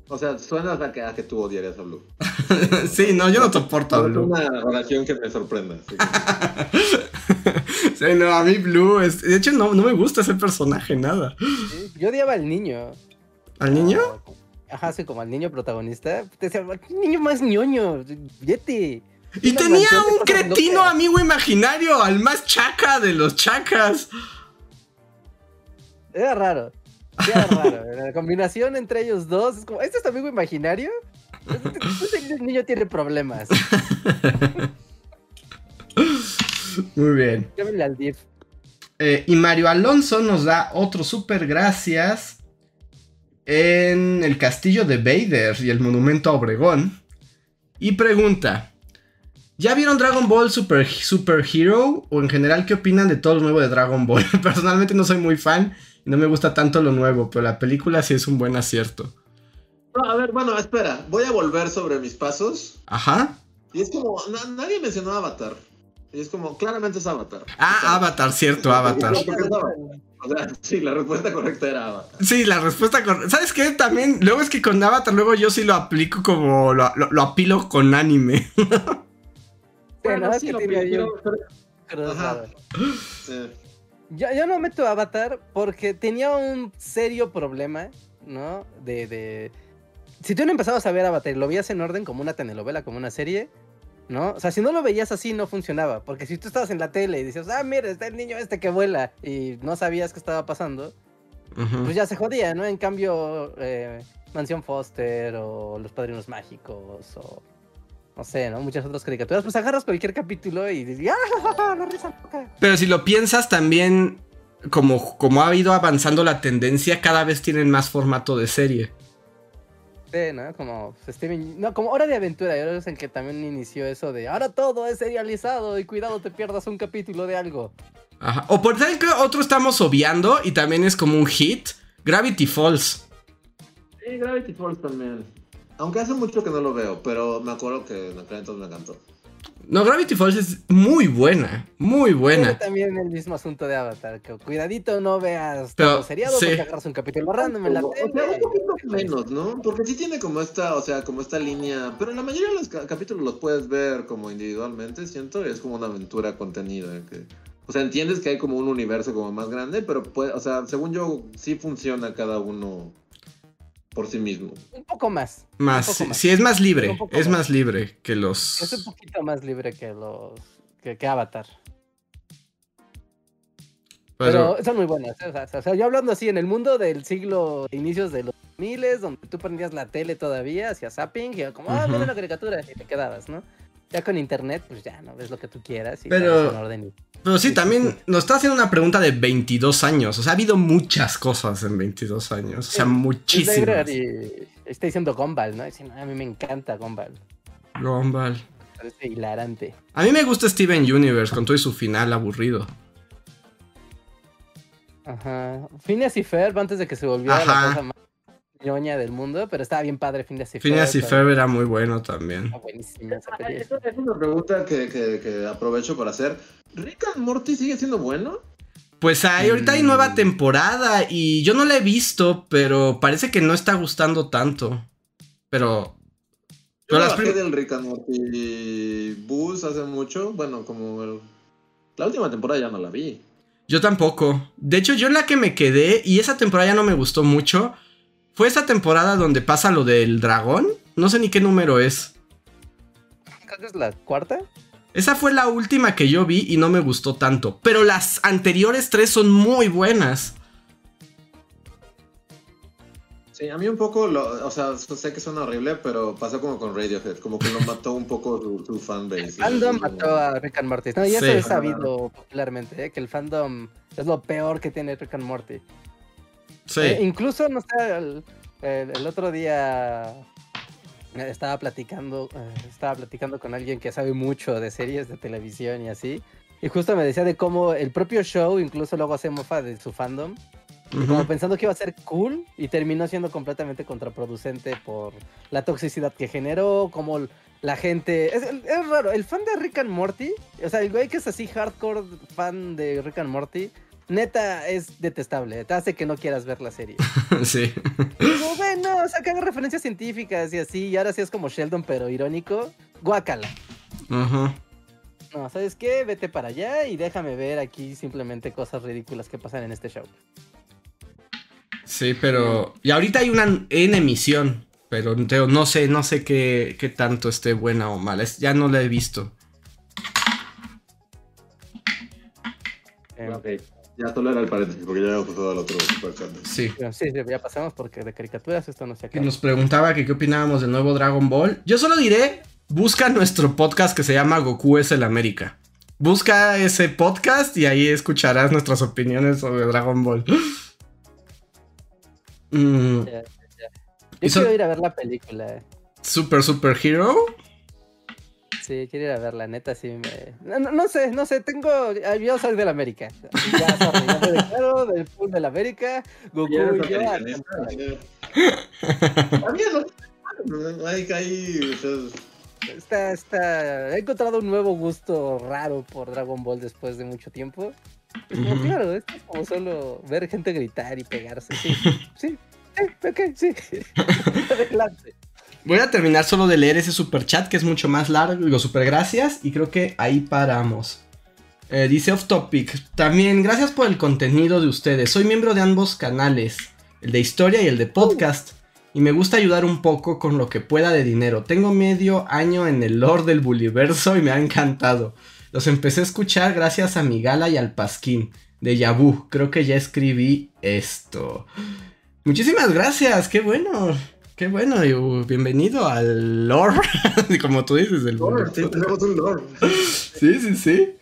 O sea, suena a que, a que tú odiarías a Blue. sí, no, yo no soporto a Blue. Es una relación que me sorprenda. Sí, no, a mí Blue es... De hecho, no, no me gusta ese personaje, nada. yo odiaba al niño. ¿Al niño? Ajá, sí, como al niño protagonista. Te decía, niño más ñoño, vete. Y tenía un cretino amigo imaginario, al más chaca de los chacas. Era raro. Era raro. La combinación entre ellos dos es como, ¿este es tu amigo imaginario? Este, este niño tiene problemas. Muy bien. Llámenle al DIF. Eh, y Mario Alonso nos da otro super gracias en el castillo de Vader y el monumento a Obregón. Y pregunta: ¿Ya vieron Dragon Ball Super, Super Hero? O en general, ¿qué opinan de todo lo nuevo de Dragon Ball? Personalmente no soy muy fan y no me gusta tanto lo nuevo, pero la película sí es un buen acierto. a ver, bueno, espera, voy a volver sobre mis pasos. Ajá. Y es como, nadie mencionó Avatar. Y es como, claramente es Avatar. Ah, Avatar, cierto, Avatar. O sea, sí, la respuesta correcta era Avatar. Sí, la respuesta correcta. ¿Sabes qué? También, luego es que con Avatar, luego yo sí lo aplico como, lo, lo, apilo con anime. bueno, sí, lo Yo, yo no meto Avatar porque tenía un serio problema, ¿no? De, de... Si tú no empezabas a ver Avatar y lo veías en orden como una telenovela, como una serie, ¿no? O sea, si no lo veías así, no funcionaba. Porque si tú estabas en la tele y dices, ah, mira, está el niño este que vuela, y no sabías qué estaba pasando, pues ya se jodía, ¿no? En cambio, eh, Mansión Foster o Los Padrinos Mágicos o. No sé, ¿no? Muchas otras caricaturas. Pues agarras cualquier capítulo y dices, ¡ah! La risa Pero si lo piensas también, como, como ha ido avanzando la tendencia, cada vez tienen más formato de serie. ¿No? Como Steven, no, como Hora de Aventura, yo creo que en que también inició eso de ahora todo es serializado y cuidado te pierdas un capítulo de algo. Ajá. O por tal que otro estamos obviando y también es como un hit, Gravity Falls. Sí, Gravity Falls también. Aunque hace mucho que no lo veo, pero me acuerdo que en aquel entonces me encantó. No, Gravity Falls es muy buena, muy buena. también el mismo asunto de Avatar, que cuidadito no veas Pero, todo seriado sí. porque agarras un capítulo random en la tele. O sea, un poquito menos, ¿no? Porque sí tiene como esta, o sea, como esta línea, pero en la mayoría de los capítulos los puedes ver como individualmente, siento, y es como una aventura contenida, que... O sea, entiendes que hay como un universo como más grande, pero puede, o sea, según yo, sí funciona cada uno por sí mismo. Un poco más. Más, sí, es más libre, es más. libre que los... Es un poquito más libre que los... que, Avatar. Pero, son muy buenas. ¿eh? O sea, yo hablando así, en el mundo del siglo, inicios de los miles, donde tú prendías la tele todavía, hacías zapping, y como, ah, mira la caricatura, y te quedabas, ¿no? Ya con internet, pues ya, ¿no? Ves lo que tú quieras y pero, orden pero sí, también nos está haciendo una pregunta de 22 años. O sea, ha habido muchas cosas en 22 años. O sea, muchísimas. está diciendo Gumball, ¿no? a mí me encanta Gumball. Gumball. Parece hilarante. A mí me gusta Steven Universe con todo y su final aburrido. Ajá. Phineas y Ferb antes de que se volviera la cosa más ñoña del mundo, pero estaba bien padre Phineas y Ferb. Phineas y Ferb era muy bueno también. esa Es una pregunta que, que, aprovecho para hacer. ¿Rick and Morty sigue siendo bueno? Pues hay, ahorita hay nueva mm. temporada y yo no la he visto, pero parece que no está gustando tanto. Pero... Yo pero bajé del Rick and Morty Bus hace mucho, bueno, como la última temporada ya no la vi. Yo tampoco. De hecho, yo la que me quedé, y esa temporada ya no me gustó mucho, fue esa temporada donde pasa lo del dragón. No sé ni qué número es. ¿Cuál es la cuarta? Esa fue la última que yo vi y no me gustó tanto. Pero las anteriores tres son muy buenas. Sí, a mí un poco, o sea, sé que suena horrible, pero pasó como con Radiohead, como que lo mató un poco su, fanbase. El fandom mató a Rick and Morty. No, ya se ha sabido popularmente, ¿eh? que el fandom es lo peor que tiene Rick and Morty. Sí. Eh, incluso, no sé, el, otro día estaba platicando, eh, estaba platicando con alguien que sabe mucho de series de televisión y así. Y justo me decía de cómo el propio show incluso luego hace mofa de su fandom. Como pensando que iba a ser cool y terminó siendo completamente contraproducente por la toxicidad que generó, como la gente... Es, es, raro, el fan de Rick and Morty, o sea, el güey que es así hardcore fan de Rick and Morty, neta es detestable. Te hace que no quieras ver la serie. sí. Digo, bueno, o sea, que haga referencias científicas y así, y ahora sí es como Sheldon, pero irónico. Guácala. Ajá. No, ¿sabes qué? Vete para allá y déjame ver aquí simplemente cosas ridículas que pasan en este show. Sí, pero. Y ahorita hay una en emisión. Pero no sé, no sé qué, qué tanto esté buena o mala. ya no la he visto. Ok. Ya solo era el paréntesis, porque ya habíamos pasado al otro Sí. sí, ya pasamos porque de caricaturas esto no se acaba. Y nos preguntaba que qué opinábamos del nuevo Dragon Ball. Yo solo diré, busca nuestro podcast que se llama Goku es el América. busca ese podcast y ahí escucharás nuestras opiniones sobre Dragon Ball. Mm. Yo quiero ir a ver la película. Super Super Hero. Sí, quiero ir a ver la neta, sí me... No, sé, no sé, tengo... Yo soy del América. Ya, sorry, ya me declaro del pool del América. Goku y yo... También no... Hay, hay, Está, está... He encontrado un nuevo gusto raro por Dragon Ball después de mucho tiempo. Pues como, claro, esto es como solo ver gente gritar y pegarse. Sí, sí, sí, ok, sí. Adelante. Voy a terminar solo de leer ese super chat que es mucho más largo. Digo, super gracias. Y creo que ahí paramos. Eh, dice off topic. También gracias por el contenido de ustedes. Soy miembro de ambos canales. El de historia y el de podcast. Y me gusta ayudar un poco con lo que pueda de dinero. Tengo medio año en el lore del Buliverso y me ha encantado. Los empecé a escuchar gracias a mi gala y al Pasquín de Yabu. Creo que ya escribí esto. Muchísimas gracias, qué bueno. Qué bueno, y uh, bienvenido al lore. Como tú dices, el lore. Sí, tenemos un lore. sí, sí, sí.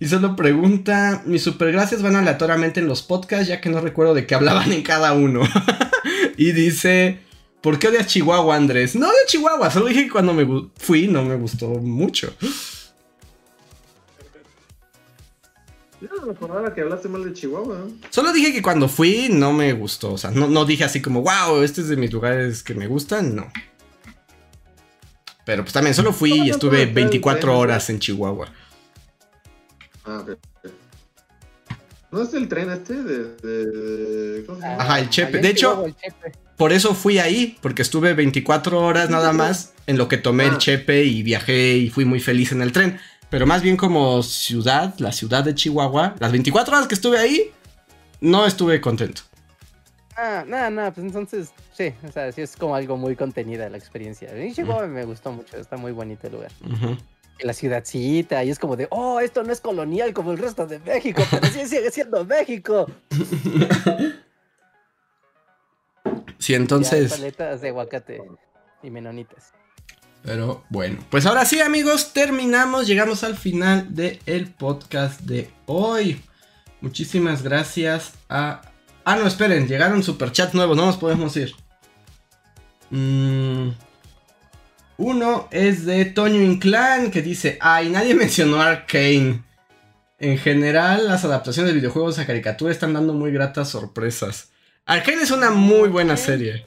Y solo pregunta, mis supergracias van aleatoriamente en los podcasts ya que no recuerdo de qué hablaban en cada uno. y dice, ¿por qué odias Chihuahua, Andrés? No de Chihuahua, solo dije que cuando me fui no me gustó mucho. Que hablaste mal de Chihuahua. Solo dije que cuando fui no me gustó. O sea, no, dije así como, wow, este es de mis lugares que me gustan. No. Pero pues también solo fui y estuve 24 horas en Chihuahua. Ah, ok. ¿No es el tren este? De, Ajá, el Chepe. De hecho, por eso fui ahí, porque estuve 24 horas nada más en lo que tomé el ah. Chepe y viajé y fui muy feliz en el tren pero más bien como ciudad, la ciudad de Chihuahua, las 24 horas que estuve ahí, no estuve contento. Ah, nada, nada, pues entonces, sí, o sea, sí es como algo muy contenida la experiencia. En Chihuahua me gustó mucho, está muy bonito el lugar. La ciudadcita, y es como de, oh, esto no es colonial como el resto de México, pero sí sigue siendo México. sí, entonces. paletas de aguacate y menonitas. Pero bueno, pues ahora sí amigos, terminamos, llegamos al final del podcast de hoy. Muchísimas gracias a... Ah, no, esperen, llegaron superchats nuevos, no nos podemos ir. Mm, uno es de Toño Inclán que dice, ay, nadie mencionó Arcane. En general, las adaptaciones de videojuegos a caricatura están dando muy gratas sorpresas. Arcane es una muy buena serie.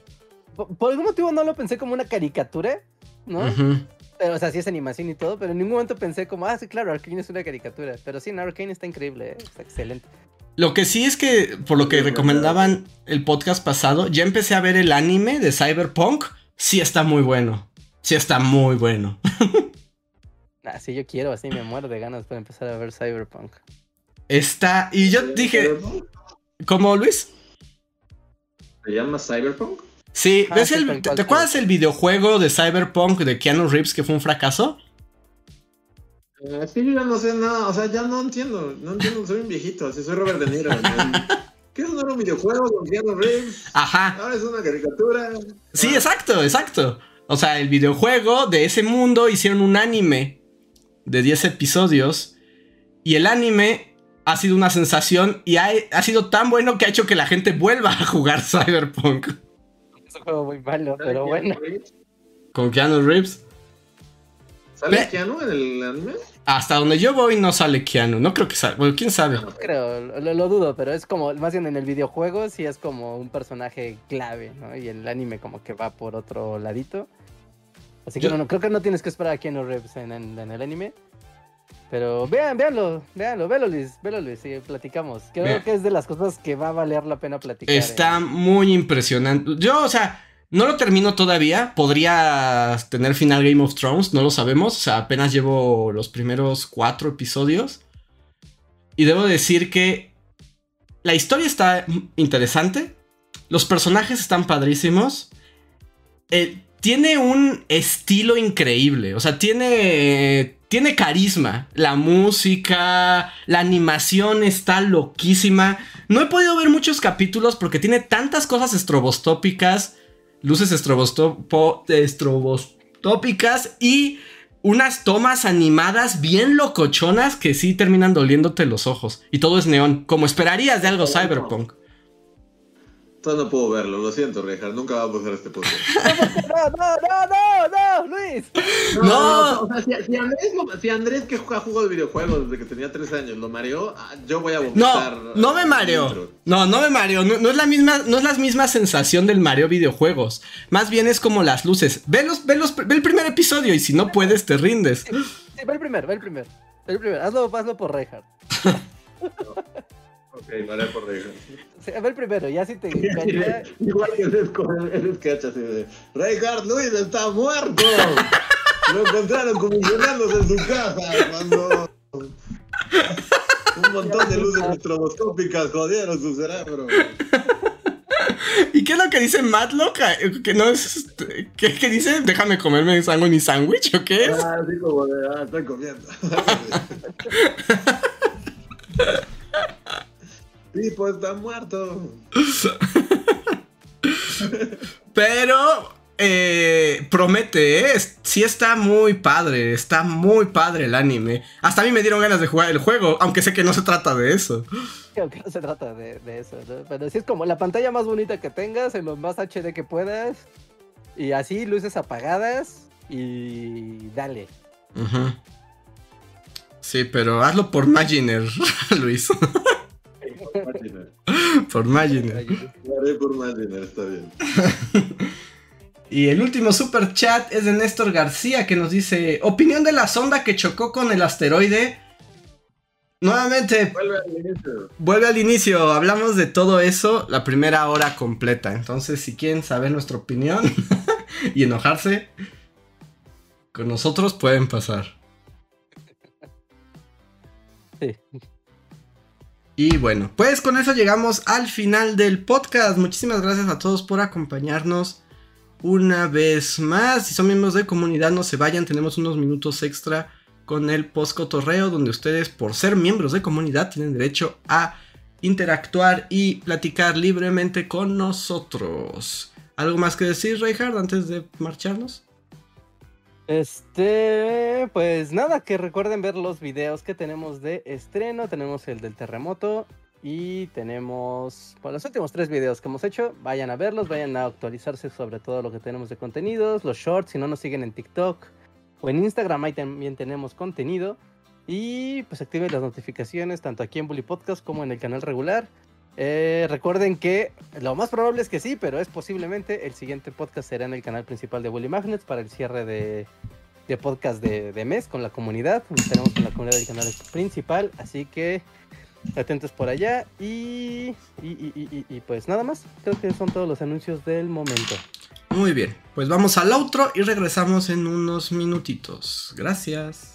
Por algún motivo no lo pensé como una caricatura, ¿no? Pero, o sea, sí es animación y todo, pero en ningún momento pensé como, ah, sí, claro, Arkane es una caricatura. Pero sí, no, Arkane está increíble, ¿eh? está excelente. Lo que sí es que, por lo que recomendaban el podcast pasado, ya empecé a ver el anime de Cyberpunk. Sí está muy bueno. Sí está muy bueno. ah, sí, yo quiero, así me muero de ganas para empezar a ver Cyberpunk. Está, y yo dije, ¿cómo Luis? ¿Se llama Cyberpunk? Sí, ah, ¿te, acuerdas el videojuego de Cyberpunk de Keanu Reeves que fue un fracaso? Eh, sí, ya no sé nada, o sea, ya no entiendo, no entiendo, soy un viejito, así soy Robert De Niro. ¿Qué es un videojuego con Keanu Reeves? Ajá. Ahora es una caricatura. Sí, exacto, exacto. O sea, el videojuego de ese mundo hicieron un anime de 10 episodios y el anime ha sido una sensación y ha, ha sido tan bueno que ha hecho que la gente vuelva a jugar Cyberpunk juego muy malo, pero bueno. ¿Con Keanu Reeves? ¿Sale Keanu en el anime? Hasta donde yo voy no sale Keanu, no creo que salga, bueno, quién sabe. No creo, lo, dudo, pero es como, más bien en el videojuego sí es como un personaje clave, ¿no? Y el anime como que va por otro ladito. Así que no, creo que no tienes que esperar a Keanu Reeves en, el anime. Pero vean, véanlo, véanlo, véanlo Luis, véanlo Luis, sí, platicamos. Creo que es de las cosas que va a valer la pena platicar. Está muy impresionante. Yo, o sea, no lo termino todavía. Podría tener final Game of Thrones, no lo sabemos. O sea, apenas llevo los primeros cuatro episodios. Y debo decir que la historia está interesante. Los personajes están padrísimos. Eh, tiene un estilo increíble. O sea, tiene. Tiene carisma. La música. La animación está loquísima. No he podido ver muchos capítulos porque tiene tantas cosas estrobostópicas luces estrobostópicas y unas tomas animadas bien locochonas que sí terminan doliéndote los ojos. Y todo es neón, como esperarías de algo cyberpunk. No puedo verlo, lo siento, Rejar, nunca vamos a hacer este podcast. No, no, no, no, no, Luis. No. O sea, si, Andrés, si, Andrés, que ha jugado videojuegos desde que tenía tres años, lo mareó, ah, yo voy a vomitar. No, no me mareó. No, no me mareó. No, es la misma, no es la misma sensación del mareo videojuegos. Más bien es como las luces. Ve, los, ve, los, ve el primer episodio y si no puedes, te rindes. Sí, ve el primer, ve el primer. Ve el primer. Hazlo, hazlo por Reinhardt. Ok, vale por Reinhardt. Sí, a ver primero, ya si te engancha... Igual que ese sketch así de Reinhardt Luis está muerto. Lo encontraron comisionándose en su casa cuando un montón de luces estroboscópicas jodieron su cerebro. ¿Y qué es lo que dice Matlock? Que no es. ¿Qué, qué dice? Déjame comerme sango mi sándwich o qué es? Ah, así como de. Ah, estoy comiendo. tipo está muerto. Pero eh, promete, ¿eh? sí está muy padre, está muy padre el anime. Hasta a mí me dieron ganas de jugar el juego, aunque sé que no se trata de eso. Aunque no se trata de, eso, Pero sí es como la pantalla más bonita que tengas, en lo más HD que puedas, y así luces apagadas, y dale. Sí, pero hazlo por Maginer, Luis. Por Maginer. por Maginer, está bien. Y el último super chat es de Néstor García que nos dice: Opinión de la sonda que chocó con el asteroide. Nuevamente. Vuelve al inicio. Vuelve al inicio. Hablamos de todo eso la primera hora completa. Entonces, si quieren saber nuestra opinión y enojarse con nosotros, pueden pasar. Sí. Y bueno, pues con eso llegamos al final del podcast. Muchísimas gracias a todos por acompañarnos una vez más. Si son miembros de comunidad, no se vayan. Tenemos unos minutos extra con el post cotorreo, donde ustedes, por ser miembros de comunidad, tienen derecho a interactuar y platicar libremente con nosotros. ¿Algo más que decir, Reinhardt, antes de marcharnos? Este, pues nada, que recuerden ver los videos que tenemos de estreno. Tenemos el del terremoto y tenemos pues, los últimos tres videos que hemos hecho. Vayan a verlos, vayan a actualizarse sobre todo lo que tenemos de contenidos, los shorts, si no nos siguen en TikTok o en Instagram, ahí también tenemos contenido. Y pues activen las notificaciones tanto aquí en Bully Podcast como en el canal regular. Eh, recuerden que lo más probable es que sí, pero es posiblemente el siguiente podcast será en el canal principal de Bully Magnets para el cierre de, podcast de, mes con la comunidad. Tenemos con la comunidad del canal principal, así que atentos por allá. Y, y, y, pues nada más, creo que son todos los anuncios del momento. Muy bien, pues vamos al outro y regresamos en unos minutitos. Gracias.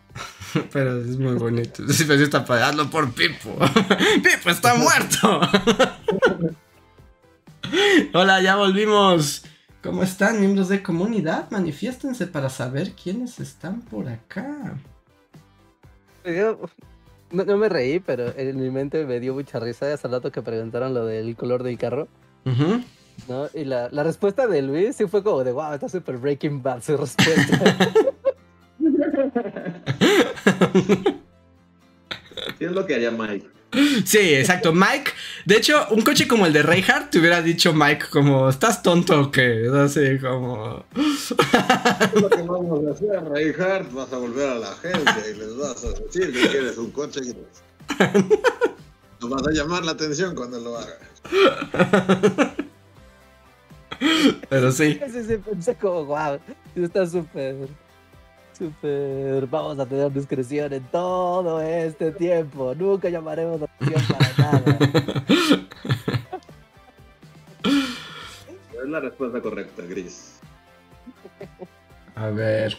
Pero es muy bonito. Sí, pero está pagando por Pipo. Pipo está muerto. Hola, ya volvimos. ¿Cómo están, miembros de comunidad? Manifiéstense para saber quiénes están por acá. no, me reí, pero en mi mente me dio mucha risa hace rato que preguntaron lo del color del carro. ¿no? Y la, la, respuesta de Luis sí fue como de, wow, está súper Breaking Bad su respuesta. Es lo que haría Mike. Sí, exacto. Mike, de hecho, un coche como el de Reinhardt te hubiera dicho Mike como, ¿estás tonto o qué? Así como... Es lo que vamos a hacer, Reinhardt, vas a volver a la gente y les vas a decir que quieres un coche y nos vas a llamar la atención cuando lo hagas. Pero sí. Sí, sí, pensé como, wow, está súper Super, vamos a tener discreción en todo este tiempo. Nunca llamaremos atención para nada. la respuesta correcta, Gris. A ver.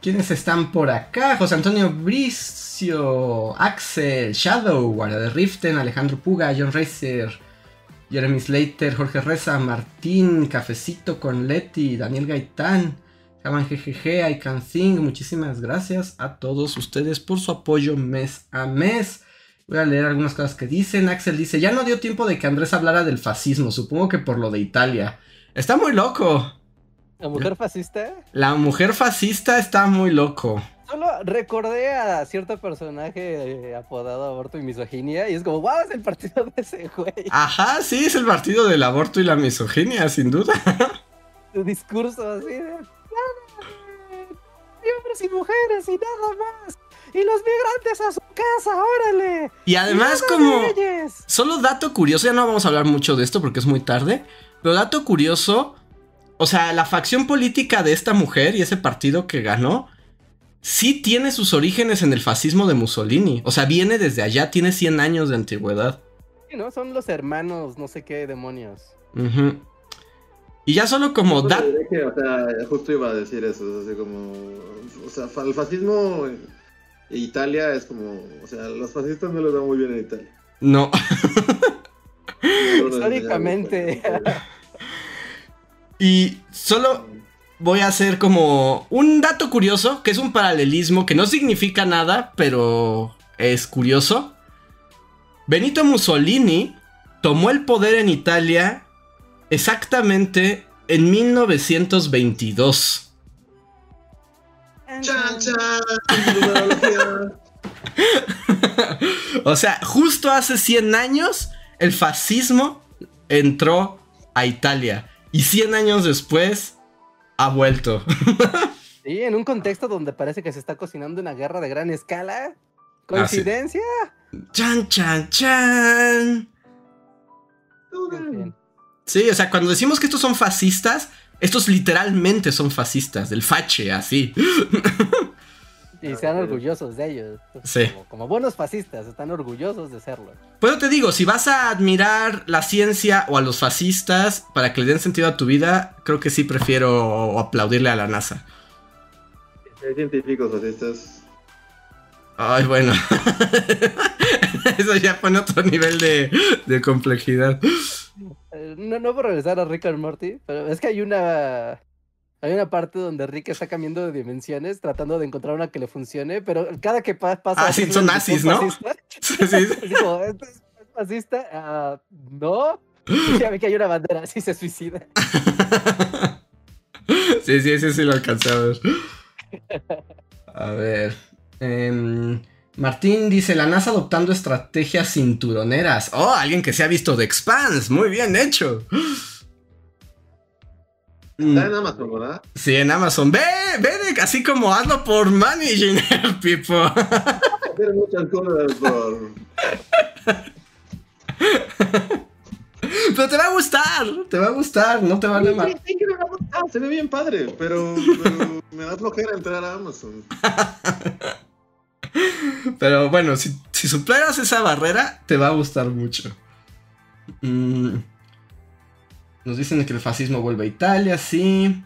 ¿Quiénes están por acá? José Antonio Bricio, Axel, Shadow, Guardia de Riften, Alejandro Puga, John Racer, Jeremy Slater, Jorge Reza, Martín, Cafecito con Leti, Daniel Gaitán, Jaman GGG, I Can Sing. Muchísimas gracias a todos ustedes por su apoyo mes a mes. Voy a leer algunas cosas que dicen. Axel dice, ya no dio tiempo de que Andrés hablara del fascismo, supongo que por lo de Italia. Está muy loco. ¿La mujer fascista? La mujer fascista está muy loco. Solo recordé a cierto personaje eh, apodado Aborto y Misoginia y es como, wow, es el partido de ese güey. Ajá, sí, es el partido del aborto y la misoginia, sin duda. Su discurso así de... Hombres y mujeres y nada más. Y los migrantes a su casa, órale. Y además Y como... Solo dato curioso, ya no vamos a hablar mucho de esto porque es muy tarde, pero dato curioso, o sea, la facción política de esta mujer y ese partido que ganó, sí tiene sus orígenes en el fascismo de Mussolini, o sea, viene desde allá, tiene 100 años de antigüedad. Sí, ¿no? Son los hermanos, no sé qué demonios. Ujú. Y ya solo como que, o sea, justo iba a decir eso, es así como, o sea, el fascismo en Italia es como, o sea, los fascistas no les va muy bien en Italia. No, Históricamente. y solo voy a hacer como un dato curioso, que es un paralelismo que no significa nada, pero es curioso. Benito Mussolini tomó el poder en Italia exactamente en 1922. ¡Chan, chan! O sea, justo hace 100 años el fascismo entró a Italia y 100 años después ha vuelto. Sí, en un contexto donde parece que se está cocinando una guerra de gran escala. ¿Coincidencia? Chan, chan, chan. En fin. Sí, o sea, cuando decimos que estos son fascistas, estos literalmente son fascistas, del fache, así. Y sean orgullosos de ellos. Sí. Como, como buenos fascistas, están orgullosos de serlo. Por eso te digo, si vas a admirar la ciencia o a los fascistas para que le den sentido a tu vida, creo que sí prefiero aplaudirle a la NASA. Hay científicos fascistas. Ay, bueno. Eso ya pone otro nivel de, de complejidad. Eh, No, no por regresar a Rick and Morty, pero es que hay una. Hay una parte donde Rick está cambiando de dimensiones, tratando de encontrar una que le funcione, pero cada que pa- pasa. Ah, sí, son nazis, ¿no? Sí, sí. así como, ¿esto es fascista? Ah, no. Ya ve que hay una bandera, así se suicida. Sí, sí, sí, sí lo alcancé a ver. A ver. em, Martín dice, la NASA adoptando estrategias cinturoneras. Oh, alguien que se ha visto de Expanse. Muy bien hecho. Mm, Está en Amazon, ¿verdad? Sí, en Amazon. Ve, ve, así como hazlo por Managing People. Pero te va a gustar, te va a gustar, no te va a Sí, mal. sí, que me va a gustar, se ve bien padre, pero, pero me da flojera entrar a Amazon. Pero bueno, si, si superas esa barrera, te va a gustar mucho. Mm. Nos dicen que el fascismo vuelve a Italia, sí.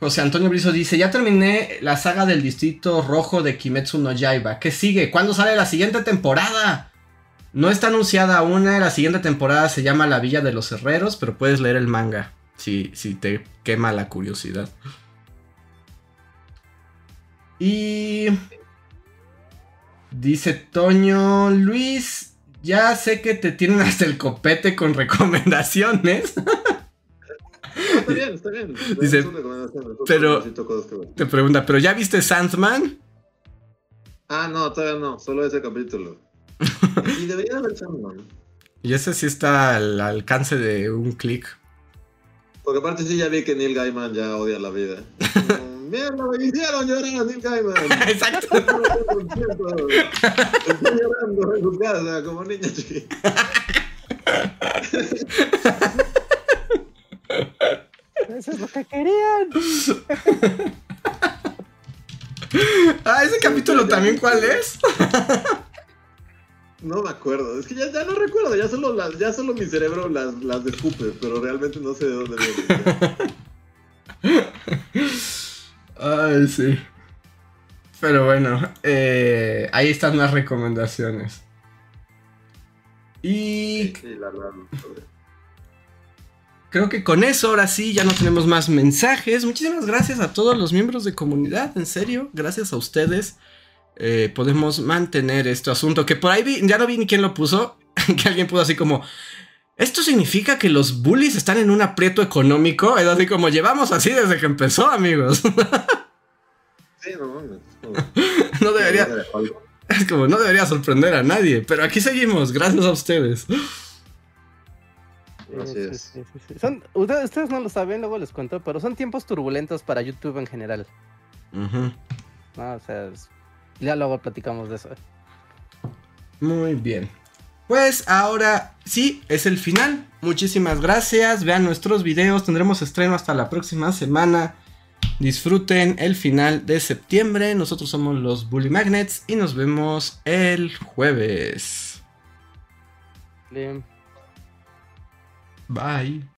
José Antonio Brizo dice, ya terminé la saga del Distrito Rojo de Kimetsu no Yaiba. ¿Qué sigue? ¿Cuándo sale la siguiente temporada? No está anunciada una, la siguiente temporada se llama La Villa de los Herreros, pero puedes leer el manga si, si te quema la curiosidad. Y... Dice Toño Luis, ya sé que te tienen hasta el copete con recomendaciones. Está bien, está bien. Dice, pero-. Te pregunta, ¿pero ya viste Sandman? Ah, no, todavía no, solo ese capítulo. Y debería haber Sandman. Y ese sí está al alcance de un clic. Porque aparte sí ya vi que Neil Gaiman ya odia la vida. Mierda, me hicieron llorar a Neil Gaiman. Exacto. Estoy llorando en su casa como niña chiquita. Eso es lo que querían. Ah, ese capítulo también, ¿cuál es? No me acuerdo. Es que ya, ya no recuerdo. Ya solo, las, ya solo mi cerebro las, las descupe, pero realmente no sé de dónde viene. Ay, sí. Pero bueno, eh, ahí están las recomendaciones. Y Sí, la verdad. creo que con eso ahora sí ya no tenemos más mensajes. Muchísimas gracias a todos los miembros de comunidad, en serio, gracias a ustedes. eh, podemos mantener este asunto que por ahí vi, ya no vi ni quién lo puso, que alguien puso así como, esto significa que los bullies están en un aprieto económico, es así como llevamos así desde que empezó, amigos. Sí, no mames. no debería, es como, no debería sorprender a nadie, pero aquí seguimos, gracias a ustedes. Sí, Así sí, es. sí, sí, sí. Son, ustedes, ustedes no lo saben, luego les cuento, pero son tiempos turbulentos para YouTube en general. ¿no? O sea, es- ya luego platicamos de eso. Muy bien. Pues ahora sí, es el final. Muchísimas gracias. Vean nuestros videos. Tendremos estreno hasta la próxima semana. Disfruten el final de septiembre. Nosotros somos los Bully Magnets y nos vemos el jueves. Bien. Bye.